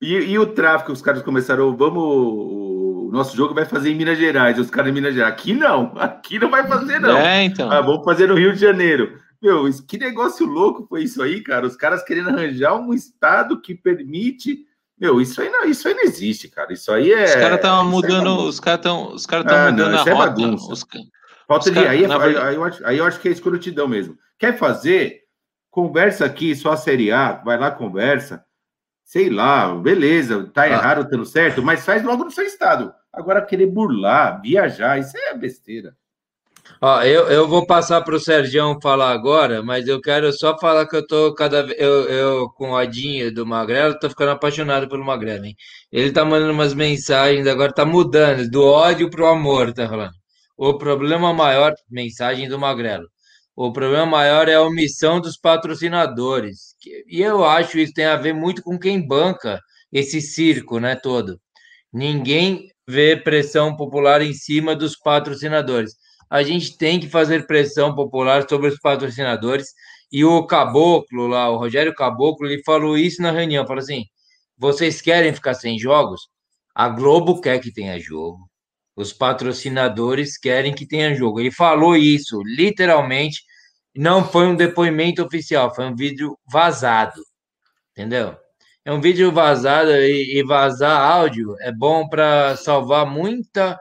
[SPEAKER 5] E, e, o tráfico, os caras começaram, vamos, o nosso jogo vai fazer em Minas Gerais, os caras em Minas Gerais. Aqui não, [LAUGHS] aqui não vai fazer não.
[SPEAKER 3] É, então.
[SPEAKER 5] Ah, vamos fazer no Rio de Janeiro. Meu, que negócio louco foi isso aí, cara. Os caras querendo arranjar um estado que permite. Meu, isso aí não, isso aí não existe, cara. Isso aí é.
[SPEAKER 3] Os caras estão é mudando, é os caras estão, os caras estão ah, mudando não, a é rota. Bagunça. Os,
[SPEAKER 5] Falta de, aí, é, aí, aí, eu acho, aí eu acho que é escrotidão mesmo. Quer fazer? Conversa aqui, só a Série A, vai lá, conversa. Sei lá, beleza, tá ah. errado, tá certo, mas faz logo no seu estado. Agora, querer burlar, viajar, isso é besteira.
[SPEAKER 2] Ó, eu, eu vou passar para o Sergião falar agora, mas eu quero só falar que eu tô cada vez. Eu, eu com o Adinho do Magrelo, tô ficando apaixonado pelo Magrelo, hein? Ele tá mandando umas mensagens, agora tá mudando, do ódio pro amor, tá falando. O problema maior, mensagem do Magrelo. O problema maior é a omissão dos patrocinadores. E eu acho isso tem a ver muito com quem banca esse circo, né, todo. Ninguém vê pressão popular em cima dos patrocinadores a gente tem que fazer pressão popular sobre os patrocinadores. E o Caboclo lá, o Rogério Caboclo, ele falou isso na reunião, falou assim: vocês querem ficar sem jogos? A Globo quer que tenha jogo. Os patrocinadores querem que tenha jogo. Ele falou isso, literalmente. Não foi um depoimento oficial, foi um vídeo vazado. Entendeu? É um vídeo vazado e, vazar áudio é bom para salvar muita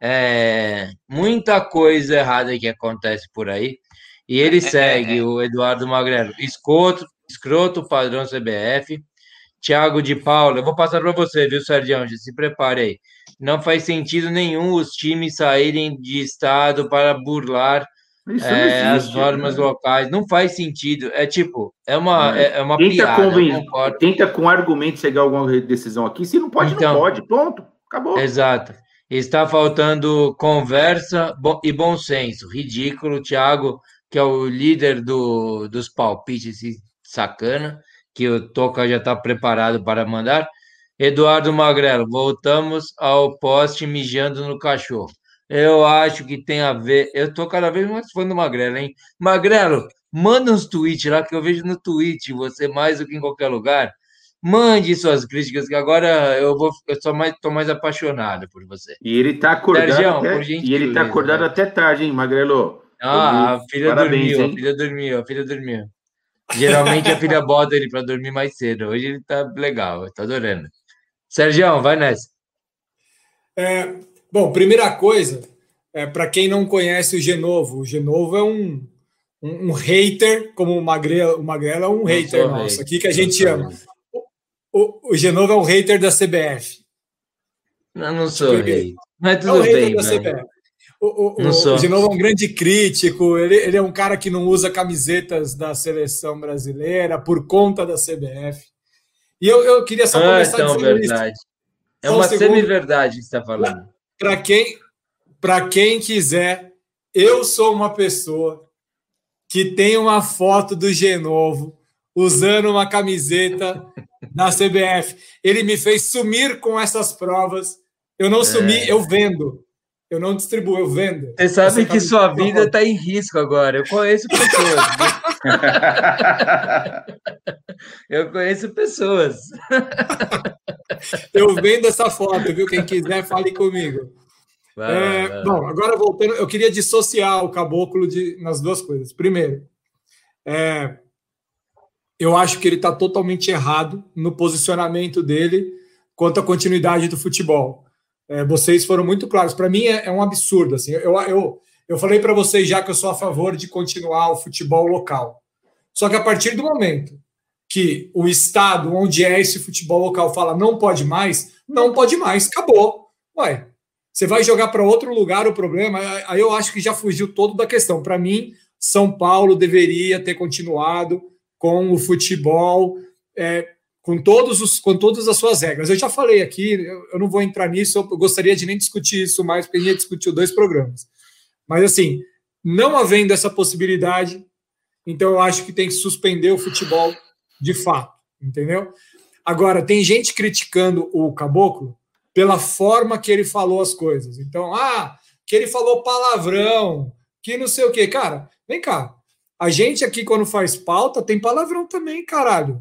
[SPEAKER 2] é, muita coisa errada que acontece por aí. E ele é, segue, é, o Eduardo Magrelo, escroto, escroto padrão CBF. Thiago de Paula, eu vou passar para você, viu, Sérgio? Se prepare aí. Não faz sentido nenhum os times saírem de estado para burlar é, as normas né? locais. Não faz sentido. É tipo, é uma, é. é uma
[SPEAKER 5] tenta piada. Tenta com argumento chegar a alguma decisão aqui. Se não pode, então, não pode. Pronto, acabou.
[SPEAKER 2] Exato. Está faltando conversa e bom senso. Ridículo, Thiago, que é o líder do, dos palpites, sacana, que o Toca já está preparado para mandar. Eduardo Magrelo, voltamos ao poste mijando no cachorro. Eu acho que tem a ver. Eu tô cada vez mais fã do Magrelo, hein? Magrelo, manda uns tweets lá que eu vejo no tweet, você mais do que em qualquer lugar. Mande suas críticas, que agora eu vou, eu sou mais, tô mais apaixonado por você.
[SPEAKER 5] E ele tá acordado, Sergião, até, e ele tá acordado né? até tarde, hein, Magrelo?
[SPEAKER 2] Ah, a filha Parabéns, dormiu, hein? a filha dormiu, a filha dormiu. Geralmente a filha [LAUGHS] bota ele para dormir mais cedo. Hoje ele tá legal, tá adorando. Sérgio, vai nessa.
[SPEAKER 4] É, bom, primeira coisa, é, para quem não conhece o Genovo, o Genovo é um, um, um hater, como o Magrela, o Magrela é um hater nosso aqui que a gente ama. O, o Genovo é um hater da CBF.
[SPEAKER 2] Não, não sou hater. Mas tudo é um bem, da CBF.
[SPEAKER 4] O, o, o, o Genovo é um grande crítico, ele, ele é um cara que não usa camisetas da seleção brasileira por conta da CBF. E eu, eu queria só
[SPEAKER 2] ah, começar então, verdade. Isso. É uma semi-verdade que você está falando.
[SPEAKER 4] Para quem, quem quiser, eu sou uma pessoa que tem uma foto do Genovo usando uma camiseta da CBF. Ele me fez sumir com essas provas. Eu não sumi, é. eu vendo. Eu não distribuo, eu vendo.
[SPEAKER 2] Você sabe que sua vida está em risco agora. Eu conheço pessoas. [LAUGHS] eu conheço pessoas.
[SPEAKER 4] eu vendo essa foto, viu? Quem quiser, fale comigo. Vai, é, vai. Bom, agora voltando, eu queria dissociar o caboclo de, nas duas coisas. Primeiro, é, eu acho que ele está totalmente errado no posicionamento dele quanto à continuidade do futebol. É, vocês foram muito claros. Para mim é, é, um absurdo. Assim, eu, eu, eu falei para vocês já que eu sou a favor de continuar o futebol local. Só que a partir do momento que o estado onde é esse futebol local fala não pode mais, não pode mais, acabou. Ué, você vai jogar para outro lugar o problema, aí eu acho que já fugiu todo da questão. Para mim, São Paulo deveria ter continuado com o futebol é, com todos os com todas as suas regras. Eu já falei aqui, eu, não vou entrar nisso, eu gostaria de nem discutir isso mais, porque a gente discutiu dois programas. Mas assim, não havendo essa possibilidade, então eu acho que tem que suspender o futebol de fato, entendeu? Agora, tem gente criticando o Caboclo pela forma que ele falou as coisas. Então, ah, que ele falou palavrão, que não sei o quê. Cara, vem cá. A gente aqui, quando faz pauta, tem palavrão também, caralho.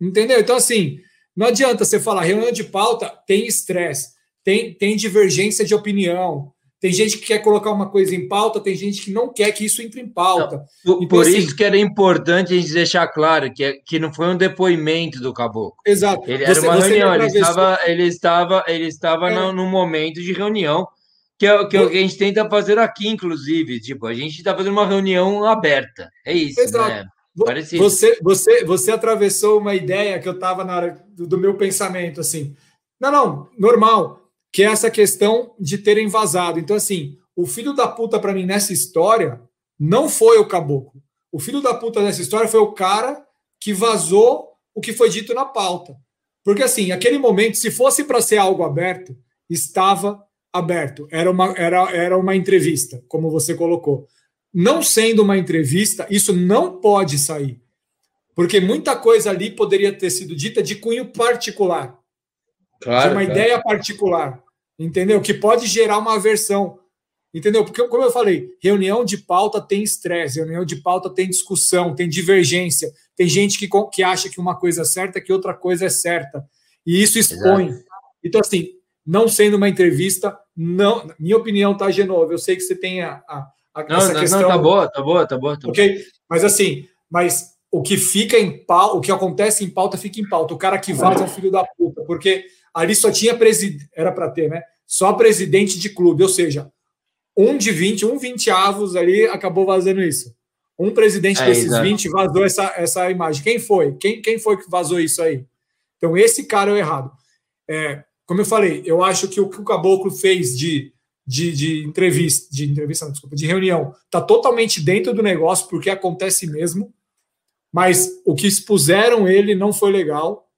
[SPEAKER 4] Entendeu? Então, assim, não adianta você falar reunião de pauta, tem estresse, tem, tem divergência de opinião. Tem gente que quer colocar uma coisa em pauta, tem gente que não quer que isso entre em pauta.
[SPEAKER 2] Não, por, então, por assim, isso que era importante a gente deixar claro que, que não foi um depoimento do caboclo.
[SPEAKER 4] Exato.
[SPEAKER 2] Ele era uma reunião, ele estava, ele estava, ele estava é. no, momento de reunião, que é, que é o que a gente tenta fazer aqui, inclusive. Tipo, a gente está fazendo uma reunião aberta. É isso, Exato. né?
[SPEAKER 4] Parecido. Você, você, você atravessou uma ideia que eu estava na hora do, do, meu pensamento, assim. Não, não, normal, que é essa questão de terem vazado. Então, assim, o filho da puta para mim nessa história não foi o caboclo. O filho da puta nessa história foi o cara que vazou o que foi dito na pauta. Porque, assim, aquele momento, se fosse para ser algo aberto, estava aberto. Era uma, era, era uma entrevista, como você colocou não sendo uma entrevista, isso não pode sair. Porque muita coisa ali poderia ter sido dita de cunho particular. Claro, de uma claro. ideia particular. Entendeu? Que pode gerar uma aversão. Entendeu? Porque, como eu falei, reunião de pauta tem estresse, reunião de pauta tem discussão, tem divergência. Tem gente que, que acha que uma coisa é certa, que outra coisa é certa. E isso expõe. Exato. Então, assim, não sendo uma entrevista, não, minha opinião, tá, Genovo? Eu sei que você tem a, a
[SPEAKER 2] não, essa não, questão. Não, tá boa, tá boa, tá boa. Tá
[SPEAKER 4] ok, mas assim, mas o que fica em pauta, o que acontece em pauta fica em pauta. O cara que vaza é um filho da puta, porque ali só tinha presidente, era para ter, né? Só presidente de clube, ou seja, um de 20, um 20 avos ali acabou vazando isso. Um presidente é, desses exato. 20 vazou essa, essa imagem. Quem foi? Quem, quem foi que vazou isso aí? Então, esse cara é o errado. É, como eu falei, eu acho que o que o Caboclo fez de de, de entrevista, de entrevista, não, desculpa, de reunião, está totalmente dentro do negócio, porque acontece mesmo, mas o que expuseram ele não foi legal,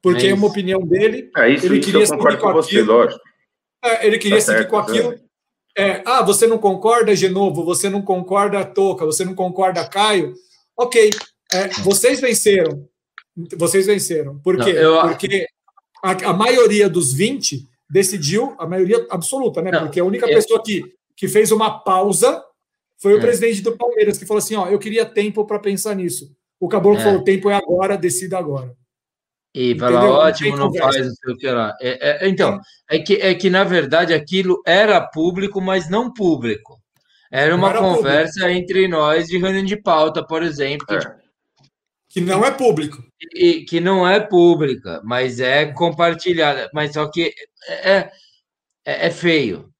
[SPEAKER 4] porque é, é uma opinião dele.
[SPEAKER 5] É isso, ele isso queria eu concordo com você, lógico.
[SPEAKER 4] É, ele queria tá seguir certo, com aquilo. É, ah, você não concorda, Genovo? Você não concorda, Toca? Você não concorda, Caio? Ok, é, vocês venceram. Vocês venceram. Por quê? Não, eu... Porque a, a maioria dos 20 decidiu, a maioria absoluta, né? Não, Porque a única é... pessoa que, que fez uma pausa foi o é. presidente do Palmeiras, que falou assim: ó, eu queria tempo para pensar nisso. O Caboclo é. falou: o tempo é agora, decida agora.
[SPEAKER 2] E fala, ótimo, não, não faz o sei o que lá. É, é, então, é que, é que, na verdade, aquilo era público, mas não público. Era uma era conversa público. entre nós de reunião de pauta, por exemplo. Que,
[SPEAKER 4] Que não é público.
[SPEAKER 2] E, que não é pública, mas é compartilhada. Mas só que é, é, é feio.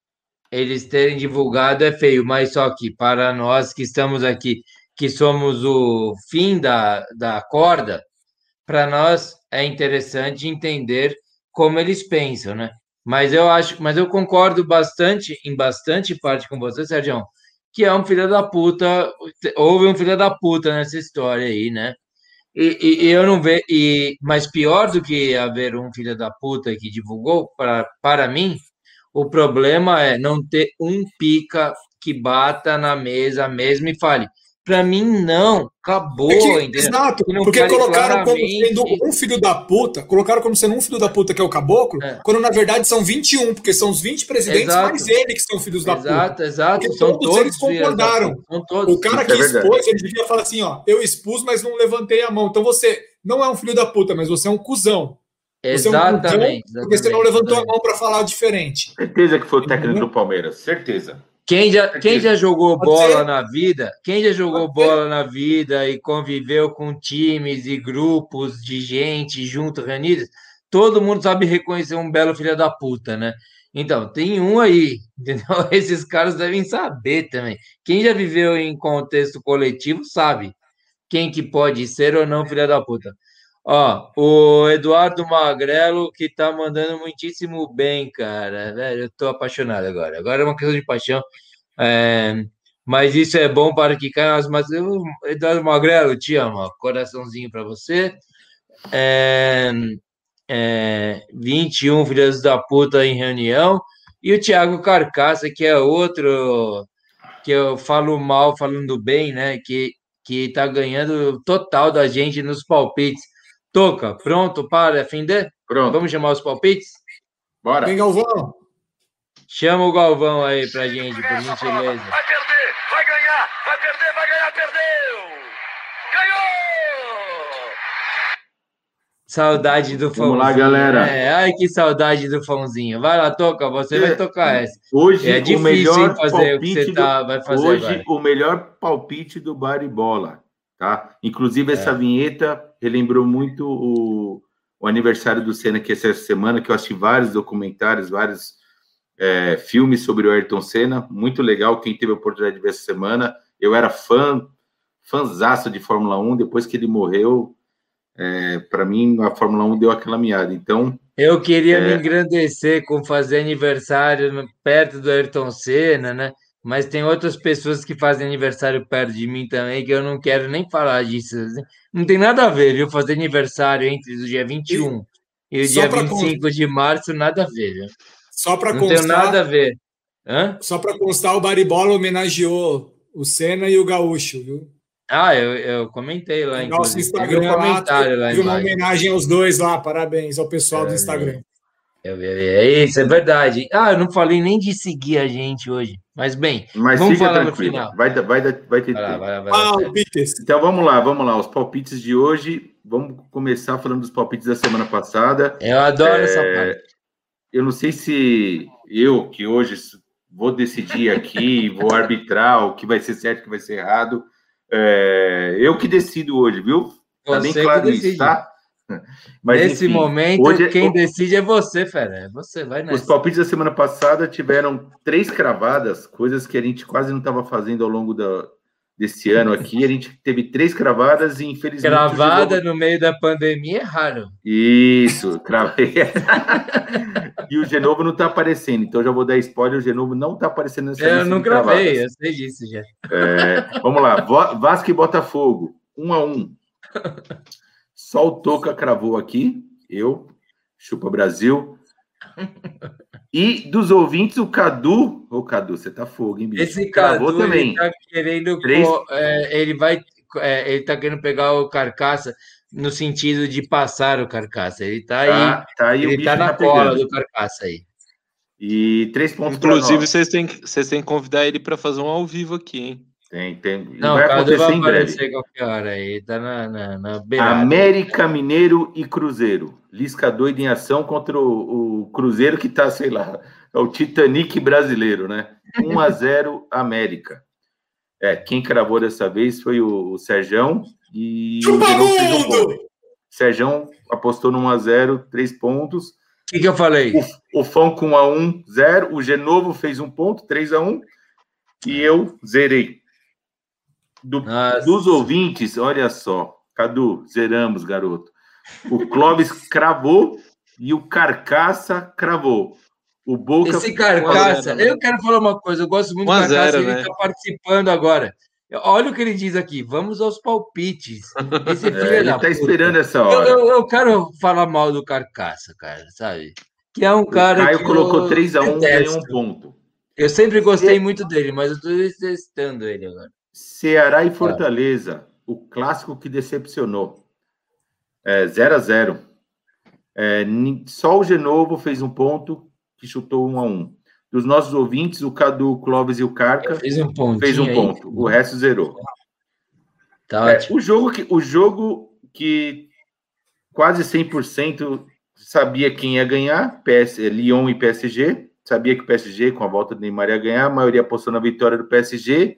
[SPEAKER 2] Eles terem divulgado é feio, mas só que para nós que estamos aqui, que somos o fim da, da corda, para nós é interessante entender como eles pensam, né? Mas eu acho, mas eu concordo bastante, em bastante parte com você, Sérgio, que é um filho da puta, houve um filho da puta nessa história aí, né? E, e, eu não vejo, e, mas pior do que haver um filho da puta que divulgou, para, para mim, o problema é não ter um pica que bata na mesa mesmo e fale: para mim, não. Acabou,
[SPEAKER 4] é que, Exato, porque colocaram como sendo um filho da puta, colocaram como sendo um filho da puta que é o caboclo, é. quando na verdade são 21, porque são os 20 presidentes exato. mais ele que são filhos
[SPEAKER 2] exato,
[SPEAKER 4] da
[SPEAKER 2] puta. Exato, exato. São todos, todos eles
[SPEAKER 4] concordaram. Todos. O cara que é expôs, ele devia falar assim: ó, eu expus, mas não levantei a mão. Então você não é um filho da puta, mas você é um cuzão.
[SPEAKER 2] Você exatamente, é um cuzão
[SPEAKER 4] porque você não levantou exatamente. a mão para falar diferente.
[SPEAKER 5] Certeza que foi o técnico do Palmeiras, certeza.
[SPEAKER 2] Quem já, quem já jogou bola na vida, quem já jogou bola na vida e conviveu com times e grupos de gente junto, reunidas, todo mundo sabe reconhecer um belo filho da puta, né? Então, tem um aí, [LAUGHS] entendeu? Esses caras devem saber também. Quem já viveu em contexto coletivo sabe quem que pode ser ou não filho da puta. Ó, o Eduardo Magrelo que tá mandando muitíssimo bem, cara. Velho, eu tô apaixonado agora. Agora é uma questão de paixão. É, mas isso é bom para que caia mas eu, Eduardo Magrelo, te amo. Coraçãozinho para você. É, é, 21 filhos da puta em reunião. E o Thiago Carcaça, que é outro que eu falo mal falando bem, né? Que, que tá ganhando total da gente nos palpites. Toca, pronto para defender? Pronto. Vamos chamar os palpites?
[SPEAKER 4] Bora. Vem, Galvão.
[SPEAKER 2] Chama o Galvão aí pra gente, por gentileza. Vai
[SPEAKER 6] perder, vai ganhar, vai perder, vai ganhar, perdeu! Ganhou!
[SPEAKER 2] Saudade do Fãozinho.
[SPEAKER 5] Vamos lá, galera.
[SPEAKER 2] É, ai, que saudade do Fãozinho. Vai lá, toca, você é, vai tocar essa.
[SPEAKER 5] Hoje, é difícil o melhor fazer o que você tá, vai fazer Hoje, agora. o melhor palpite do Baribola, tá? Inclusive, essa é. vinheta relembrou muito o, o aniversário do Senna, que é essa semana, que eu assisti vários documentários, vários é, filmes sobre o Ayrton Senna, muito legal, quem teve a oportunidade de ver essa semana. Eu era fã, fãzaço de Fórmula 1, depois que ele morreu, é, para mim a Fórmula 1 deu aquela miada. Então.
[SPEAKER 2] Eu queria é... me engrandecer com fazer aniversário perto do Ayrton Senna, né? Mas tem outras pessoas que fazem aniversário perto de mim também, que eu não quero nem falar disso. Não tem nada a ver, viu? Fazer aniversário entre o dia 21 e, e o dia 25 con... de março, nada a ver, viu?
[SPEAKER 4] Só para
[SPEAKER 2] constar. Não tem nada a ver. Hã?
[SPEAKER 4] Só para constar, o Baribola homenageou o Senna e o Gaúcho, viu?
[SPEAKER 2] Ah, eu, eu comentei lá,
[SPEAKER 4] Nosso Instagram um comentário lá, lá uma homenagem aos dois lá, parabéns ao pessoal é, do Instagram.
[SPEAKER 2] Eu, é isso, é verdade. Ah, eu não falei nem de seguir a gente hoje. Mas bem,
[SPEAKER 5] Mas vamos falar tranquilo. no final. Vai, vai, vai ter vai, vai, vai, palpites. Então vamos lá, vamos lá. Os palpites de hoje. Vamos começar falando dos palpites da semana passada.
[SPEAKER 2] Eu adoro é... essa parte.
[SPEAKER 5] Eu não sei se eu, que hoje vou decidir aqui, [LAUGHS] vou arbitrar o que vai ser certo, o que vai ser errado. É... Eu que decido hoje, viu?
[SPEAKER 2] Tá bem claro isso, tá? [LAUGHS] Mas, Nesse enfim, momento, hoje, é quem decide é você, Fera. É você, vai nessa.
[SPEAKER 5] Os palpites da semana passada tiveram três cravadas, coisas que a gente quase não estava fazendo ao longo da, desse ano aqui. A gente teve três cravadas e, infelizmente.
[SPEAKER 2] Cravada no meio da pandemia é raro.
[SPEAKER 5] Isso, cravei. [LAUGHS] e o Genovo não está aparecendo, então já vou dar spoiler: o Genovo não está aparecendo
[SPEAKER 2] nessa Eu não gravei, eu sei disso já.
[SPEAKER 5] É, vamos lá, Vasco e Botafogo, um a um. [LAUGHS] Só o Toca cravou aqui, eu, Chupa Brasil. [LAUGHS] E dos ouvintes, o Cadu. Ô, Cadu, você tá fogo, hein, bicho?
[SPEAKER 2] Esse cravou Cadu, também. Ele tá querendo. Três... É, ele vai. É, ele tá querendo pegar o carcaça no sentido de passar o carcaça. Ele tá aí. Tá, tá aí ele tá na tá cola do carcaça aí.
[SPEAKER 5] E três pontos.
[SPEAKER 3] Inclusive, vocês têm, vocês têm que convidar ele para fazer um ao vivo aqui, hein?
[SPEAKER 5] Tem, tem.
[SPEAKER 2] Não, vai acontecer vai em breve. qualquer hora aí, tá na, na, na
[SPEAKER 5] América Mineiro e Cruzeiro. Lisca doido em ação contra o, o, Cruzeiro, que tá, sei lá, é o Titanic brasileiro, né? 1 a 0 [LAUGHS] América. É, quem cravou dessa vez foi o, o Serjão, E
[SPEAKER 4] Chupa
[SPEAKER 5] o um
[SPEAKER 4] mundo!
[SPEAKER 5] Sérgio apostou no 1x0, 3 pontos.
[SPEAKER 2] O que, que eu falei?
[SPEAKER 5] O, o Fão com 1x1, 0. O Genovo fez um ponto, 3x1. E eu zerei. Do-
[SPEAKER 2] Nossa.
[SPEAKER 5] dos ouvintes, olha só. Cadu, zeramos, garoto. O Clóvis [LAUGHS] cravou e o Carcaça cravou. O Boca.
[SPEAKER 2] Esse carcaça,
[SPEAKER 3] 1 a 0, né?
[SPEAKER 2] eu quero falar uma coisa, eu gosto muito
[SPEAKER 3] 1 a
[SPEAKER 2] do carcaça,
[SPEAKER 3] 0,
[SPEAKER 2] ele
[SPEAKER 3] né?
[SPEAKER 2] está participando agora. Olha o que ele diz aqui, vamos aos palpites. Esse [LAUGHS] filho
[SPEAKER 5] É, ele tá
[SPEAKER 2] puta.
[SPEAKER 5] esperando essa
[SPEAKER 2] Eu,
[SPEAKER 5] hora.
[SPEAKER 2] eu, eu quero falar mal do carcaça, cara, sabe? Que é um
[SPEAKER 5] o
[SPEAKER 2] cara.
[SPEAKER 5] Caio
[SPEAKER 2] que
[SPEAKER 5] colocou
[SPEAKER 2] eu
[SPEAKER 5] 3x1, ganhou um ponto.
[SPEAKER 2] Eu sempre gostei muito dele, mas eu tô detestando ele agora.
[SPEAKER 5] Ceará e Fortaleza, o clássico que decepcionou. É, 0 a 0 É, Só o Genovo fez um ponto que chutou 1 a 1 Dos nossos ouvintes, o Cadu, o Clóvis e o Carca
[SPEAKER 2] Fez um
[SPEAKER 5] fez um
[SPEAKER 2] aí.
[SPEAKER 5] ponto. O resto zerou.
[SPEAKER 2] Tá
[SPEAKER 5] É, o, jogo que, o jogo que quase 100% sabia quem ia ganhar, PS, Lyon e PSG. Sabia que o PSG, com a volta do Neymar, ia ganhar. A maioria apostou na vitória do PSG.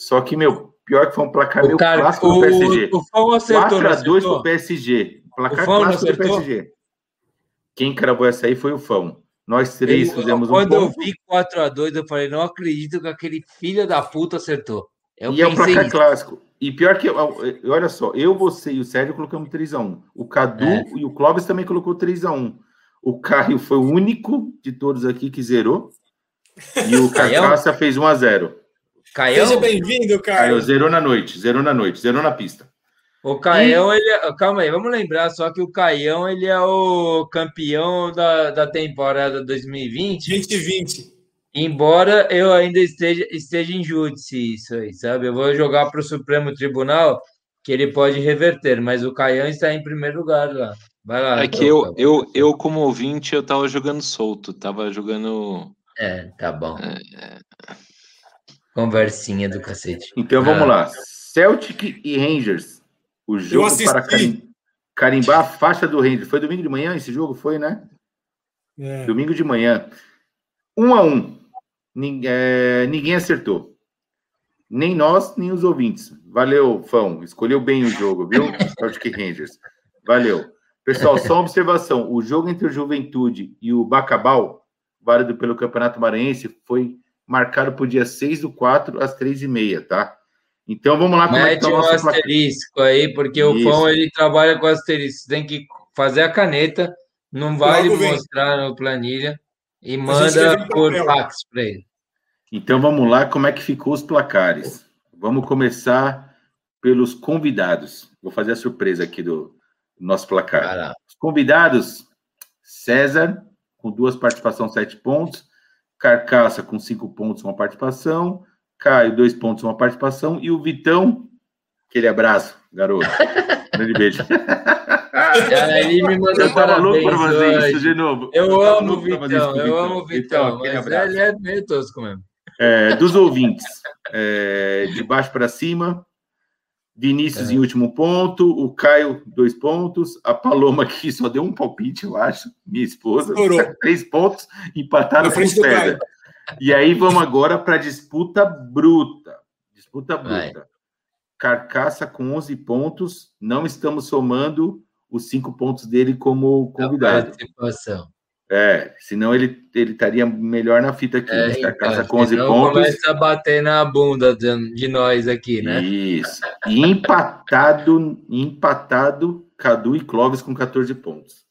[SPEAKER 5] Só que, meu, pior que foi um placar meio
[SPEAKER 2] O cara,
[SPEAKER 5] clássico
[SPEAKER 2] o,
[SPEAKER 5] do PSG.
[SPEAKER 2] o Fão acertou,
[SPEAKER 5] 4
[SPEAKER 2] não
[SPEAKER 5] a 2 pro? PSG. Placar clássico do? PSG. Quem cravou essa aí foi o Fão. Nós três
[SPEAKER 2] Eu-
[SPEAKER 5] fizemos um
[SPEAKER 2] Quando eu vi 4x2, eu falei, não acredito que aquele filho da puta acertou. Eu
[SPEAKER 5] e é o
[SPEAKER 2] pensei
[SPEAKER 5] placar
[SPEAKER 2] isso.
[SPEAKER 5] clássico. E pior que, olha só, eu, você e o Sérgio colocamos 3x1. O Cadu
[SPEAKER 2] É.
[SPEAKER 5] e o Clóvis também colocou 3x1. O Caio foi o único de todos aqui que zerou. E o
[SPEAKER 2] Caião?
[SPEAKER 5] Carcaça fez 1x0.
[SPEAKER 2] Caião,
[SPEAKER 4] Seja bem-vindo,
[SPEAKER 5] Caio
[SPEAKER 4] Caio.
[SPEAKER 5] zerou na noite, zerou na noite, zerou na pista.
[SPEAKER 2] o Caião, ele é- Calma aí, vamos lembrar só que o Caião, ele é o campeão da, da temporada 2020,
[SPEAKER 4] 2020.
[SPEAKER 2] embora eu ainda esteja, esteja em júdice isso aí, sabe? Eu vou jogar para o Supremo Tribunal, que ele pode reverter, mas o Caião está em primeiro lugar lá. Vai lá.
[SPEAKER 3] É que eu, eu, eu, como ouvinte, eu tava jogando solto, tava jogando.
[SPEAKER 2] É, tá bom. Conversinha do cacete.
[SPEAKER 5] Então vamos
[SPEAKER 2] Ah.
[SPEAKER 5] lá. Celtic e Rangers. O jogo para carim- carimbar a faixa do Rangers. Foi domingo de manhã esse jogo? Foi, né?
[SPEAKER 4] É.
[SPEAKER 5] Domingo de manhã. Um a um. Nin- é, ninguém acertou. Nem nós, nem os ouvintes. Valeu, Fão. Escolheu bem o jogo, viu? [LAUGHS] Celtic Rangers. Valeu. Pessoal, só uma observação. O jogo entre o Juventude e o Bacabal, válido pelo Campeonato Maranhense, foi marcado para o dia 6 do 4, às 3h30, tá? Então vamos lá. Como é que
[SPEAKER 2] Mete
[SPEAKER 5] tá o
[SPEAKER 2] um asterisco aí, porque o
[SPEAKER 5] Isso.
[SPEAKER 2] Fão ele trabalha com asterisco. Tem que fazer a caneta, não vale mostrar no planilha e manda por fax para ele.
[SPEAKER 5] Então vamos lá, como é que ficou os placares? Vamos começar pelos convidados. Vou fazer a surpresa aqui do nosso placar.
[SPEAKER 2] Lá.
[SPEAKER 5] Os convidados: César, com duas participações, sete pontos. Carcaça, com cinco pontos, uma participação. Caio, dois pontos, uma participação. E o Vitão, aquele abraço, garoto. [LAUGHS] Grande beijo. [LAUGHS]
[SPEAKER 2] Ele me mandou
[SPEAKER 5] Eu tava louco fazer
[SPEAKER 2] hoje.
[SPEAKER 5] isso de novo.
[SPEAKER 2] Eu
[SPEAKER 5] tava
[SPEAKER 2] amo o Vitão, eu amo o Vitão,
[SPEAKER 5] aquele
[SPEAKER 2] mas
[SPEAKER 5] abraço.
[SPEAKER 2] ele é meio tosco mesmo.
[SPEAKER 5] É, dos ouvintes, é, de baixo para cima, Vinícius
[SPEAKER 2] É.
[SPEAKER 5] em último ponto, o Caio, dois pontos, a Paloma aqui só deu um palpite, eu acho, minha esposa,
[SPEAKER 4] Estourou.
[SPEAKER 5] três pontos, empataram com o César. E aí vamos agora para disputa bruta. Disputa
[SPEAKER 2] Vai.
[SPEAKER 5] bruta. Carcaça com 11 pontos, não estamos somando os cinco pontos dele como
[SPEAKER 2] A
[SPEAKER 5] convidado.
[SPEAKER 2] participação.
[SPEAKER 5] É, senão ele, ele estaria melhor na fita aqui.
[SPEAKER 2] É,
[SPEAKER 5] Carcaça
[SPEAKER 2] então,
[SPEAKER 5] com 11
[SPEAKER 2] senão
[SPEAKER 5] pontos.
[SPEAKER 2] começa a bater na bunda de, de nós aqui, né?
[SPEAKER 5] Isso. E empatado, empatado, Cadu e Clóvis com 14 pontos.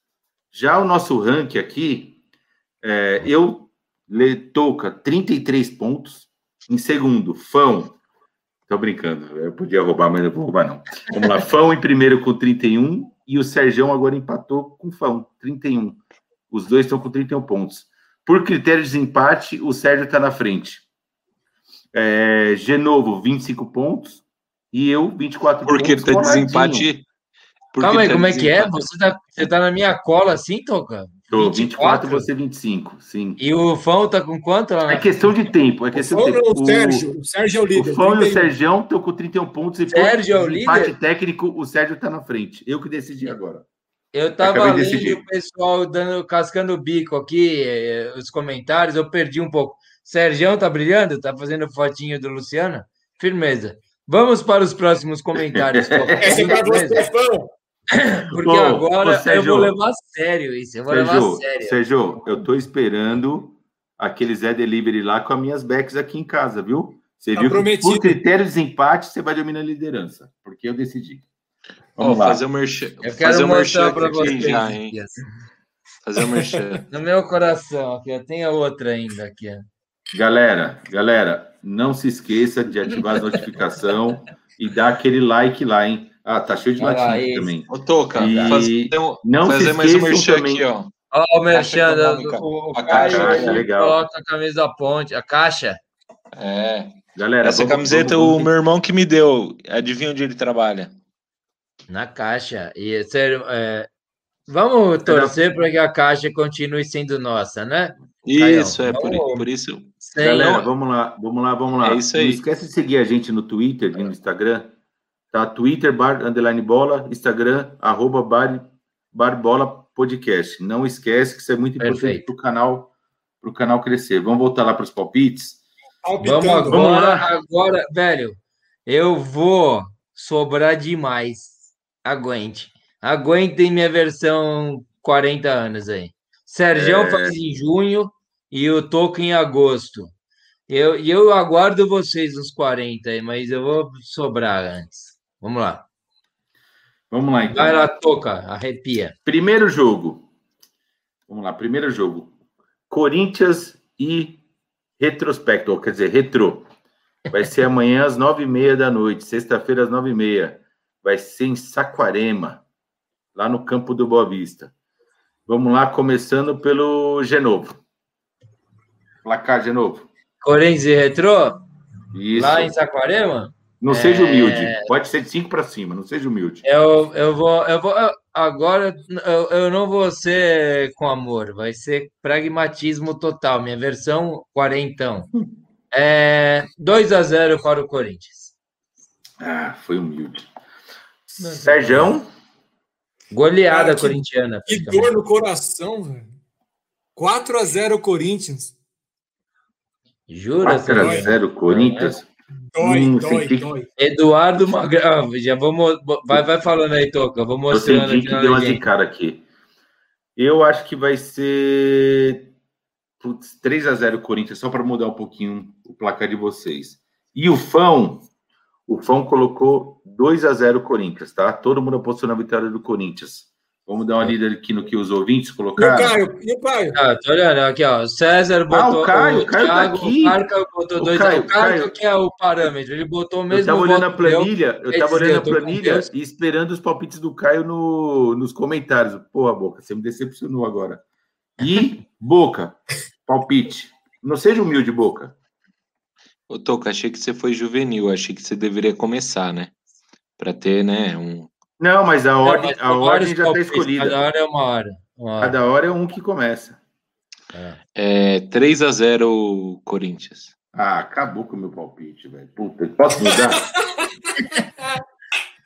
[SPEAKER 5] Já o nosso ranking aqui, é, eu le, toca 33 pontos. Em segundo, Fão. Tô brincando, eu podia roubar, mas não vou roubar, não. Vamos lá, Fão em primeiro com 31 e o Serjão agora empatou com Fão, 31. Os dois estão com 31 pontos. Por critério de desempate, o Sérgio está na frente. É, Genovo, 25 pontos. E eu, 24
[SPEAKER 3] Porque
[SPEAKER 5] pontos.
[SPEAKER 3] tá
[SPEAKER 5] coladinho.
[SPEAKER 3] desempate. porque
[SPEAKER 2] Calma aí,
[SPEAKER 3] tá
[SPEAKER 2] como é que é? Você tá, você tá na minha cola assim, Toca?
[SPEAKER 5] Tô, 24, você 25, sim.
[SPEAKER 2] E o Fão tá com quanto lá na
[SPEAKER 5] É questão de tempo, é questão de
[SPEAKER 4] Ou
[SPEAKER 5] tempo.
[SPEAKER 4] o Sérgio. O Sérgio é o
[SPEAKER 5] O,
[SPEAKER 4] líder.
[SPEAKER 5] o Fão e o
[SPEAKER 4] 31.
[SPEAKER 5] Sergião estão com 31 pontos. E por
[SPEAKER 2] Sérgio é o
[SPEAKER 5] empate
[SPEAKER 2] líder?
[SPEAKER 5] técnico, o Sérgio está na frente. Eu que decidi agora.
[SPEAKER 2] Eu tava
[SPEAKER 5] Acabei de
[SPEAKER 2] lendo
[SPEAKER 5] decidir.
[SPEAKER 2] o pessoal dando, cascando o bico aqui, eh, os comentários, eu perdi um pouco. Sergião tá brilhando? Tá fazendo fotinho do Luciano? Firmeza. Vamos para os próximos comentários. [LAUGHS]
[SPEAKER 4] Essa é para você. [COUGHS]
[SPEAKER 2] Porque ô, agora ô, Sérgio, eu vou levar a sério isso. Eu vou Sérgio, levar a sério.
[SPEAKER 5] Sérgio, eu tô esperando aquele Zé Delivery lá com as minhas backs aqui em casa, viu? Você tá viu prometido. que por critério de empate você vai dominar a liderança, porque eu decidi.
[SPEAKER 3] Vamos oh, lá. Fazer o merchan.
[SPEAKER 2] Eu quero
[SPEAKER 3] fazer
[SPEAKER 2] mostrar para vocês.
[SPEAKER 3] Já, hein? Fazer o merchan. [LAUGHS]
[SPEAKER 2] no meu coração, aqui, tem a outra ainda aqui.
[SPEAKER 5] Galera, galera, não se esqueça de ativar a notificação e dar aquele like lá, hein? Ah, tá cheio de latinha também.
[SPEAKER 3] Ô, Toca, e... fazer, não fazer mais um merchan também. aqui, ó.
[SPEAKER 2] Ó, o merchan, o, o a caixa, legal. coloca a camisa da ponte, a caixa.
[SPEAKER 3] É. Galera, essa vamos, camiseta vamos, vamos, o meu irmão que me deu. Adivinha onde ele trabalha?
[SPEAKER 2] Na caixa. E sério, é, vamos torcer para que a caixa continue sendo nossa, né?
[SPEAKER 3] Isso, Caião, é por, por, isso.
[SPEAKER 5] Galera, vamos lá, vamos lá, vamos lá. É isso aí. Não esquece de seguir a gente no Twitter e no Instagram. Tá? Twitter, bar, underline bola, Instagram, arroba bar, bar bola podcast. Não esquece que isso é muito importante para o canal, pro canal crescer. Vamos voltar lá para os palpites.
[SPEAKER 2] Vamos agora, Vamos agora, velho. Eu vou sobrar demais. Aguente. Aguentem minha versão 40 anos aí. Sérgio é... faz em junho e o Toco em agosto. Eu, eu aguardo vocês nos 40 aí, mas eu vou sobrar antes. Vamos lá.
[SPEAKER 5] Vamos lá, então.
[SPEAKER 2] Vai lá, Toca, arrepia.
[SPEAKER 5] Primeiro jogo. Vamos lá, primeiro jogo. Corinthians e retrospecto, ou quer dizer, retro. Vai ser amanhã às nove e meia da noite, sexta-feira às nove e meia. Vai ser em Saquarema, lá no campo do Boa Vista. Vamos lá, começando pelo Genovo. Placar, Genovo.
[SPEAKER 2] Corinthians e Retrô? Isso. Lá em Saquarema?
[SPEAKER 5] Não é... seja humilde. Pode ser de 5 para cima, não seja humilde.
[SPEAKER 2] Eu, eu vou. Eu vou agora eu, eu não vou ser com amor, vai ser pragmatismo total. Minha versão quarentão. [LAUGHS] É 2 a 0 para o Corinthians.
[SPEAKER 5] Ah, foi humilde. Sérgio.
[SPEAKER 2] Goleada Cara, que, corintiana.
[SPEAKER 4] Que dor no coração, velho. 4 a 0 Corinthians.
[SPEAKER 2] Jura?
[SPEAKER 5] 4 a 0 Corinthians.
[SPEAKER 2] Dói, hum, dói, senti... dói. Eduardo Magrão, já vamos. Vai, vai falando aí, Toca. Vou mostrando.
[SPEAKER 5] Eu senti que deu uma zicada aqui. Eu acho que vai ser putz, 3 a 0 Corinthians, só para mudar um pouquinho o placar de vocês. E o Fão, o Fão colocou 2 a 0 Corinthians, tá? Todo mundo apostou na vitória do Corinthians. Vamos dar uma lida aqui no que os ouvintes colocaram.
[SPEAKER 4] E o Caio? E o Caio?
[SPEAKER 2] Ah, tô olhando aqui, ó. César botou. Ah,
[SPEAKER 5] o Caio, o Caio tá Thiago, tá aqui.
[SPEAKER 2] O Carca botou 2 a 0 O Caio que é o parâmetro. Ele botou mesmo.
[SPEAKER 5] Eu tava olhando a planilha, eu tava olhando a planilha e esperando os palpites do Caio no, nos comentários. Porra, Boca, você me decepcionou agora. E, Boca, palpite. Não seja humilde, Boca.
[SPEAKER 3] Ô, Toca, achei que você foi juvenil. Achei que você deveria começar, né? Para ter, né, um
[SPEAKER 5] não, mas a ordem, a ordem já está escolhida.
[SPEAKER 2] Cada hora é uma hora.
[SPEAKER 5] uma hora. Cada hora é um que começa.
[SPEAKER 3] É, é 3 a 0 Corinthians.
[SPEAKER 5] Ah, acabou com o meu palpite, velho. Puta, posso mudar? [LAUGHS]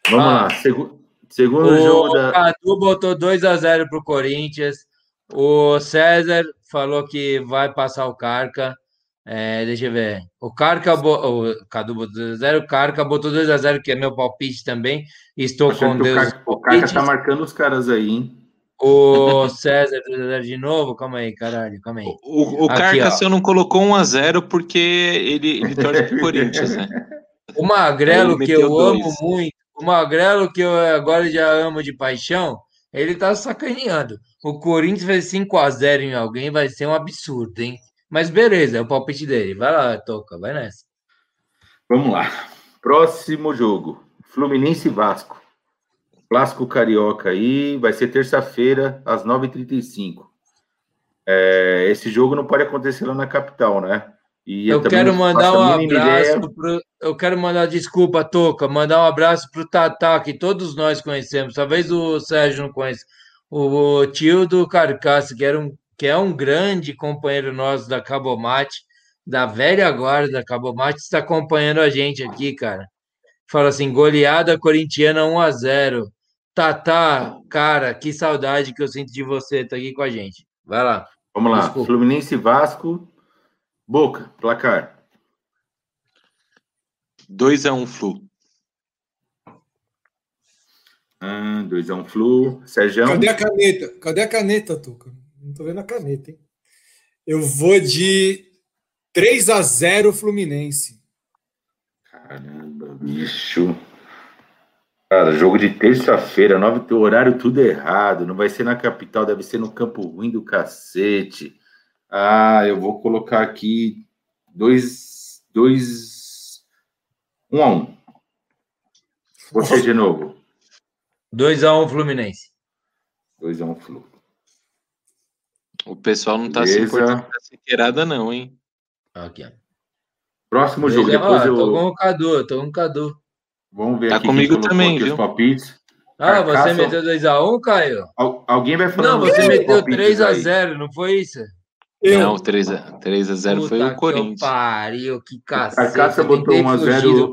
[SPEAKER 5] Vamos ah, lá. Segu segundo o jogo da. O
[SPEAKER 2] Cadu botou 2 a 0 pro Corinthians. O César falou que vai passar o Carca. É, deixa eu ver. O Carca, o Cadu botou 0, o Carca botou 2 a 0 que é meu palpite também. Estou Acho com Deus.
[SPEAKER 5] O Carca tá marcando os caras aí, hein?
[SPEAKER 2] O César 2 a 0 de novo, calma aí, caralho, calma aí.
[SPEAKER 3] O, o Aqui, Carca você não colocou 1 a 0 porque ele, ele torce pro Corinthians, né? [LAUGHS]
[SPEAKER 2] O Magrelo, que eu dois. amo muito, o Magrelo, que eu agora já amo de paixão, ele tá sacaneando. O Corinthians vai 5 a 0 em alguém, vai ser um absurdo, hein? Mas beleza, é o palpite dele. Vai lá, toca, vai nessa.
[SPEAKER 5] Vamos lá. Próximo jogo: Fluminense e Vasco. Clássico Carioca aí, vai ser terça-feira, às 9h35. É, esse jogo não pode acontecer lá na capital, né?
[SPEAKER 2] E eu, eu quero mandar um abraço pro, eu quero mandar desculpa, Toca, mandar um abraço para o Tatá, que todos nós conhecemos, talvez o Sérgio não conheça, o tio do Carcaça, que era um que é um grande companheiro nosso da Cabomate, da velha guarda da Cabomate, está acompanhando a gente aqui, cara. Fala assim: goleada corintiana 1 a 0 Tatá, cara, que saudade que eu sinto de você, tá aqui com a gente. Vai lá.
[SPEAKER 5] Vamos lá. Desculpa. Fluminense Vasco. Boca, placar.
[SPEAKER 3] 2 a 1 Flu.
[SPEAKER 5] Ah, 2x1 um Flu. Sérgio.
[SPEAKER 4] Cadê a caneta? Cadê a caneta, Tuca? Não tô vendo a caneta, hein? Eu vou de 3 a 0 Fluminense.
[SPEAKER 5] Caramba, bicho. Cara, jogo de terça-feira, nove horário tudo errado. Não vai ser na capital, deve ser no Campo Ruim do cacete. Ah, eu vou colocar aqui dois, dois, um a um. Você [LAUGHS] de novo.
[SPEAKER 2] 2x1 Fluminense.
[SPEAKER 5] 2x1 um Flu.
[SPEAKER 3] O pessoal não tá
[SPEAKER 5] Beleza.
[SPEAKER 3] se importando com queirada, não, hein?
[SPEAKER 2] Aqui, ó.
[SPEAKER 5] Próximo Beleza,
[SPEAKER 2] jogo,
[SPEAKER 5] depois
[SPEAKER 2] ah,
[SPEAKER 5] eu.
[SPEAKER 2] Tô com o Cadu, tô com o Cadu.
[SPEAKER 5] Vamos ver
[SPEAKER 3] tá
[SPEAKER 5] aqui
[SPEAKER 3] comigo também, viu?
[SPEAKER 5] Os palpites.
[SPEAKER 2] Ah,
[SPEAKER 5] Carcaça...
[SPEAKER 2] você meteu 2x1, um, Caio?
[SPEAKER 5] Al alguém vai falar.
[SPEAKER 2] Não, você meteu 3x0, não foi isso?
[SPEAKER 4] Eu.
[SPEAKER 3] Não, 3x0 foi o Corinthians.
[SPEAKER 2] Que pariu, que cacete.
[SPEAKER 5] A
[SPEAKER 2] Caça botou 1x0.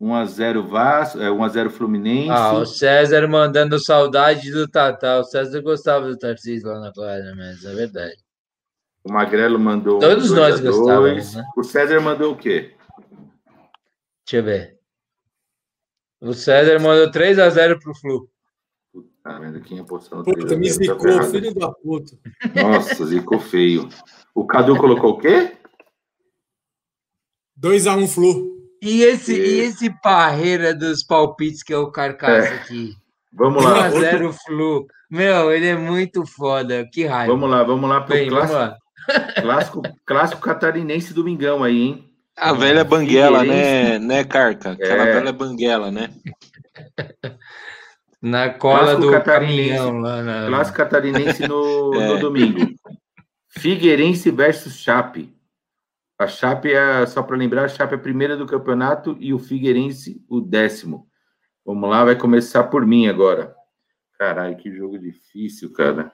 [SPEAKER 5] 1x0 Vasco, é 1x0 Fluminense.
[SPEAKER 2] Ah, o César mandando saudade do Tatá. O César gostava do Tarcísio lá na quadra, mas é verdade.
[SPEAKER 5] O Magrelo mandou
[SPEAKER 2] Todos
[SPEAKER 5] 2
[SPEAKER 2] nós
[SPEAKER 5] a 2.
[SPEAKER 2] gostávamos, né?
[SPEAKER 5] O César mandou o quê?
[SPEAKER 2] Deixa eu ver. O César mandou 3x0 pro Flu.
[SPEAKER 5] Tá vendo? Quem apostou no
[SPEAKER 4] Puta,
[SPEAKER 5] 3 a
[SPEAKER 4] me
[SPEAKER 5] 0, tá
[SPEAKER 4] zicou, filho da puta.
[SPEAKER 5] Nossa, zicou feio. O Cadu colocou o quê?
[SPEAKER 4] 2x1 Flu.
[SPEAKER 2] E esse,
[SPEAKER 5] E-
[SPEAKER 2] e esse parreira dos palpites que é o Carcaça aqui?
[SPEAKER 5] Vamos lá.
[SPEAKER 2] 1x0 Flu. Meu, ele é muito foda. Que raiva.
[SPEAKER 5] Vamos lá, vamos lá pro
[SPEAKER 2] Bem, vamos
[SPEAKER 5] clássico,
[SPEAKER 2] lá.
[SPEAKER 5] clássico, clássico catarinense domingão aí, hein?
[SPEAKER 3] A velha banguela, né, né, Carca? Aquela
[SPEAKER 5] É.
[SPEAKER 3] velha banguela, né? [LAUGHS]
[SPEAKER 2] Na cola
[SPEAKER 5] Clássico
[SPEAKER 2] do
[SPEAKER 5] catarinense.
[SPEAKER 2] caminhão lá na.
[SPEAKER 5] Clássico catarinense no, [LAUGHS]
[SPEAKER 3] É.
[SPEAKER 5] no domingo. Figueirense versus Chape. A Chape é, só para lembrar, a Chape é a primeira do campeonato e o Figueirense o décimo. Vamos lá, vai começar por mim agora. Caralho, que jogo difícil, cara.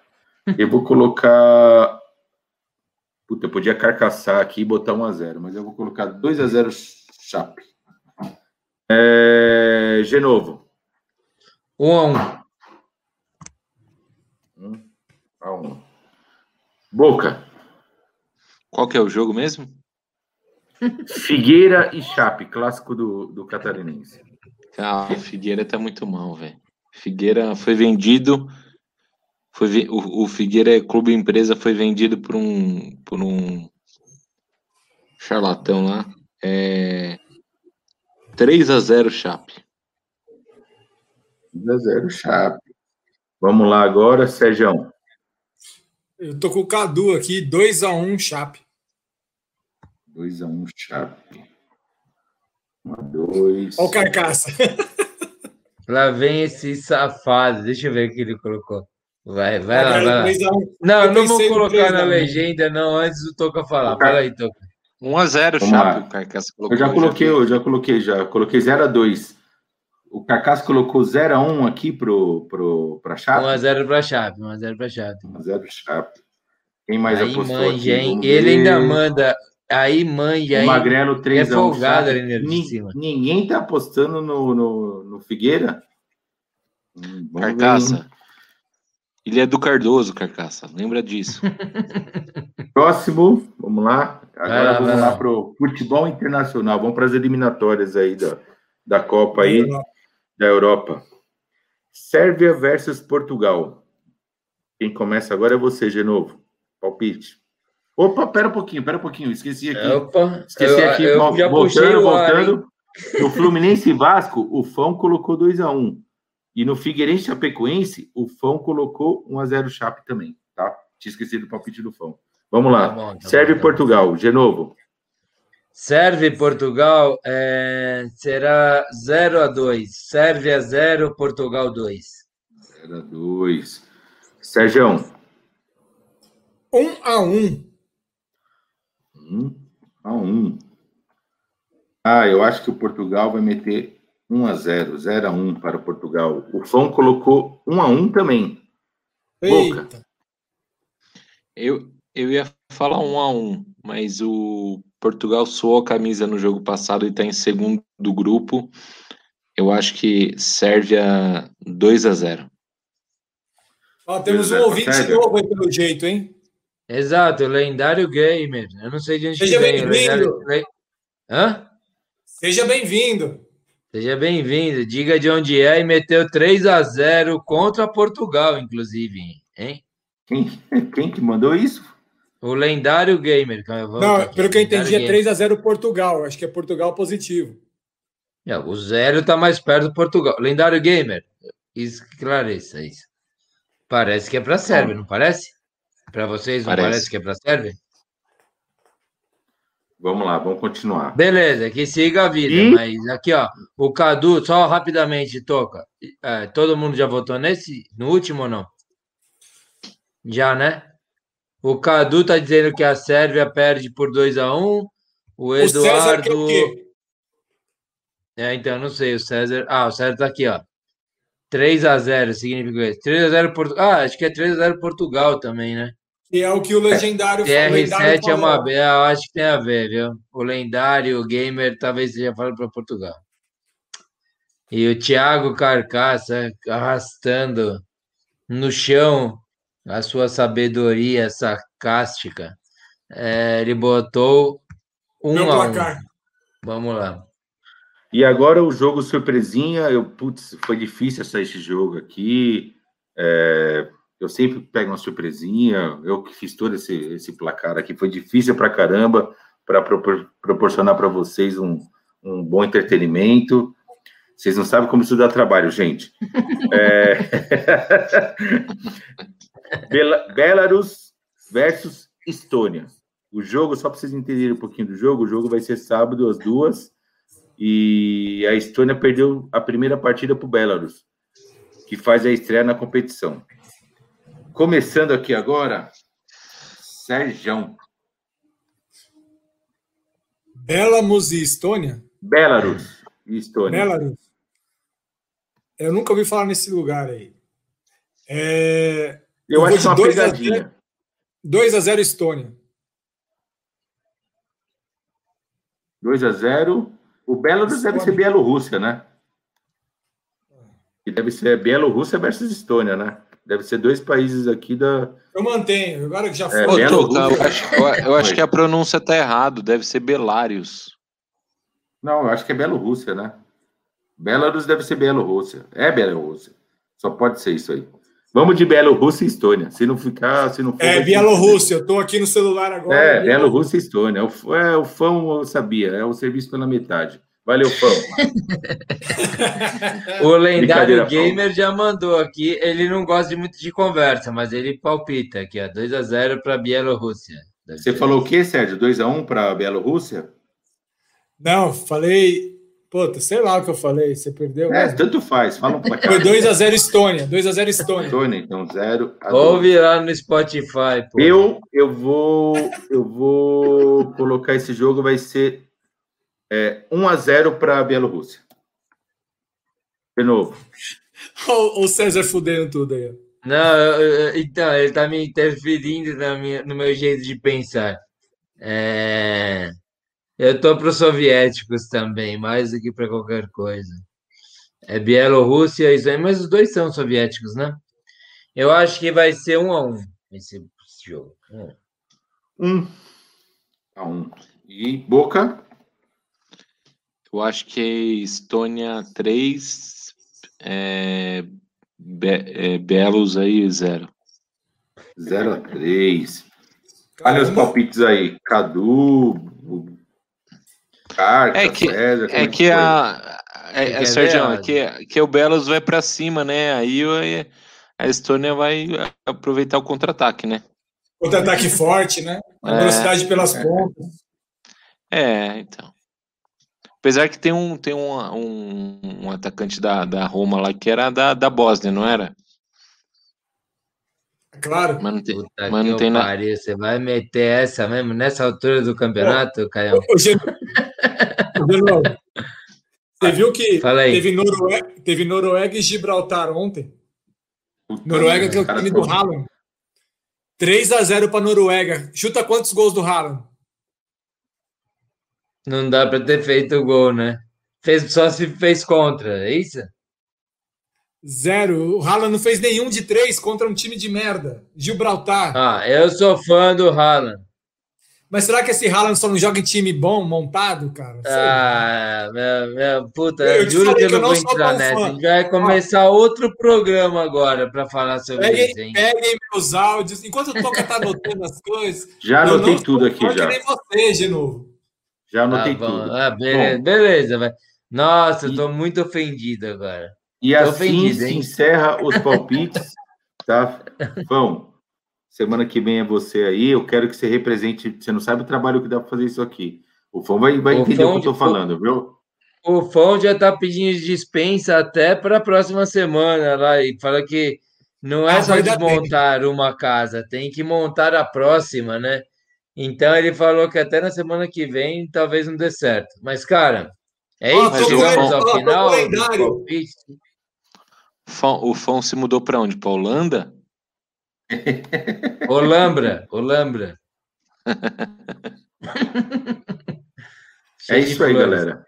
[SPEAKER 5] Eu vou colocar. [LAUGHS] Puta, eu podia carcaçar aqui e botar 1x0, mas eu vou colocar 2x0 Chape. É... Genovo.
[SPEAKER 2] 1x1.
[SPEAKER 5] 1 a 1. Boca.
[SPEAKER 3] Qual que é o jogo mesmo?
[SPEAKER 5] Figueira e Chape, clássico do, do catarinense.
[SPEAKER 3] Ah, o Figueira tá muito mal, velho. Figueira foi vendido. Foi, o, o Figueira é clube empresa, foi vendido por um, por um charlatão lá. É, 3 a 0 Chape.
[SPEAKER 5] 2x0 Chape. Vamos lá agora, Sérgio.
[SPEAKER 4] Eu tô com o Cadu aqui, 2x1 Chape.
[SPEAKER 5] 2x1 Chape. 1x2.
[SPEAKER 4] Olha o carcaça. [LAUGHS]
[SPEAKER 2] Lá vem esse safado. Deixa eu ver o que ele colocou. Vai, vai lá, vai lá.
[SPEAKER 4] 3x1.
[SPEAKER 2] Não,
[SPEAKER 4] Eu
[SPEAKER 2] não vou colocar
[SPEAKER 4] 3
[SPEAKER 2] na
[SPEAKER 4] a 1.
[SPEAKER 2] legenda, não, antes do Toca falar. Fala aí, Toca.
[SPEAKER 3] 1 a 0
[SPEAKER 5] Vamos
[SPEAKER 3] Chape, o Carcaça colocou.
[SPEAKER 5] Eu já coloquei, eu já coloquei, já. Coloquei 0x2. O Carcaço colocou 0x1 aqui pro, pro, pra Chape.
[SPEAKER 2] 1x0 pra Chape, 1x0 pra Chape.
[SPEAKER 5] 1x0 Chape. Quem mais
[SPEAKER 2] Aí
[SPEAKER 5] apostou
[SPEAKER 2] manja,
[SPEAKER 5] aqui?
[SPEAKER 2] Ele ainda manda. Aí manja,
[SPEAKER 5] O
[SPEAKER 2] hein?
[SPEAKER 5] Magrelo 3x1
[SPEAKER 2] É folgado ali
[SPEAKER 5] Nin-
[SPEAKER 2] cima.
[SPEAKER 5] Ninguém tá apostando no, no, no Figueira? Hum, vamos ver?
[SPEAKER 3] Carcaça. Ele é do Cardoso, Carcaça. Lembra disso. [LAUGHS]
[SPEAKER 5] Próximo, vamos lá. Agora
[SPEAKER 2] lá,
[SPEAKER 5] vamos lá. para o futebol internacional. Vamos para as eliminatórias aí da, da Copa aí, da Europa. Sérvia versus Portugal. Quem começa agora é você, de novo. Palpite. Opa, pera um pouquinho, pera um pouquinho. Esqueci aqui.
[SPEAKER 2] Opa,
[SPEAKER 5] Esqueci
[SPEAKER 2] eu,
[SPEAKER 5] aqui.
[SPEAKER 2] eu
[SPEAKER 5] vol-
[SPEAKER 2] já
[SPEAKER 5] voltando,
[SPEAKER 2] o ar,
[SPEAKER 5] voltando. [LAUGHS] No Fluminense e Vasco, o Fão colocou 2x1. E no Figueirense e Chapecoense, o Fão colocou 1x0 Chape também, tá? Tinha esquecido o palpite do Fão. Vamos lá.
[SPEAKER 2] Tá bom, tá
[SPEAKER 5] Sérvia
[SPEAKER 2] bom,
[SPEAKER 5] e
[SPEAKER 2] tá bom.
[SPEAKER 5] Portugal, de novo.
[SPEAKER 2] Sérvia e Portugal é, será 0 a 2 Sérvia 0, Portugal 2.
[SPEAKER 5] 0x2. Sérgio,
[SPEAKER 4] 1x1.
[SPEAKER 5] 1 a 1. Ah, eu acho que o Portugal vai meter 1 a 0, 0 a 1 para o Portugal. O Fão colocou 1 a 1 também. Boca.
[SPEAKER 4] Eita.
[SPEAKER 3] Eu, eu ia falar 1 a 1 mas o Portugal suou a camisa no jogo passado e está em segundo do grupo. Eu acho que Sérvia 2 a 0
[SPEAKER 4] Ó, temos um ouvinte novo aí pelo jeito, hein?
[SPEAKER 2] Exato, o lendário gamer. Eu não sei de onde
[SPEAKER 4] Seja bem-vindo.
[SPEAKER 2] lendário- le- Hã?
[SPEAKER 4] Seja bem-vindo.
[SPEAKER 2] Seja bem-vindo. Diga de onde é e meteu 3 a 0 contra Portugal, inclusive, hein?
[SPEAKER 5] Quem, quem que mandou isso?
[SPEAKER 2] O lendário gamer.
[SPEAKER 4] Não, aqui. pelo que eu entendi, é 3 a 0 Portugal. Acho que é Portugal positivo.
[SPEAKER 2] É, o zero está mais perto do Portugal. Lendário gamer, esclareça isso. Parece que é para Sérvia, não parece? Para vocês, não parece. parece que é para Sérvia?
[SPEAKER 5] Vamos lá, vamos continuar.
[SPEAKER 2] Beleza, que siga a vida. E? Mas aqui, ó, o Cadu, só rapidamente, toca. É, todo mundo já votou nesse? No último ou não? Já, né? O Cadu tá dizendo que a Sérvia perde por 2 a 1 um. O Eduardo. O é, então, não sei. O César. Ah, o César tá aqui, ó. 3 a 0 significa isso. 3 a 0 Portugal. Ah, acho que é 3 a 0 Portugal também, né?
[SPEAKER 4] Que é o que o legendário
[SPEAKER 2] TR7 é uma. Eu acho que tem a ver, viu? O lendário, o gamer, talvez seja falando para Portugal. E o Thiago Carcaça arrastando no chão a sua sabedoria sarcástica. É, ele botou um Meu a placar. um. Vamos lá.
[SPEAKER 5] E agora o jogo surpresinha. Eu, putz, foi difícil achar esse jogo aqui. É, eu sempre pego uma surpresinha. Eu que fiz todo esse, esse placar aqui. Foi difícil para caramba para propor, proporcionar para vocês um, um bom entretenimento. Vocês não sabem como isso dá trabalho, gente. É... [LAUGHS] Belarus versus Estônia. O jogo, só para vocês entenderem um pouquinho do jogo, o jogo vai ser sábado às duas. E a Estônia perdeu a primeira partida para o Belarus, que faz a estreia na competição. Começando aqui agora, Sérgio.
[SPEAKER 4] Belarus e Estônia?
[SPEAKER 5] Belarus e Estônia.
[SPEAKER 4] Belarus. Eu nunca ouvi falar nesse lugar aí. É...
[SPEAKER 5] Eu, eu acho que é uma pegadinha.
[SPEAKER 4] 2 a 0 Estônia.
[SPEAKER 5] 2 a 0 O Belarus deve ser Bielorrússia, né? E deve ser Bielorrússia versus Estônia, né? Deve ser dois países aqui da.
[SPEAKER 4] Eu mantenho, agora que já
[SPEAKER 3] foi. É, eu, acho, eu acho que a pronúncia tá errado, deve ser Belários.
[SPEAKER 5] Não, eu acho que é Bielorrússia, né? Belarus deve ser Bielorrússia. É Bielorrússia. Só pode ser isso aí. Vamos de Bielorrússia e Estônia. Se não ficar, se não for.
[SPEAKER 4] É, Bielorrússia, eu estou aqui no celular agora.
[SPEAKER 5] É, Bielorrússia e Estônia. O, é, o fã eu sabia, é o serviço pela metade. Valeu, fã. [LAUGHS]
[SPEAKER 2] o lendário gamer já mandou aqui. Ele não gosta muito de conversa, mas ele palpita aqui, ó. 2x0 para Bielorrússia.
[SPEAKER 5] Você falou o quê, Sérgio? 2x1 para Bielorrússia?
[SPEAKER 4] Não, falei Puta, sei lá o que eu falei, você perdeu.
[SPEAKER 5] É, mas... tanto faz, fala um placar.
[SPEAKER 4] Foi 2x0 Estônia, 2x0 Estônia.
[SPEAKER 5] Estônia, então 0
[SPEAKER 2] a Vou virar no Spotify.
[SPEAKER 5] Pô. Eu, eu, vou, eu vou colocar esse jogo, vai ser é, 1x0 para a Bielorrússia. De novo. [LAUGHS]
[SPEAKER 4] o, César fudendo tudo aí.
[SPEAKER 2] Não, eu, então, ele tá me interferindo na minha, no meu jeito de pensar. É... Eu tô para os soviéticos também, mais do que para qualquer coisa. É Bielorrússia, isso aí, mas os dois são soviéticos, né? Eu acho que vai ser um a um esse jogo.
[SPEAKER 5] Um a um. E Boca?
[SPEAKER 3] Eu acho que é Estônia 3, é, Be é, Belos aí 0.
[SPEAKER 5] 0 a 3. Olha os palpites aí. Cadu,
[SPEAKER 3] Carca, é que, César, é, é que a. É, é, Sérgio, é que, que o Belos vai para cima, né? Aí a Estônia vai aproveitar o contra-ataque, né?
[SPEAKER 4] Contra-ataque forte, né? A é, velocidade pelas pontas.
[SPEAKER 3] É, então. Apesar que tem um, tem um, um, um, atacante da, da Roma lá que era da, da Bósnia, não era?
[SPEAKER 4] Claro.
[SPEAKER 2] Mas não tem, Puta mas não tem nada. Você vai meter essa mesmo nessa altura do campeonato, Caio?
[SPEAKER 4] Você viu que [LAUGHS] teve Noruega, teve Noruega e Gibraltar ontem? Noruega que é o time do Haaland. 3 a 0 para Noruega. Chuta quantos gols do Haaland?
[SPEAKER 2] Não dá para ter feito o gol, né? Fez, só se fez contra, é isso?
[SPEAKER 4] Zero. O Haaland não fez nenhum de três contra um time de merda. Gibraltar.
[SPEAKER 2] Ah, eu sou fã do Haaland.
[SPEAKER 4] Mas será que esse Haaland só não joga em time bom, montado, cara?
[SPEAKER 2] Ah, minha, minha puta, eu juro que eu não, vou entrar nessa. A gente vai começar outro programa agora para falar sobre
[SPEAKER 4] peguem,
[SPEAKER 2] isso, hein?
[SPEAKER 4] Peguem meus áudios. Enquanto o Toca tá anotando as coisas.
[SPEAKER 5] Já anotei tudo aqui, já.
[SPEAKER 4] nem você, de novo.
[SPEAKER 5] Já anotei ah, tudo.
[SPEAKER 2] Ah, beleza, beleza, vai. Nossa, eu tô muito ofendido agora.
[SPEAKER 5] E tô assim ofendido, se encerra os palpites, tá? Vão. Semana que vem é você aí. Eu quero que você represente. Você não sabe o trabalho que dá para fazer isso aqui. O Fão vai, vai entender o que eu estou falando, viu?
[SPEAKER 2] O Fão já está pedindo dispensa até para a próxima semana lá e fala que não é ah, só desmontar uma casa, tem que montar a próxima, né? Então ele falou que até na semana que vem talvez não dê certo. Mas, cara, é isso. Chegamos ao final.
[SPEAKER 3] O Fão se mudou para onde? Para Holanda? [LAUGHS]
[SPEAKER 2] Olambra, Olambra. [LAUGHS]
[SPEAKER 5] é isso aí, galera.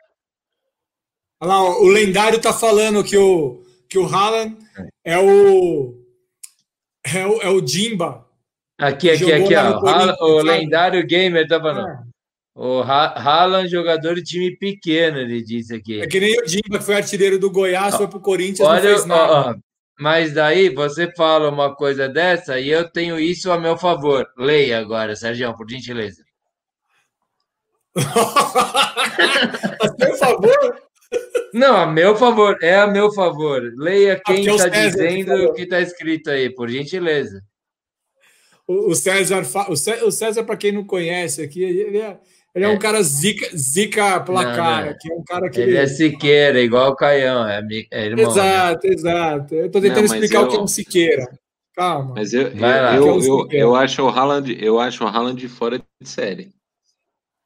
[SPEAKER 4] Olha lá, o lendário tá falando que o, que o Haaland é o, é o, é o Jimba.
[SPEAKER 2] Aqui, aqui, aqui, ó. o lendário gamer tá falando. Ah. O Haaland, jogador de time pequeno, ele disse aqui.
[SPEAKER 4] É que nem o Jimba, que foi artilheiro do Goiás, foi pro Corinthians,
[SPEAKER 2] Olha, não fez nada. Ó, mas daí você fala uma coisa dessa e eu tenho isso a meu favor. Leia agora, Sérgio, por gentileza. [LAUGHS]
[SPEAKER 4] a seu favor?
[SPEAKER 2] Não, a meu favor, é a meu favor. Leia quem está dizendo o que está escrito aí, por gentileza.
[SPEAKER 4] O, César, o César, para quem não conhece aqui, ele é, ele é, é, um cara zica, zica placar, não, não. que é um cara que.
[SPEAKER 2] Ele é Siqueira, igual o Caião, é, é irmão.
[SPEAKER 4] Exato, né? exato. Eu estou tentando não, explicar eu... o que é um Siqueira. Calma.
[SPEAKER 3] Mas eu, eu, eu, eu, eu, acho o Haaland, eu acho o Haaland fora de série.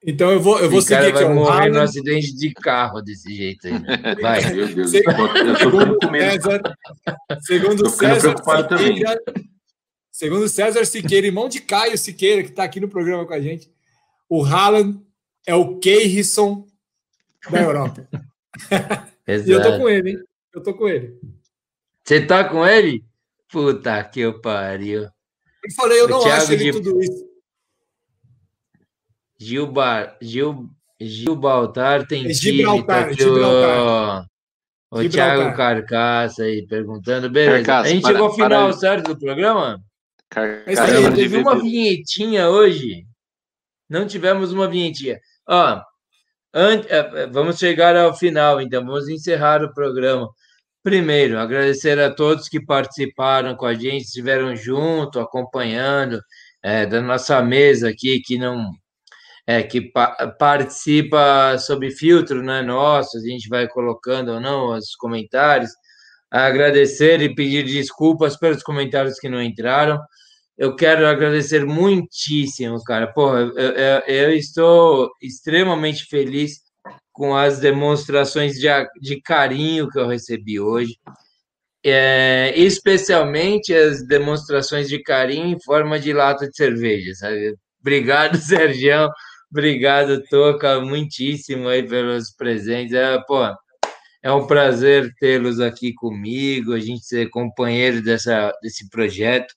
[SPEAKER 4] Então eu vou, eu vou seguir
[SPEAKER 2] aqui. vai morrer Haaland... no acidente de carro desse jeito aí. Né? [LAUGHS] Vai. Meu Deus,
[SPEAKER 4] segundo César, segundo César Siqueira, segundo César Siqueira, irmão de Caio Siqueira, que está aqui no programa com a gente. O Haaland é o Keirson da Europa. [LAUGHS] e eu tô com ele, hein? Eu tô com ele.
[SPEAKER 2] Você tá com ele? Puta que eu pariu.
[SPEAKER 4] Eu falei, eu o não Thiago acho ele de... tudo isso.
[SPEAKER 2] Gilbar, Gil, Gilbaltar tem
[SPEAKER 4] é Gibraltar, tá Gibraltar.
[SPEAKER 2] O, o Thiago Carcaça aí perguntando. Beleza. Carcaça, a gente para, chegou ao final para... certo do programa? Carcaça, teve uma vinhetinha hoje não tivemos uma vinhetinha. Ó, é, é, vamos chegar ao final, então, vamos encerrar o programa. Primeiro, agradecer a todos que participaram com a gente, estiveram junto, acompanhando, é, da nossa mesa aqui, que não é, que pa participa sob filtro né, nosso, a gente vai colocando ou não os comentários. Agradecer e pedir desculpas pelos comentários que não entraram eu quero agradecer muitíssimo, cara. Porra, eu, eu, eu, estou extremamente feliz com as demonstrações de, de carinho que eu recebi hoje, é, especialmente as demonstrações de carinho em forma de lata de cerveja, sabe? Obrigado, [LAUGHS] Sergião. Obrigado, Toca, muitíssimo aí pelos presentes. É, pô, é um prazer tê-los aqui comigo, a gente ser companheiro dessa, desse projeto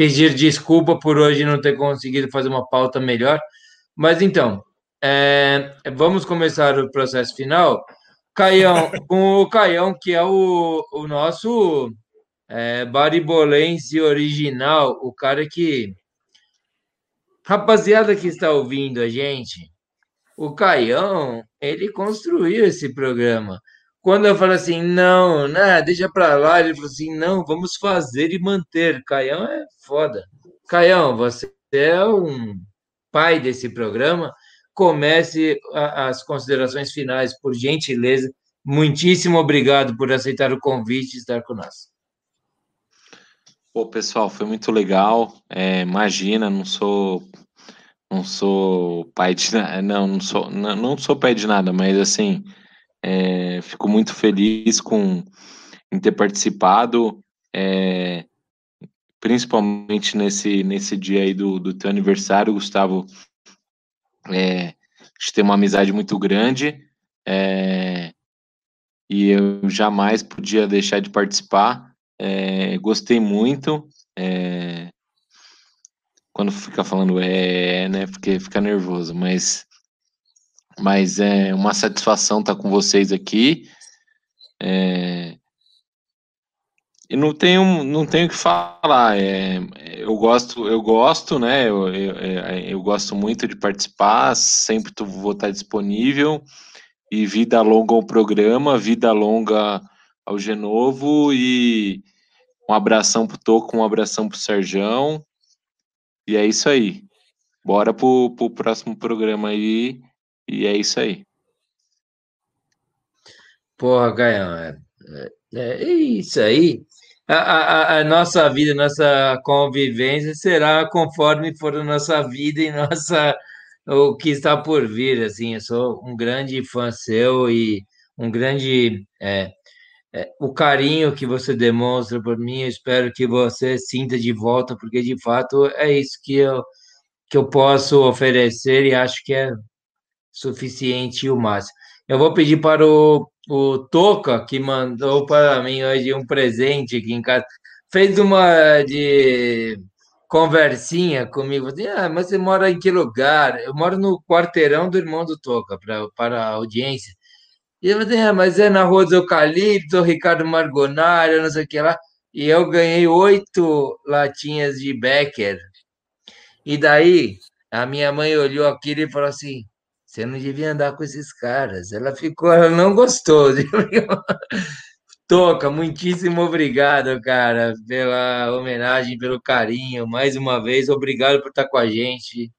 [SPEAKER 2] pedir desculpa por hoje não ter conseguido fazer uma pauta melhor. Mas então, é, vamos começar o processo final. Caião, [LAUGHS] com o Caião, que é o, o nosso é, baribolense original, o cara que. Rapaziada que está ouvindo a gente, o Caião, ele construiu esse programa. Quando eu falo assim, não, né, deixa pra lá, ele falou assim, não, vamos fazer e manter. Caião é foda. Caião, você é um pai desse programa. Comece as considerações finais, por gentileza. Muitíssimo obrigado por aceitar o convite e estar conosco.
[SPEAKER 3] Pô, pessoal, foi muito legal. É, imagina, não sou não sou pai de nada, não, não sou, não, não sou pai de nada, mas assim, é, fico muito feliz com em ter participado, é, principalmente nesse, nesse dia aí do, do teu aniversário, Gustavo. É, a gente tem uma amizade muito grande é, e eu jamais podia deixar de participar. É, gostei muito. É, quando fica falando é, né? Porque fica nervoso, mas mas é uma satisfação estar com vocês aqui. É, e não tenho, não tenho o que falar. É, eu gosto, eu gosto, né? Eu, eu, é, eu, gosto muito de participar, sempre tô, vou estar disponível. E vida longa ao programa, vida longa ao Genovo e um abração pro Toco, um abração pro Serjão. E é isso aí. Bora pro, pro próximo programa aí. E é isso aí.
[SPEAKER 2] Porra, Gaião, é, é, é isso aí. A, a, a, nossa vida, nossa convivência será conforme for a nossa vida e nossa o que está por vir. Assim, eu sou um grande fã seu e um grande é, é, o carinho que você demonstra por mim, eu espero que você sinta de volta, porque de fato é isso que eu, que eu posso oferecer e acho que é suficiente e o máximo. Eu vou pedir para o, o Toca, que mandou para mim hoje um presente aqui em casa, fez uma de conversinha comigo. Ah, mas você mora em que lugar? Eu moro no quarteirão do irmão do Toca, pra, para a audiência. E eu falei, é, mas é na Rua dos Eucalipto, Ricardo Margonário, não sei o que lá. E eu ganhei oito latinhas de Becker. E daí, a minha mãe olhou aquilo e falou assim: você não devia andar com esses caras. Ela ficou, ela não gostou. [LAUGHS] Toca, muitíssimo obrigado, cara, pela homenagem, pelo carinho. Mais uma vez, obrigado por estar com a gente.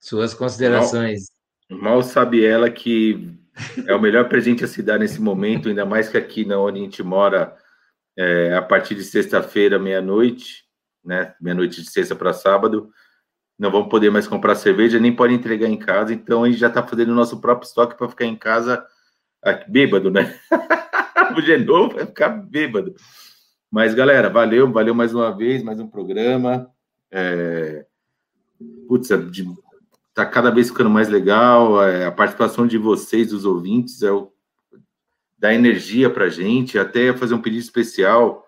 [SPEAKER 2] Suas considerações.
[SPEAKER 5] Mal, mal sabe ela que é o melhor presente a se dar nesse momento, ainda mais que aqui na onde a gente mora, é, a partir de sexta-feira, meia-noite, né? Meia-noite de sexta para sábado, não vamos poder mais comprar cerveja, nem pode entregar em casa, então a gente já está fazendo o nosso próprio estoque para ficar em casa aqui, bêbado, né? [LAUGHS] o Genovo vai ficar bêbado. Mas, galera, valeu, valeu mais uma vez, mais um programa. É... Putz, de está cada vez ficando mais legal. É, a participação de vocês, dos ouvintes, é o, dá energia para a gente. Até fazer um pedido especial.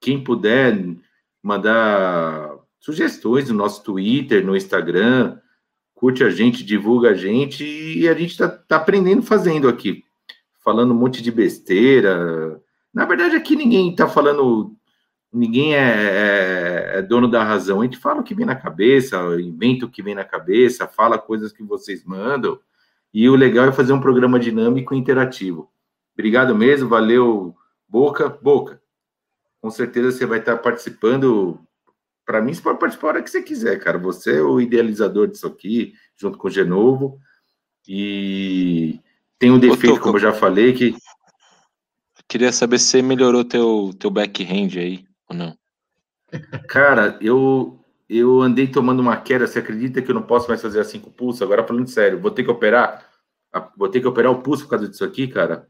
[SPEAKER 5] Quem puder mandar sugestões no nosso Twitter, no Instagram, curte a gente, divulga a gente e a gente está tá aprendendo fazendo aqui, falando um monte de besteira. Na verdade, aqui ninguém está falando ninguém é, é, é, dono da razão. A gente fala o que vem na cabeça, inventa o que vem na cabeça, fala coisas que vocês mandam. E o legal é fazer um programa dinâmico e interativo. Obrigado mesmo, valeu, Boca. Boca, com certeza você vai estar participando. Para mim, você pode participar a hora que você quiser, cara. Você é o idealizador disso aqui, junto com o Genovo. E tem um defeito, como eu já falei, que.
[SPEAKER 3] Queria saber se você melhorou teu, teu backhand aí ou não? [LAUGHS]
[SPEAKER 5] Cara, eu eu andei tomando uma queda. Você acredita que eu não posso mais fazer assim com o pulso? Agora falando sério, vou ter que operar. Vou ter que operar o pulso por causa disso aqui, cara.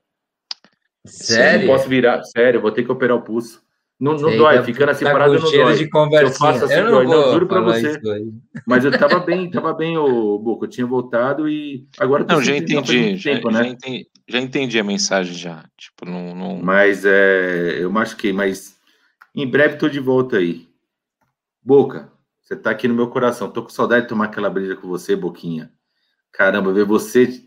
[SPEAKER 2] Sério?
[SPEAKER 5] não posso virar. Sério, vou ter que operar o pulso. Não, não dói, tá, ficando assim tá parado não dói.
[SPEAKER 2] De eu faço assim, eu não, dói. não
[SPEAKER 5] juro pra você. Mas eu tava bem, [LAUGHS] tava bem, o Boca. Eu tinha voltado e agora
[SPEAKER 3] Não, já entendi, já, tempo, já, né? entendi, já entendi a mensagem já. Tipo, não. não...
[SPEAKER 5] Mas é, eu machuquei, mas em breve estou de volta aí. Boca, você está aqui no meu coração. Tô com saudade de tomar aquela breja com você, Boquinha. Caramba, ver você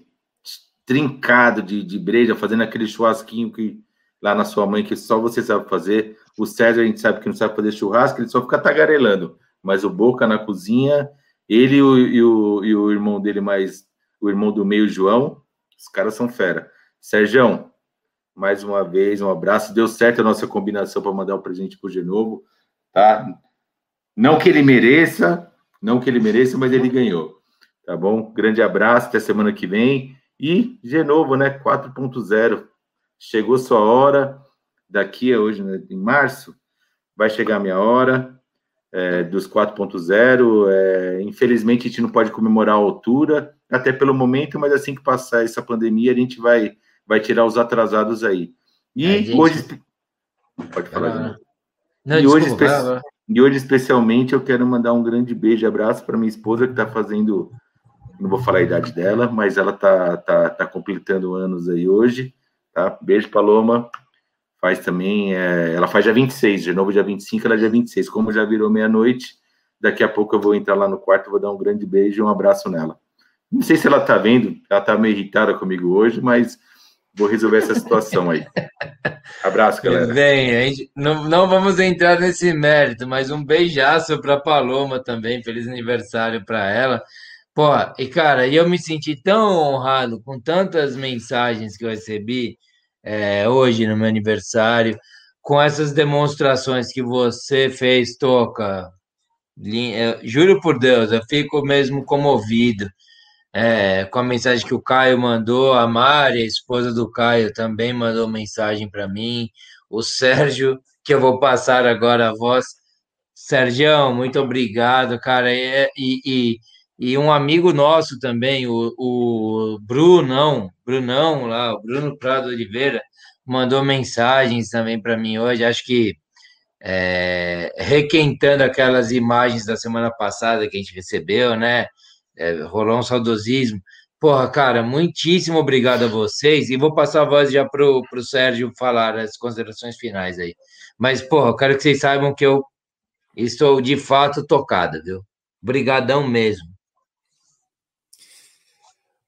[SPEAKER 5] trincado de, de breja, fazendo aquele churrasquinho que lá na sua mãe, que só você sabe fazer. O César, a gente sabe que não sabe fazer churrasco, ele só fica tagarelando. Mas o Boca na cozinha, ele e o, e o, e o irmão dele, mais o irmão do meio, João, os caras são fera. Sérgio, mais uma vez, um abraço. Deu certo a nossa combinação para mandar o um presente para o Genovo, tá? Não que ele mereça, não que ele mereça, mas ele ganhou. Tá bom? Grande abraço, até semana que vem. E Genovo, né? 4.0. Chegou sua hora. Daqui a hoje, né, em março, vai chegar a minha hora é, dos 4.0. É, infelizmente, a gente não pode comemorar a altura, até pelo momento, mas assim que passar essa pandemia, a gente vai vai tirar os atrasados aí. E é, gente... hoje. Pode falar, ah, não, e, desculpa, hoje, espe... e hoje, especialmente, eu quero mandar um grande beijo e abraço para minha esposa que está fazendo. Não vou falar a idade dela, mas ela tá, tá, tá completando anos aí hoje. Tá? Beijo, Paloma. Faz também. É... ela faz dia 26, de novo dia 25, ela é dia 26. Como já virou meia-noite, Daqui a pouco eu vou entrar lá no quarto, vou dar um grande beijo e um abraço nela. Não sei se ela tá vendo, ela tá meio irritada comigo hoje, mas vou resolver essa situação aí. [LAUGHS] Abraço, galera.
[SPEAKER 2] Bem, não, não vamos entrar nesse mérito, mas um beijaço para Paloma também, feliz aniversário para ela. Pô, e cara, eu me senti tão honrado com tantas mensagens que eu recebi é, hoje no meu aniversário, com essas demonstrações que você fez, Toca. Juro por Deus, eu fico mesmo comovido é, com a mensagem que o Caio mandou, a Mari, a esposa do Caio, também mandou mensagem para mim, o Sérgio, que eu vou passar agora a voz. Sérgio, muito obrigado, cara. E, e, e, um amigo nosso também, o, o Brunão lá, o Bruno Prado Oliveira, mandou mensagens também para mim hoje. Acho que é, requentando aquelas imagens da semana passada que a gente recebeu, né? é, rolou um saudosismo. Porra, cara, muitíssimo obrigado a vocês. E vou passar a voz já pro, pro Sérgio falar as considerações finais aí. Mas, porra, eu quero que vocês saibam que eu estou de fato tocada, viu? Obrigadão mesmo.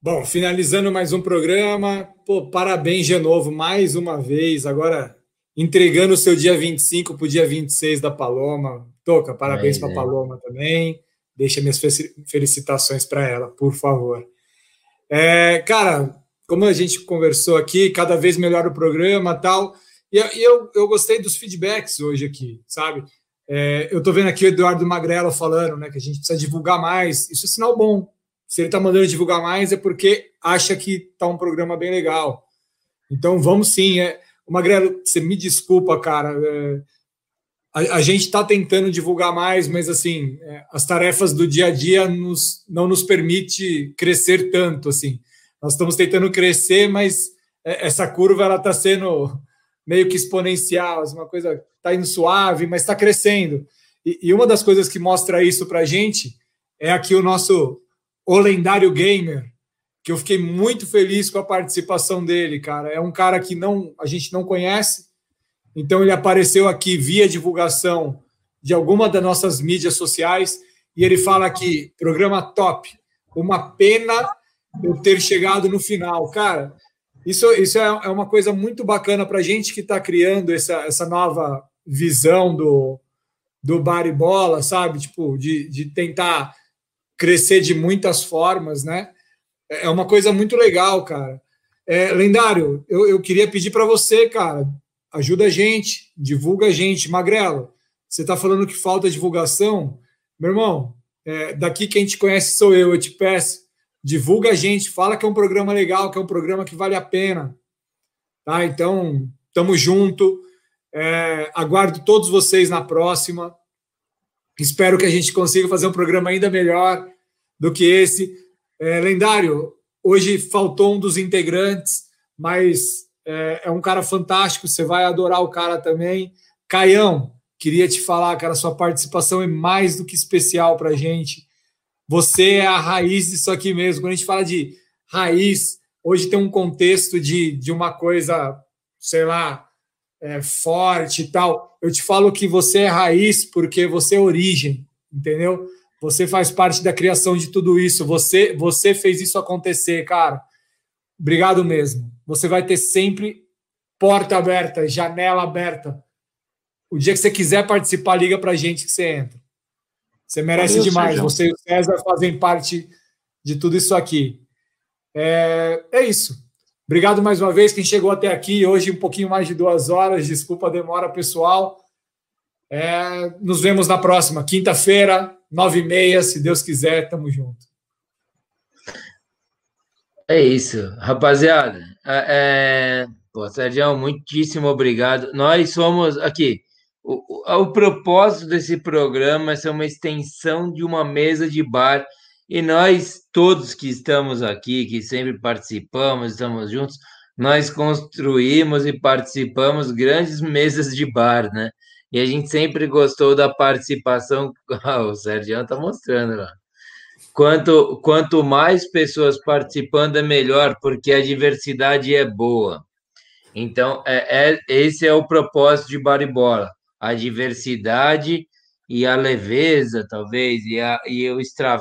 [SPEAKER 4] Bom, finalizando mais um programa. Pô, parabéns de novo, mais uma vez. Agora entregando o seu dia 25 para o dia 26 da Paloma. Toca, parabéns para a é. Paloma também. Deixa minhas felicitações para ela, por favor. É, cara, como a gente conversou aqui, cada vez melhor o programa tal. E, e eu, eu gostei dos feedbacks hoje aqui, sabe? É, eu estou vendo aqui o Eduardo Magrelo falando né, que a gente precisa divulgar mais. Isso é sinal bom. Se ele está mandando divulgar mais, é porque acha que está um programa bem legal. Então vamos sim. É, Magrelo, você me desculpa, cara. É, a, a gente está tentando divulgar mais, mas assim, é, as tarefas do dia a dia nos, não nos permite crescer tanto, assim. Nós estamos tentando crescer, mas é, essa curva ela está sendo meio que exponencial, assim, uma coisa está indo suave, mas está crescendo. E, e, uma das coisas que mostra isso para a gente é aqui o nosso o lendário gamer, que eu fiquei muito feliz com a participação dele, cara. É um cara que não a gente não conhece, então, ele apareceu aqui via divulgação de alguma das nossas mídias sociais e ele fala aqui: programa top, uma pena eu ter chegado no final. Cara, isso, isso é, é uma coisa muito bacana para a gente que está criando essa, essa nova visão do, do bar e bola, sabe? Tipo, de, de tentar crescer de muitas formas, né? É uma coisa muito legal, cara. É, lendário, eu, eu queria pedir para você, cara, ajuda a gente, divulga a gente. Magrelo, você está falando que falta divulgação? Meu irmão, é, daqui quem te conhece sou eu, eu te peço, divulga a gente, fala que é um programa legal, que é um programa que vale a pena. Tá? Então, tamo junto. É, aguardo todos vocês na próxima. Espero que a gente consiga fazer um programa ainda melhor do que esse. É, lendário, hoje faltou um dos integrantes, mas é, é um cara fantástico, você vai adorar o cara também. Caião, queria te falar, cara, sua participação é mais do que especial para a gente. Você é a raiz disso aqui mesmo. Quando a gente fala de raiz, hoje tem um contexto de, de uma coisa, sei lá, é, forte e tal. Eu te falo que você é raiz porque você é origem, entendeu? Você faz parte da criação de tudo isso. Você, você fez isso acontecer, cara. Obrigado mesmo. Você vai ter sempre porta aberta, janela aberta. O dia que você quiser participar, liga para a gente que você entra. Você merece Valeu, demais. Sérgio. Você e o César fazem parte de tudo isso aqui. É, é isso. Obrigado mais uma vez quem chegou até aqui. Hoje um pouquinho mais de duas horas. Desculpa a demora, pessoal. É, nos vemos na próxima quinta-feira, nove e meia, se Deus quiser. Tamo junto.
[SPEAKER 2] É isso, rapaziada. É, é... Pô, Sérgio, muitíssimo obrigado. Nós somos aqui. O, o, o propósito desse programa é ser uma extensão de uma mesa de bar. E nós, todos que estamos aqui, que sempre participamos, estamos juntos, nós construímos e participamos grandes mesas de bar, né? E a gente sempre gostou da participação. [LAUGHS] Ah, o Sérgio está mostrando lá. Quanto, quanto mais pessoas participando, é melhor, porque a diversidade é boa. Então, é, é esse é o propósito de Baribola, a diversidade e a leveza, talvez, e, a, e eu extra,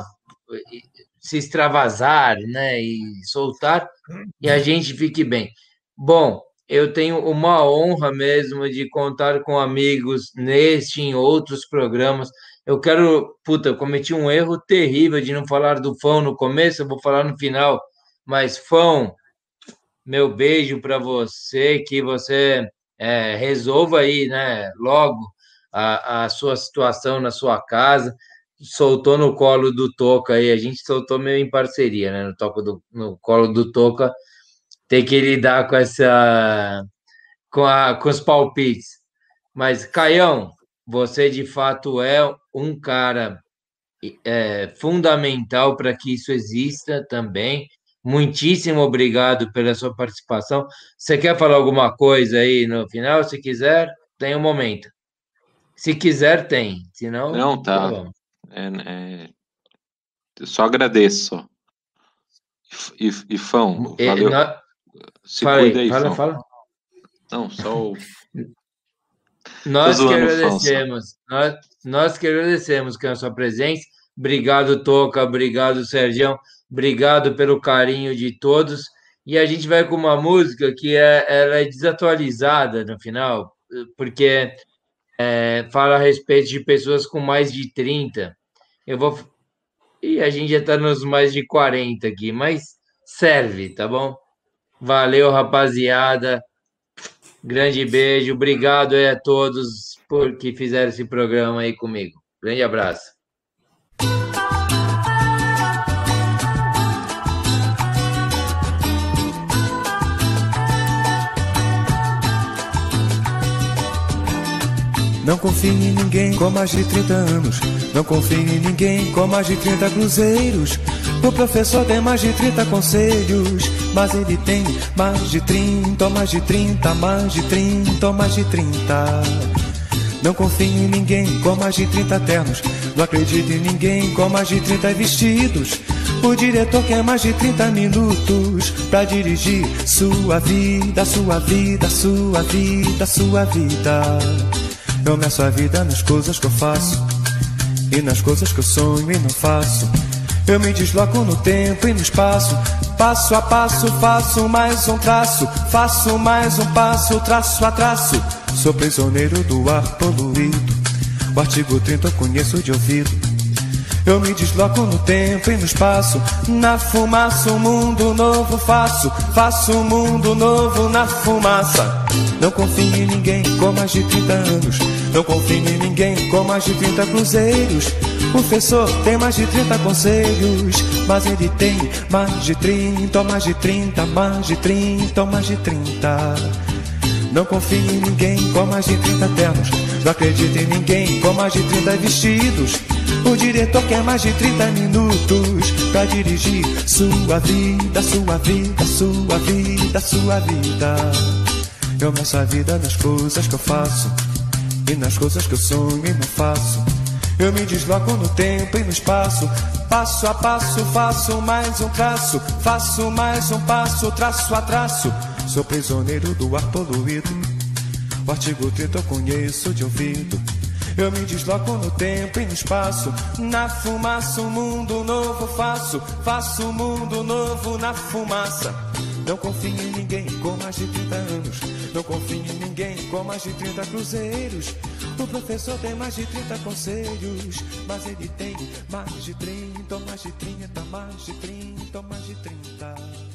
[SPEAKER 2] se extravasar, né, e soltar, e a gente fique bem. Bom, eu tenho uma honra mesmo de contar com amigos neste e em outros programas. Eu quero, puta, eu cometi um erro terrível de não falar do Fão no começo, eu vou falar no final, mas Fão, meu beijo para você, que você é, resolva aí, né, logo a, a sua situação na sua casa. Soltou no colo do Toca aí, a gente soltou meio em parceria, né, no, toco do, no colo do Toca, tem que lidar com essa, com, a, com os palpites. Mas, Caião, você de fato é um cara é, fundamental para que isso exista também. Muitíssimo obrigado pela sua participação. Você quer falar alguma coisa aí no final? Se quiser, tem um momento. Se quiser, tem. Se não,
[SPEAKER 3] não tá. tá é, é... Só agradeço. E, e Fão, valeu.
[SPEAKER 2] Se fala cuida aí, fala, Fão. fala.
[SPEAKER 3] Não, só o. [LAUGHS]
[SPEAKER 2] Nós que agradecemos. Nós, nós que agradecemos com a sua presença. Obrigado, Toca. Obrigado, Sergião. Obrigado pelo carinho de todos. E a gente vai com uma música que é, ela é desatualizada no final, porque é, fala a respeito de pessoas com mais de 30. Eu vou. E a gente já está nos mais de 40 aqui, mas serve, tá bom? Valeu, rapaziada. Grande beijo. Obrigado a todos por que fizeram esse programa aí comigo. Grande abraço.
[SPEAKER 1] Não confie em ninguém com mais de 30 anos. Não confie em ninguém com mais de 30 cruzeiros. O professor tem mais de 30 conselhos. Mas ele tem mais de 30, mais de 30, mais de 30, mais de 30. Não confie em ninguém com mais de 30 ternos. Não acredite em ninguém com mais de 30 vestidos. O diretor quer mais de 30 minutos pra dirigir sua vida, sua vida, sua vida, sua vida. Eu meço a vida nas coisas que eu faço e nas coisas que eu sonho e não faço. Eu me desloco no tempo e no espaço, passo a passo faço mais um traço, faço mais um passo, traço a traço. Sou prisioneiro do ar poluído, o artigo 30 eu conheço de ouvido. Eu me desloco no tempo e no espaço, na fumaça um mundo novo faço, faço um mundo novo na fumaça. Não confio em ninguém com mais de 30 anos, não confio em ninguém com mais de 30 cruzeiros. O professor tem mais de 30 conselhos, mas ele tem mais de 30, mais de 30, mais de 30, mais de 30. Não confio em ninguém com mais de 30 ternos, não acredito em ninguém com mais de 30 vestidos. O diretor quer mais de 30 minutos pra dirigir sua vida, sua vida, sua vida, sua vida. Eu meço a vida nas coisas que eu faço e nas coisas que eu sonho e não faço. Eu me desloco no tempo e no espaço, passo a passo faço mais um traço, faço mais um passo, traço a traço. Sou prisioneiro do ar poluído, o artigo 30 eu conheço de ouvido. Eu me desloco no tempo e no espaço. Na fumaça, um mundo novo faço. Faço um mundo novo na fumaça. Não confio em ninguém com mais de 30 anos. Não confio em ninguém com mais de 30 cruzeiros. O professor tem mais de 30 conselhos. Mas ele tem mais de 30, mais de 30, mais de 30, mais de 30.